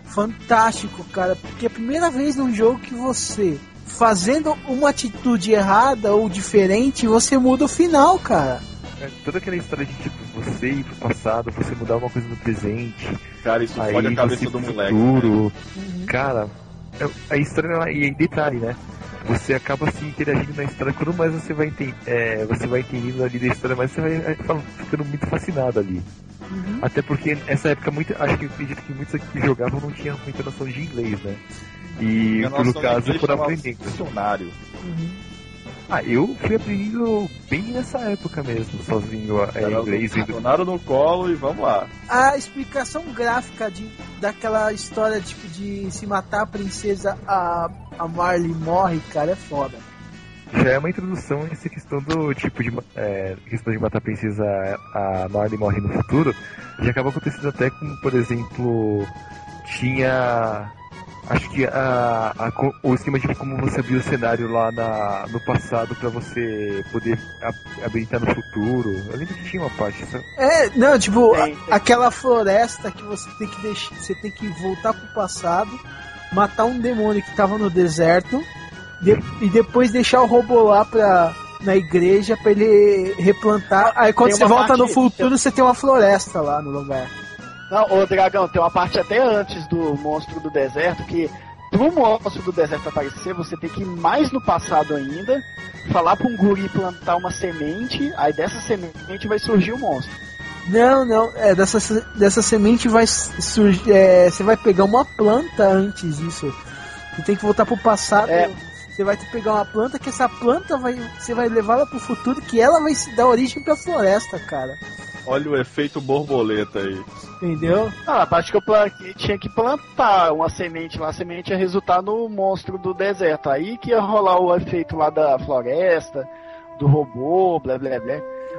[SPEAKER 1] Fantástico, cara, porque é a primeira vez num jogo que você, fazendo uma atitude errada ou diferente, você muda o final, cara.
[SPEAKER 4] É, toda aquela história de tipo, você ir pro passado, você mudar uma coisa no presente.
[SPEAKER 6] Cara, isso
[SPEAKER 4] aí
[SPEAKER 6] fode a cabeça
[SPEAKER 4] você
[SPEAKER 6] do moleque.
[SPEAKER 4] Futuro.
[SPEAKER 1] Uhum.
[SPEAKER 4] Cara, é- a história ela- e em detalhe, né? Você acaba se interagindo na história, quanto mais você vai, enten é, você vai entendendo ali da história, mais você vai é, ficando muito fascinado ali.
[SPEAKER 1] Uhum.
[SPEAKER 4] Até porque nessa época, muito, acho que eu acredito que muitos que jogavam não tinham muita noção de inglês, né? E pelo
[SPEAKER 6] de
[SPEAKER 4] caso foram
[SPEAKER 6] chamava
[SPEAKER 4] aprendendo.
[SPEAKER 6] Dicionário.
[SPEAKER 4] Ah, eu fui aprendendo bem nessa época mesmo, sozinho é,
[SPEAKER 6] Era
[SPEAKER 4] inglês.
[SPEAKER 6] dicionário no colo e vamos lá.
[SPEAKER 1] A explicação gráfica de, daquela história tipo, de se matar a princesa, a, a Marley morre, cara, é foda.
[SPEAKER 4] Já é uma introdução essa questão do tipo de é, questão de matar a princesa a Marley morre no futuro. Já acaba acontecendo até com, por exemplo, tinha acho que a, a o esquema de como você abriu o cenário lá na, no passado pra você poder ab- habilitar no futuro. Eu lembro que tinha uma parte. Só...
[SPEAKER 1] É, não, tipo,
[SPEAKER 5] Tem,
[SPEAKER 1] a- aquela floresta que você tem que deixar, você tem que voltar pro passado, matar um demônio que tava no deserto de- e depois deixar o robô lá pra na igreja pra ele replantar. Aí quando
[SPEAKER 5] Tem
[SPEAKER 1] você volta no
[SPEAKER 5] parte-
[SPEAKER 1] futuro, você tem uma floresta lá no lugar.
[SPEAKER 5] Não, ô Dragão, tem uma parte até antes do monstro do deserto que pro monstro do deserto aparecer, você tem que ir mais no passado ainda, falar pra um guri plantar uma semente, aí dessa semente vai surgir o monstro.
[SPEAKER 1] Não, não, é dessa, dessa semente vai surgir. É, você vai pegar uma planta antes disso. Você tem que voltar pro passado.
[SPEAKER 5] É.
[SPEAKER 1] Você vai ter que pegar uma planta que essa planta vai. Você vai levar ela pro futuro que ela vai se dar origem pra floresta, cara.
[SPEAKER 6] Olha o efeito borboleta aí.
[SPEAKER 1] Entendeu?
[SPEAKER 5] Ah, a parte que eu plan- que tinha que plantar uma semente lá, a semente ia resultar no monstro do deserto. Aí que ia rolar o efeito lá da floresta, do robô, blá blá blá.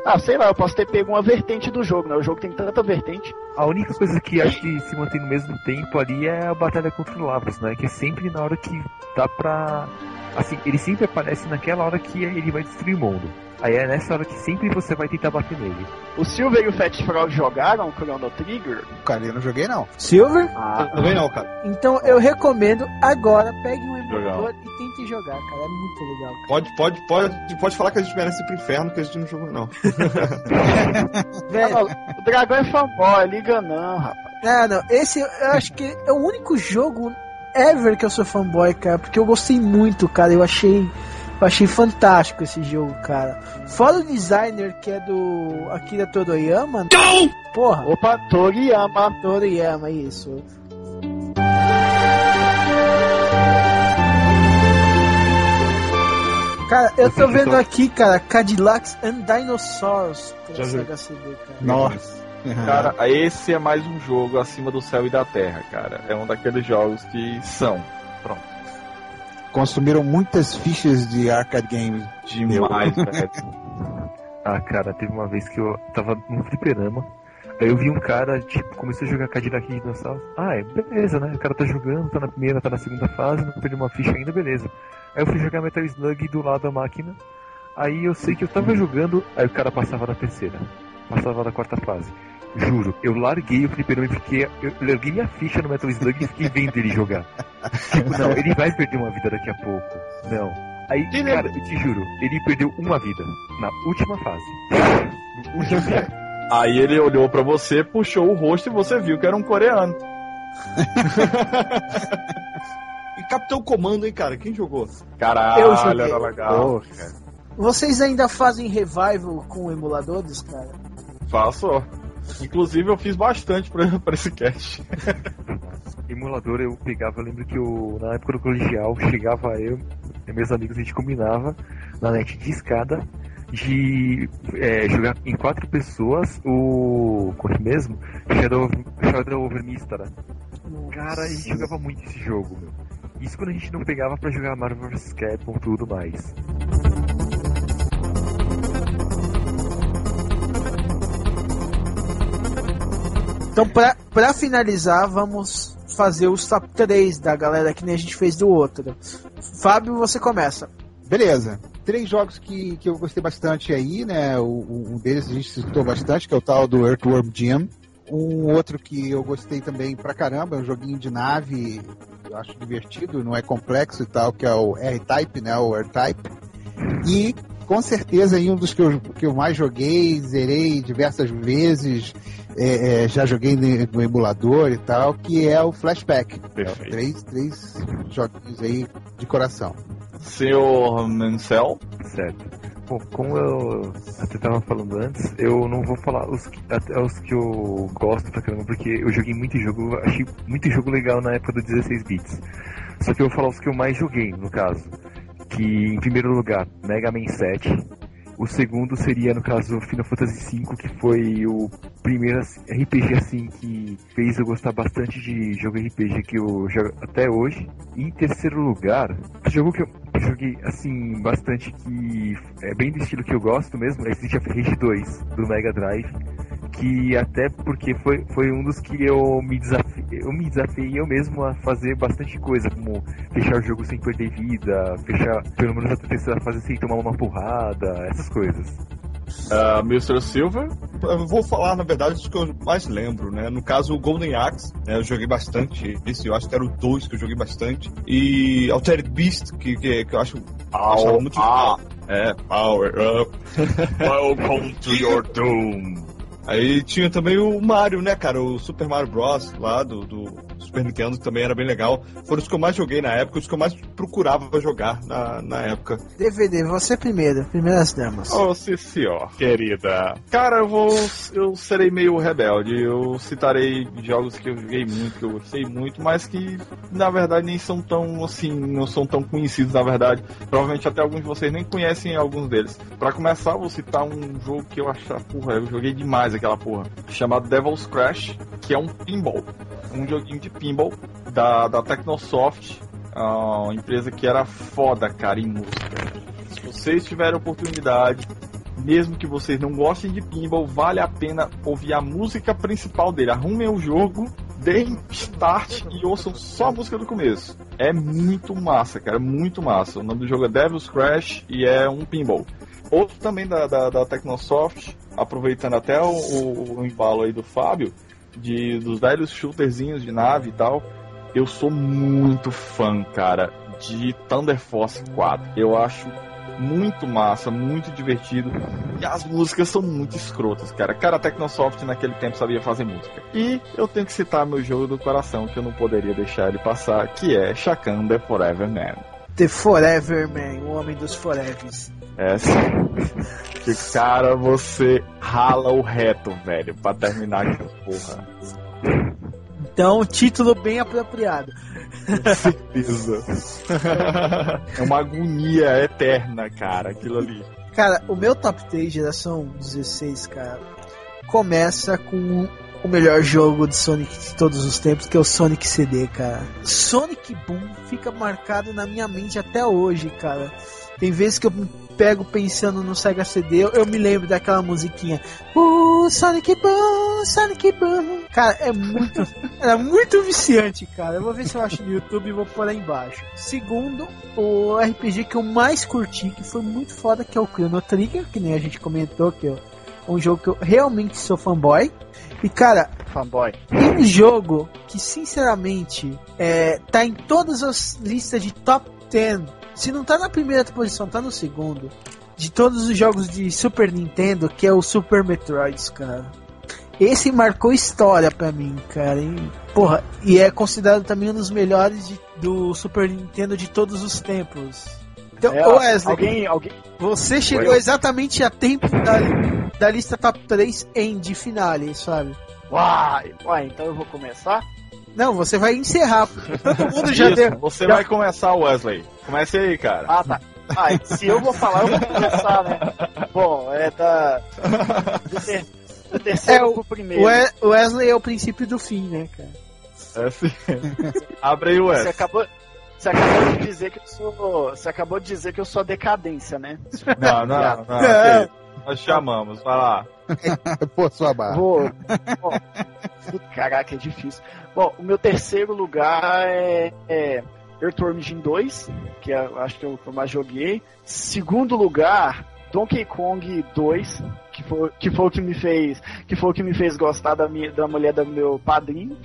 [SPEAKER 5] Ah, sei lá, eu posso ter pego uma vertente do jogo, né? O jogo tem tanta vertente.
[SPEAKER 4] A única coisa que acho que se mantém no mesmo tempo ali é a batalha contra o Lavos, né? Que é sempre na hora que dá pra. Assim, ele sempre aparece naquela hora que ele vai destruir o mundo. Aí é nessa hora que sempre você vai tentar bater nele.
[SPEAKER 5] O Silver e o Fat Frog jogaram Chrono Trigger?
[SPEAKER 3] Cara, eu não joguei não.
[SPEAKER 1] Silver?
[SPEAKER 5] Ah,
[SPEAKER 2] Também não, cara.
[SPEAKER 1] Então eu recomendo agora, pegue um emulador
[SPEAKER 6] Legal.
[SPEAKER 1] e tente jogar, cara. É muito legal.
[SPEAKER 2] Pode, pode, pode, pode falar que a gente merece ir pro inferno, que a gente não jogou, não.
[SPEAKER 1] Velho,
[SPEAKER 5] o Dragão é fanboy, liga não, rapaz.
[SPEAKER 1] não, não. Esse eu acho que é o único jogo ever que eu sou fanboy, cara. Porque eu gostei muito, cara. Eu achei. Eu achei fantástico esse jogo, cara. Fora o designer que é do Akira Toroyama. Porra,
[SPEAKER 5] Opa, Toriyama.
[SPEAKER 1] Toriyama, isso. Cara, eu tô vendo aqui, cara, Cadillacs and Dinosaurs pra
[SPEAKER 2] Já vi.
[SPEAKER 1] Sega CD, cara.
[SPEAKER 3] Nossa.
[SPEAKER 6] Cara, esse é mais um jogo acima do céu e da terra, cara. É um daqueles jogos que são.
[SPEAKER 3] Consumiram muitas fichas de arcade games.
[SPEAKER 6] Demais.
[SPEAKER 4] Ah, cara, teve uma vez que eu tava num fliperama. Aí eu vi um cara, tipo, começou a jogar Cadillac de dinossauro. Ah, é, beleza, né? O cara tá jogando, tá na primeira, tá na segunda fase, não perdeu uma ficha ainda, beleza. Aí eu fui jogar Metal Slug do lado da máquina. Aí eu sei que eu tava jogando, aí o cara passava na terceira. Passava na quarta fase. Juro, eu larguei o fliperama e fiquei. Eu larguei minha ficha no Metal Slug e fiquei vendo ele jogar. tipo, não, ele vai perder uma vida daqui a pouco. Não. Aí, cara, eu te juro, ele perdeu uma vida na última fase. No último
[SPEAKER 6] Aí ele olhou pra você, puxou o rosto e você viu que era um coreano.
[SPEAKER 2] E Capitão Comando, hein, cara? Quem jogou?
[SPEAKER 6] Caralho,
[SPEAKER 1] Eu joguei.
[SPEAKER 6] era legal.
[SPEAKER 1] Vocês ainda fazem revival com emuladores, cara?
[SPEAKER 6] Faço. Inclusive eu fiz bastante pra, pra esse cast.
[SPEAKER 4] emulador eu pegava, eu lembro que eu, na época do colegial, chegava eu e meus amigos, a gente combinava na net de escada de é, jogar em quatro pessoas o. Qual que mesmo? Shadow, Shadow Over Mistara. Cara, a gente jogava muito esse jogo, meu. Isso quando a gente não pegava pra jogar Marvel vs Capcom e tudo mais.
[SPEAKER 1] Então, pra, pra finalizar, vamos fazer os top 3 da galera que nem a gente fez do outro. Fábio, você começa.
[SPEAKER 3] Beleza. Três jogos que, que eu gostei bastante aí, né? O, um deles a gente citou bastante, que é o tal do Earthworm Jim. Um outro que eu gostei também pra caramba, é um joguinho de nave, eu acho divertido, não é complexo e tal, que é o R-Type, né? O R-Type. E com certeza aí um dos que eu, que eu mais joguei, zerei diversas vezes, é, é, já joguei no, no emulador e tal, que é o Flashback.
[SPEAKER 6] Perfeito.
[SPEAKER 3] Três, três joguinhos aí de coração.
[SPEAKER 6] Senhor Mansell.
[SPEAKER 4] Certo. Bom, como eu até tava falando antes, eu não vou falar os que, até os que eu gosto pra caramba, porque eu joguei muito jogo, achei muito jogo legal na época do 16 bits. Só que eu vou falar os que eu mais joguei, no caso. Que em primeiro lugar, Mega Man 7. O segundo seria, no caso, Final Fantasy V, que foi o primeiro RPG assim que fez eu gostar bastante de jogo RPG que eu jogo até hoje. E em terceiro lugar, jogo que eu joguei assim bastante que é bem do estilo que eu gosto mesmo, é Street of Rage 2 do Mega Drive, que até porque foi, foi um dos que eu me desafiei, eu me desafiei eu mesmo a fazer bastante coisa, como fechar o jogo sem perder vida, fechar pelo menos até terceira fase sem tomar uma porrada, essas coisas.
[SPEAKER 6] Uh, Mr. Silver.
[SPEAKER 2] Eu vou falar, na verdade, dos que eu mais lembro, né? No caso, o Golden Axe, né? Eu joguei bastante. Esse eu acho que era o 2 que eu joguei bastante. E Altered Beast, que, que, que eu acho achava muito
[SPEAKER 6] ah.
[SPEAKER 2] É, Power Up.
[SPEAKER 6] Welcome to your doom.
[SPEAKER 2] Aí tinha também o Mario, né, cara? O Super Mario Bros. lá do, do Super Nintendo que também era bem legal. Foram os que eu mais joguei na época, os que eu mais procurava jogar na, na época.
[SPEAKER 1] DVD, você primeiro, primeiras damas.
[SPEAKER 6] Oh, sim, senhor, querida. Cara, eu vou. Eu serei meio rebelde. Eu citarei jogos que eu joguei muito, que eu gostei muito, mas que na verdade nem são tão assim, não são tão conhecidos, na verdade. Provavelmente até alguns de vocês nem conhecem alguns deles. Pra começar, eu vou citar um jogo que eu acho, porra, eu joguei demais aquela porra. Chamado Devil's Crash, que é um pinball. Um joguinho de pinball da, da Technosoft. Uma empresa que era foda, cara, em música. Se vocês tiverem oportunidade, mesmo que vocês não gostem de pinball, vale a pena ouvir a música principal dele. Arrumem o jogo, deem start e ouçam só a música do começo. É muito massa, cara, muito massa. O nome do jogo é Devil's Crash e é um pinball. Outro também da, da, da Technosoft, aproveitando até o, o, o embalo aí do Fábio, de, dos velhos shooterzinhos de nave e tal, eu sou muito fã, cara, de Thunder Force 4. Eu acho muito massa, muito divertido. E as músicas são muito escrotas, cara. Cara, a Technosoft naquele tempo sabia fazer música. E eu tenho que citar meu jogo do coração, que eu não poderia deixar ele passar, que é Shakan The Forever Man.
[SPEAKER 1] The Forever Man, o homem dos Forevers.
[SPEAKER 6] É, sim. que cara, você rala o reto, velho, pra terminar aquela porra.
[SPEAKER 1] Então, título bem apropriado.
[SPEAKER 6] Com certeza. é uma agonia eterna, cara, aquilo ali.
[SPEAKER 1] Cara, o meu top 3 geração 16, cara, começa com o melhor jogo de Sonic de todos os tempos, que é o Sonic CD, cara. Sonic Boom fica marcado na minha mente até hoje, cara. Tem vezes que eu pego pensando no Sega CD, eu, eu me lembro daquela musiquinha. Uh, Sonic Boom, Sonic Boom. Cara, é muito, era muito viciante, cara. Eu vou ver se eu acho no YouTube e vou pôr lá embaixo. Segundo, o RPG que eu mais curti, que foi muito foda, que é o Chrono Trigger, que nem a gente comentou, que é um jogo que eu realmente sou fanboy. E cara,
[SPEAKER 5] fanboy.
[SPEAKER 1] Tem um jogo que sinceramente é, tá em todas as listas de top 10. Se não tá na primeira posição, tá no segundo. De todos os jogos de Super Nintendo, que é o Super Metroid, cara. Esse marcou história pra mim, cara. E, porra, e é considerado também um dos melhores de, do Super Nintendo de todos os tempos. Então,
[SPEAKER 5] É,
[SPEAKER 1] Wesley,
[SPEAKER 5] alguém, alguém,
[SPEAKER 1] você chegou
[SPEAKER 5] Oi.
[SPEAKER 1] exatamente a tempo da, da lista top 3 em de finale, sabe?
[SPEAKER 5] Uai, uai, então eu vou começar?
[SPEAKER 1] Não, você vai encerrar. porque Todo mundo já
[SPEAKER 6] Isso,
[SPEAKER 1] deu.
[SPEAKER 6] Você
[SPEAKER 1] já-
[SPEAKER 6] vai começar, Wesley. Comece aí, cara.
[SPEAKER 5] Ah, tá. Ah, se eu vou falar, eu vou começar, né? Bom, é da. Do, ter, do terceiro
[SPEAKER 1] É, o-
[SPEAKER 5] pro primeiro.
[SPEAKER 1] Wesley é o princípio do fim, né, cara?
[SPEAKER 6] É assim. Abre aí o
[SPEAKER 5] Você
[SPEAKER 6] Wesley.
[SPEAKER 5] acabou, você acabou de dizer que eu sou. Você acabou de dizer que eu sou a decadência, né?
[SPEAKER 6] Não, não, não.
[SPEAKER 1] É.
[SPEAKER 6] ok. Nós chamamos, vai lá.
[SPEAKER 3] Pô, sua barra.
[SPEAKER 5] Vou. Bom, caraca, é difícil. Bom, o meu terceiro lugar é, é Earthworm Jim 2, que é, eu acho que eu, que eu mais joguei. Segundo lugar, Donkey Kong 2, que foi, que foi o que me fez, que foi o que me fez gostar da, minha, da mulher do meu padrinho,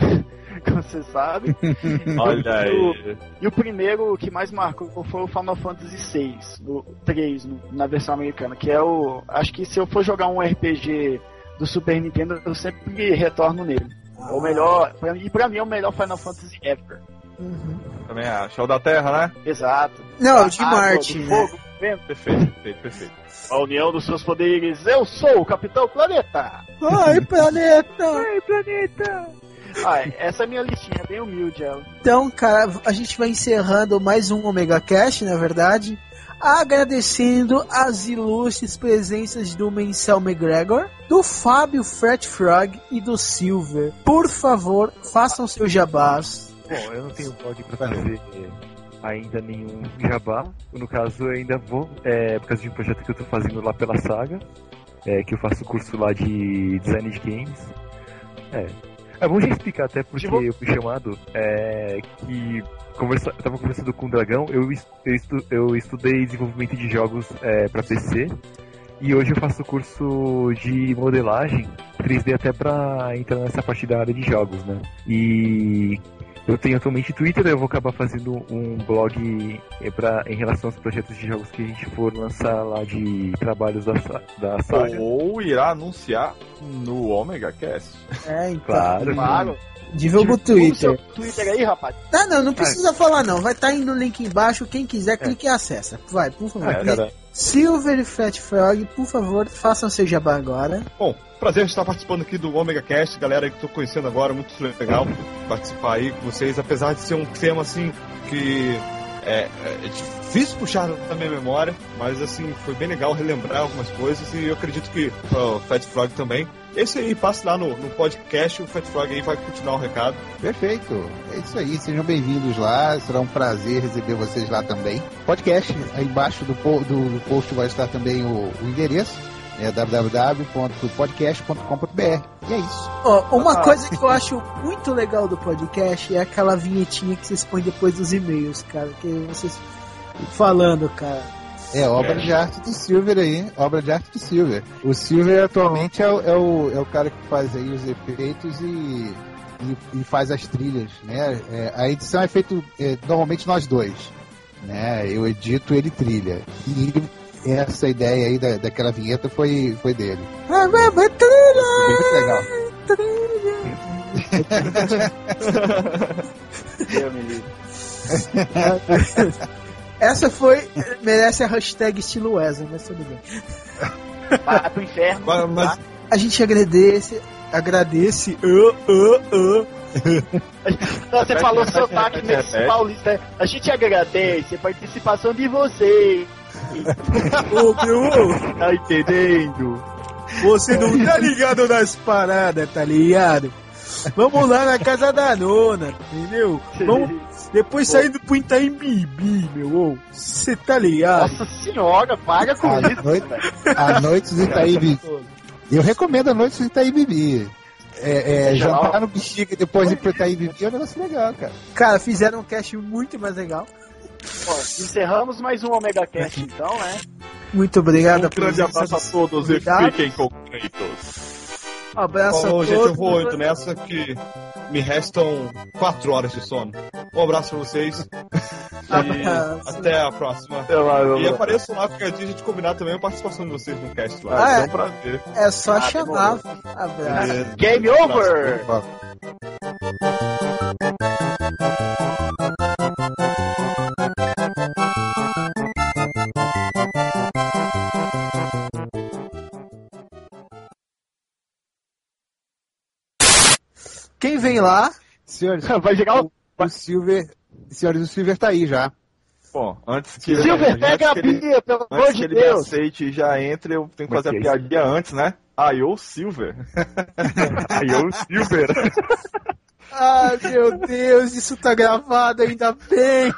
[SPEAKER 5] como você sabe.
[SPEAKER 6] Olha
[SPEAKER 5] E
[SPEAKER 6] aí.
[SPEAKER 5] o- E o primeiro que mais marcou foi o Final Fantasy VI, no 3, no- na versão americana, que é o. Acho que se eu for jogar um RPG do Super Nintendo, eu sempre retorno nele. É O melhor, pra- e pra mim é o melhor Final Fantasy ever.
[SPEAKER 6] Também acho. É o da Terra, né?
[SPEAKER 5] Exato.
[SPEAKER 1] Não,
[SPEAKER 5] A
[SPEAKER 1] de
[SPEAKER 5] água,
[SPEAKER 1] Marte, né?
[SPEAKER 5] fogo, vento.
[SPEAKER 6] Perfeito, perfeito, perfeito.
[SPEAKER 5] A união dos seus poderes, eu sou o Capitão Planeta!
[SPEAKER 1] Ai, planeta!
[SPEAKER 4] Ai, planeta!
[SPEAKER 5] Ah, essa é a minha listinha, bem humilde ela.
[SPEAKER 1] Então, cara, a gente vai encerrando mais um Omega Cast, na verdade. Agradecendo as ilustres presenças do Mensel McGregor, do Fábio Fat Frog e do Silver. Por favor, façam seus jabás.
[SPEAKER 4] Bom, eu não tenho blog pra fazer ainda nenhum jabá. No caso, eu ainda vou, é, por causa de um projeto que eu tô fazendo lá pela Saga, é, que eu faço curso lá de design de games. É. É bom já explicar até porque eu fui chamado, é, que conversa, eu tava conversando com o Dragão, eu, eu, estu, eu estudei desenvolvimento de jogos é, para PC, e hoje eu faço curso de modelagem 3D até pra entrar nessa parte da área de jogos, né? E eu tenho atualmente Twitter, eu vou acabar fazendo um blog eh, pra, em relação aos projetos de jogos que a gente for lançar lá de trabalhos da, da saga.
[SPEAKER 6] Ou irá anunciar no Omega Cast.
[SPEAKER 1] É, então.
[SPEAKER 4] Claro.
[SPEAKER 5] Claro.
[SPEAKER 1] Divulga o Twitter.
[SPEAKER 5] seu Twitter aí, rapaz.
[SPEAKER 1] Ah, não, não precisa falar não. Vai estar aí no link embaixo. Quem quiser, clique e acessa. Vai, por favor.
[SPEAKER 6] É.
[SPEAKER 1] Silver e Fat Frog, por favor, façam seu jabá agora.
[SPEAKER 2] Bom, prazer estar participando aqui do Omega Cast, galera que estou conhecendo agora, muito legal participar aí com vocês, apesar de ser um tema assim que é, é difícil puxar da minha memória, mas assim, foi bem legal relembrar algumas coisas e eu acredito que o Fat Frog também. Isso aí, passe lá no, no podcast, o Fat Frog aí vai continuar o recado.
[SPEAKER 3] Perfeito. É isso aí. Sejam bem-vindos lá. Será um prazer receber vocês lá também. Podcast, aí embaixo do, do, do post vai estar também o, o endereço. É www.podcast.com.br. E é isso.
[SPEAKER 1] Ó, uma
[SPEAKER 5] Ah.
[SPEAKER 1] coisa que eu acho muito legal do podcast é aquela vinhetinha que vocês põem depois dos e-mails, cara. Que vocês falando, cara.
[SPEAKER 3] É obra de arte do Silver aí, obra de arte do Silver. O Silver atualmente é o, é o, é o cara que faz aí os efeitos e, e, e faz as trilhas, né? É, a edição é feita é, normalmente nós dois, né? Eu edito, ele trilha. E essa ideia aí da, daquela vinheta foi, foi dele.
[SPEAKER 1] Ah,
[SPEAKER 3] muito legal.
[SPEAKER 5] Deus me.
[SPEAKER 1] Essa foi. merece a hashtag estilo Wesley, mas tudo bem.
[SPEAKER 5] Vai pro inferno.
[SPEAKER 2] Mas, mas?
[SPEAKER 1] A gente agradece. Agradece. Uh, uh, uh.
[SPEAKER 5] Não, você falou sotaque paulista. né? A gente agradece a participação de vocês.
[SPEAKER 1] Ô, meu,
[SPEAKER 5] Tá entendendo?
[SPEAKER 1] você não tá ligado nas paradas, tá ligado? Vamos lá na casa da nona, entendeu? Vamos depois saindo pro Itaim Bibi, meu. Você tá ligado?
[SPEAKER 5] Nossa senhora, para com
[SPEAKER 3] A
[SPEAKER 5] isso.
[SPEAKER 3] noite, a noite do Itaí Bibi. Eu recomendo a noite do Itaí Bibi. É, é, jantar no bexiga e depois ir pro Itaí Bibi é um negócio legal, cara.
[SPEAKER 1] Cara, fizeram um cast muito mais legal.
[SPEAKER 5] Bom, encerramos mais um Omega Cast então, né?
[SPEAKER 1] Muito obrigado.
[SPEAKER 6] um grande abraço a todos e fiquem com Kratos.
[SPEAKER 1] Um abraço
[SPEAKER 2] Bom,
[SPEAKER 1] a
[SPEAKER 2] gente,
[SPEAKER 1] todos.
[SPEAKER 2] eu vou indo nessa que me restam quatro horas de sono. Um abraço pra vocês e até a próxima.
[SPEAKER 6] Até lá,
[SPEAKER 2] E apareçam lá dia a gente combinar também a participação de vocês no cast lá.
[SPEAKER 1] Ah,
[SPEAKER 2] é
[SPEAKER 1] é?
[SPEAKER 2] um prazer.
[SPEAKER 1] É só
[SPEAKER 5] Ah,
[SPEAKER 1] chamar. Abraço.
[SPEAKER 5] Game over!
[SPEAKER 1] Lá?
[SPEAKER 3] Senhores,
[SPEAKER 5] Vai chegar o.
[SPEAKER 3] o Silver. Senhores, o Silver tá aí já.
[SPEAKER 6] Bom, antes que
[SPEAKER 5] Silver,
[SPEAKER 6] antes
[SPEAKER 5] pega a
[SPEAKER 6] ele,
[SPEAKER 5] Bia, pelo amor
[SPEAKER 6] antes que
[SPEAKER 5] de
[SPEAKER 6] ele me
[SPEAKER 5] Deus!
[SPEAKER 6] aceite e já entre, eu tenho que fazer a
[SPEAKER 4] é isso?
[SPEAKER 6] piadinha antes, né? Aí o Silver.
[SPEAKER 4] Aí eu, Silver.
[SPEAKER 1] Ai, meu Deus, isso tá gravado, ainda bem.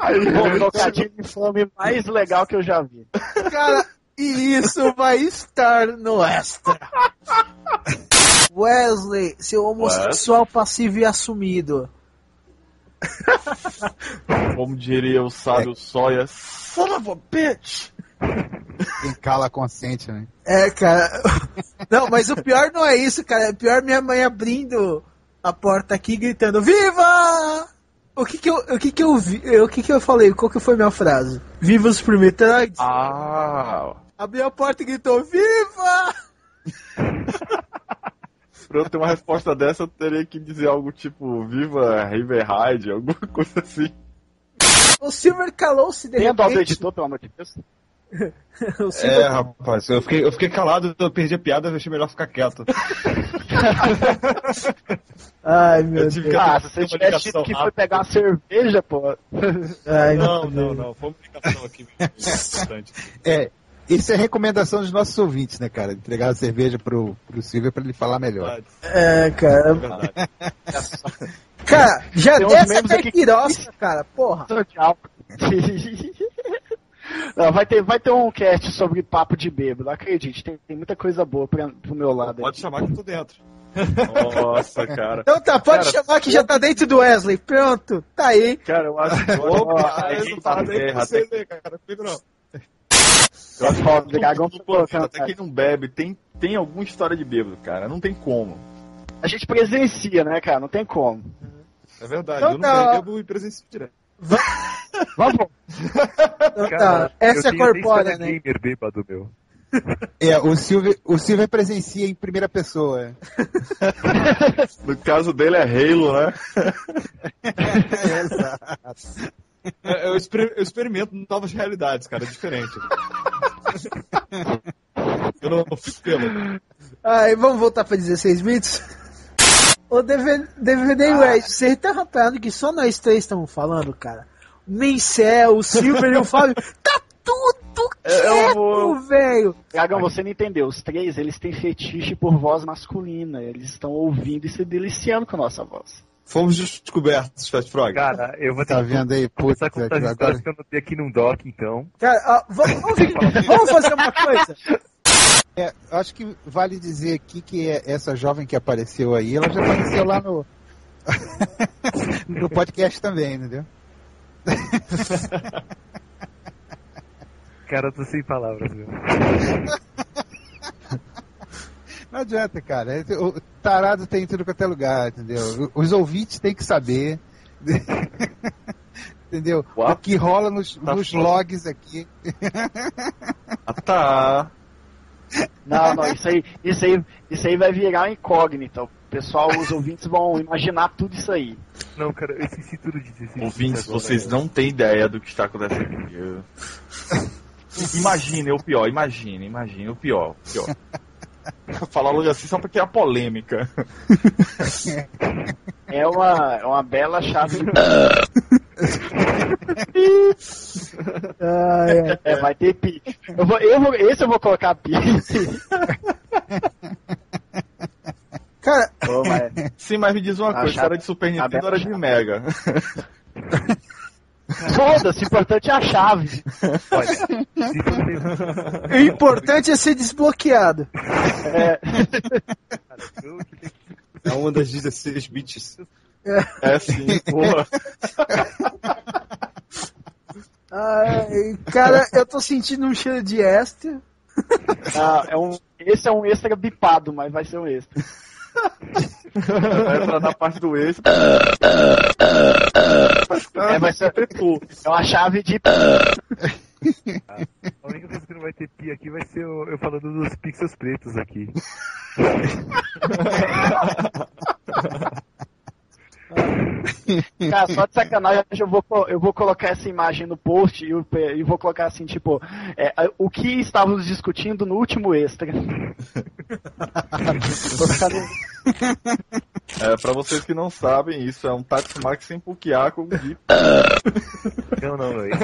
[SPEAKER 5] Aí, o trocadilho infame mais legal que eu já vi.
[SPEAKER 1] Cara, e isso vai estar no extra. Wesley, seu homossexual passivo e assumido.
[SPEAKER 6] Como diria o sábio Sawyer, son of a bitch!
[SPEAKER 3] Quem cala consente, né?
[SPEAKER 1] É, cara. Não, mas o pior não é isso, cara. É pior minha mãe abrindo a porta aqui gritando: Viva! O que que eu, o que que eu vi, o que que eu falei? Qual que foi a minha frase? Viva os Metroids?
[SPEAKER 6] Ah,
[SPEAKER 1] Abriu a porta e gritou: Viva!
[SPEAKER 6] pra eu ter uma resposta dessa, eu teria que dizer algo tipo, viva River Ride, alguma coisa assim.
[SPEAKER 1] O Silver calou-se de
[SPEAKER 5] Tem a
[SPEAKER 1] repente.
[SPEAKER 5] editor, pelo amor de Deus.
[SPEAKER 1] O Silver
[SPEAKER 2] É, rapaz, eu fiquei, eu fiquei calado, eu perdi a piada, eu achei melhor ficar quieto.
[SPEAKER 1] Ai, meu
[SPEAKER 2] Eu
[SPEAKER 1] Deus.
[SPEAKER 5] Ah, se você tivesse dito que foi pegar uma cerveja, pô.
[SPEAKER 1] Ai,
[SPEAKER 2] Não, não, não, foi uma comunicação aqui.
[SPEAKER 3] É, isso é recomendação dos nossos ouvintes, né, cara? Entregar a cerveja pro, pro Silvio pra ele falar melhor.
[SPEAKER 1] É, cara.
[SPEAKER 2] Verdade.
[SPEAKER 1] Cara, já
[SPEAKER 5] Tem
[SPEAKER 1] desce até pirosca, cara. Porra.
[SPEAKER 5] Tchau. Não, vai, ter, vai ter um cast sobre papo de bêbado, acredite, tem, tem muita coisa boa pra, pro meu lado
[SPEAKER 2] Pode
[SPEAKER 5] aqui.
[SPEAKER 2] chamar que eu tô dentro.
[SPEAKER 6] Nossa, cara.
[SPEAKER 1] Então tá, pode
[SPEAKER 6] Cara,
[SPEAKER 1] chamar que já tá dentro do Wesley. Pronto, tá aí.
[SPEAKER 6] Cara, eu acho que
[SPEAKER 2] Opa,
[SPEAKER 6] a
[SPEAKER 2] essa
[SPEAKER 6] gente tá até,
[SPEAKER 2] ver, cara. Não.
[SPEAKER 5] Eu acho que o dragão tá colocando,
[SPEAKER 6] até quem não bebe tem, tem alguma história de bêbado, cara. Não tem como.
[SPEAKER 5] A gente presencia, né, cara? Não tem como.
[SPEAKER 2] É verdade,
[SPEAKER 1] Então
[SPEAKER 2] eu
[SPEAKER 1] tá.
[SPEAKER 2] não bebo e presencio direto.
[SPEAKER 5] Vamos.
[SPEAKER 1] Então tá, essa é corpórea, né?
[SPEAKER 4] gamer bêbado, meu.
[SPEAKER 3] É, o Silvio, o Silvio presencia em primeira pessoa.
[SPEAKER 6] No caso dele é Halo, né?
[SPEAKER 2] É, Eu, exper- eu experimento novas realidades, cara, é diferente. Eu não, não fico pelo.
[SPEAKER 1] Aí, vamos voltar pra 16 bits? O DVD, DVD Red, você tá rapando que só nós três estamos falando, cara? O Mencel, o Silver e o Fábio, tá tudo
[SPEAKER 5] eu vou-
[SPEAKER 1] quieto, velho.
[SPEAKER 5] Dragão, você não entendeu. Os três, eles têm fetiche por voz masculina. Eles estão ouvindo e se deliciando com a nossa voz.
[SPEAKER 2] Fomos descobertos, Fast Frog.
[SPEAKER 4] Cara, eu vou ter
[SPEAKER 3] Tá
[SPEAKER 4] que
[SPEAKER 3] vendo aí? Putz,
[SPEAKER 4] começar a contar as
[SPEAKER 3] agora...
[SPEAKER 4] que eu notei aqui num doc, então.
[SPEAKER 1] Cara, ó, vamos, vamos fazer uma coisa.
[SPEAKER 3] É, acho que vale dizer aqui que é- essa jovem que apareceu aí, ela já apareceu lá no no podcast também, entendeu?
[SPEAKER 4] Cara, eu tô sem palavras, meu.
[SPEAKER 3] Não adianta, cara. É, O tarado tem em tudo quanto é lugar, entendeu? Os ouvintes têm que saber. entendeu?
[SPEAKER 6] Uau.
[SPEAKER 3] O que rola nos,
[SPEAKER 6] Tá
[SPEAKER 3] nos logs aqui.
[SPEAKER 6] Ah, tá.
[SPEAKER 5] Não, não, isso aí, isso aí, isso aí vai virar incógnita. O pessoal, os ouvintes vão imaginar tudo isso aí.
[SPEAKER 4] Não, cara, eu esqueci tudo de dizer.
[SPEAKER 6] Ouvintes, vocês não têm ideia do que está acontecendo aqui. Eu- Imagine o pior, imagine, imagine o pior. o pior. Falar logo assim só porque é a polêmica.
[SPEAKER 5] É uma, é uma bela chave.
[SPEAKER 1] Ai, ai.
[SPEAKER 5] É, vai ter pi. Eu vou, eu vou, esse eu vou colocar pi.
[SPEAKER 1] Cara,
[SPEAKER 5] mas-
[SPEAKER 6] Sim, mas me diz uma
[SPEAKER 5] A
[SPEAKER 6] coisa,
[SPEAKER 5] chave-
[SPEAKER 6] era de Super Nintendo era de. Mega.
[SPEAKER 5] Foda-se, o importante é a chave.
[SPEAKER 4] Olha,
[SPEAKER 1] o importante é ser desbloqueado.
[SPEAKER 5] É,
[SPEAKER 4] cara, eu que tenho que
[SPEAKER 2] É uma das 16 bits.
[SPEAKER 6] É sim, porra.
[SPEAKER 1] Ai, cara, eu tô sentindo um cheiro de extra.
[SPEAKER 5] ah, é um, esse é um extra bipado, mas vai ser um extra.
[SPEAKER 6] Vai entrar na parte do extra.
[SPEAKER 5] É, vai ser, é uma chave de.
[SPEAKER 4] A única coisa que não vai ter pi aqui vai ser eu, eu falando dos pixels pretos aqui.
[SPEAKER 5] Cara, só de sacanagem, eu vou, eu vou colocar essa imagem no post e, eu- e vou colocar assim, tipo, é, o que estávamos discutindo no último extra.
[SPEAKER 6] É, pra vocês que não sabem, isso é um Tatsumaki sem pukear com Gui.
[SPEAKER 4] Não, não, velho.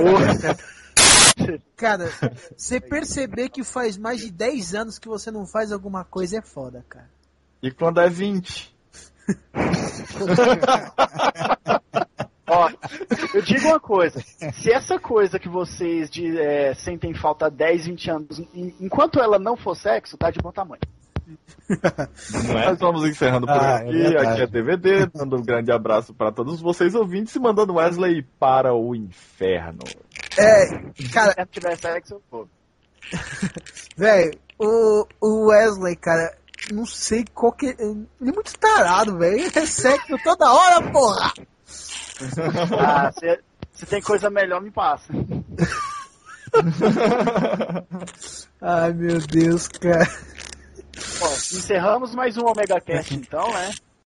[SPEAKER 1] Cara, você perceber que faz mais de 10 anos que você não faz alguma coisa é foda, cara.
[SPEAKER 6] E quando é 20?
[SPEAKER 5] Ó, eu digo uma coisa. Se essa coisa que vocês de, é, sentem falta há 10, 20 anos, en- enquanto ela não for sexo, tá de bom tamanho.
[SPEAKER 6] Nós vamos encerrando por
[SPEAKER 3] Ah, é
[SPEAKER 6] aqui.
[SPEAKER 3] verdade.
[SPEAKER 6] aqui é DVD, dando um grande abraço para todos vocês ouvintes e mandando Wesley para o inferno.
[SPEAKER 1] É, cara,
[SPEAKER 5] Se tiver sexo, eu vou.
[SPEAKER 1] velho, o, o Wesley, cara, não sei qual que. Ele é muito tarado, velho. Ele é sexo toda hora, porra!
[SPEAKER 5] Ah, se, se tem coisa melhor, me passa.
[SPEAKER 1] Ai, meu Deus, cara.
[SPEAKER 5] Bom, encerramos mais um Omega Cast então, né?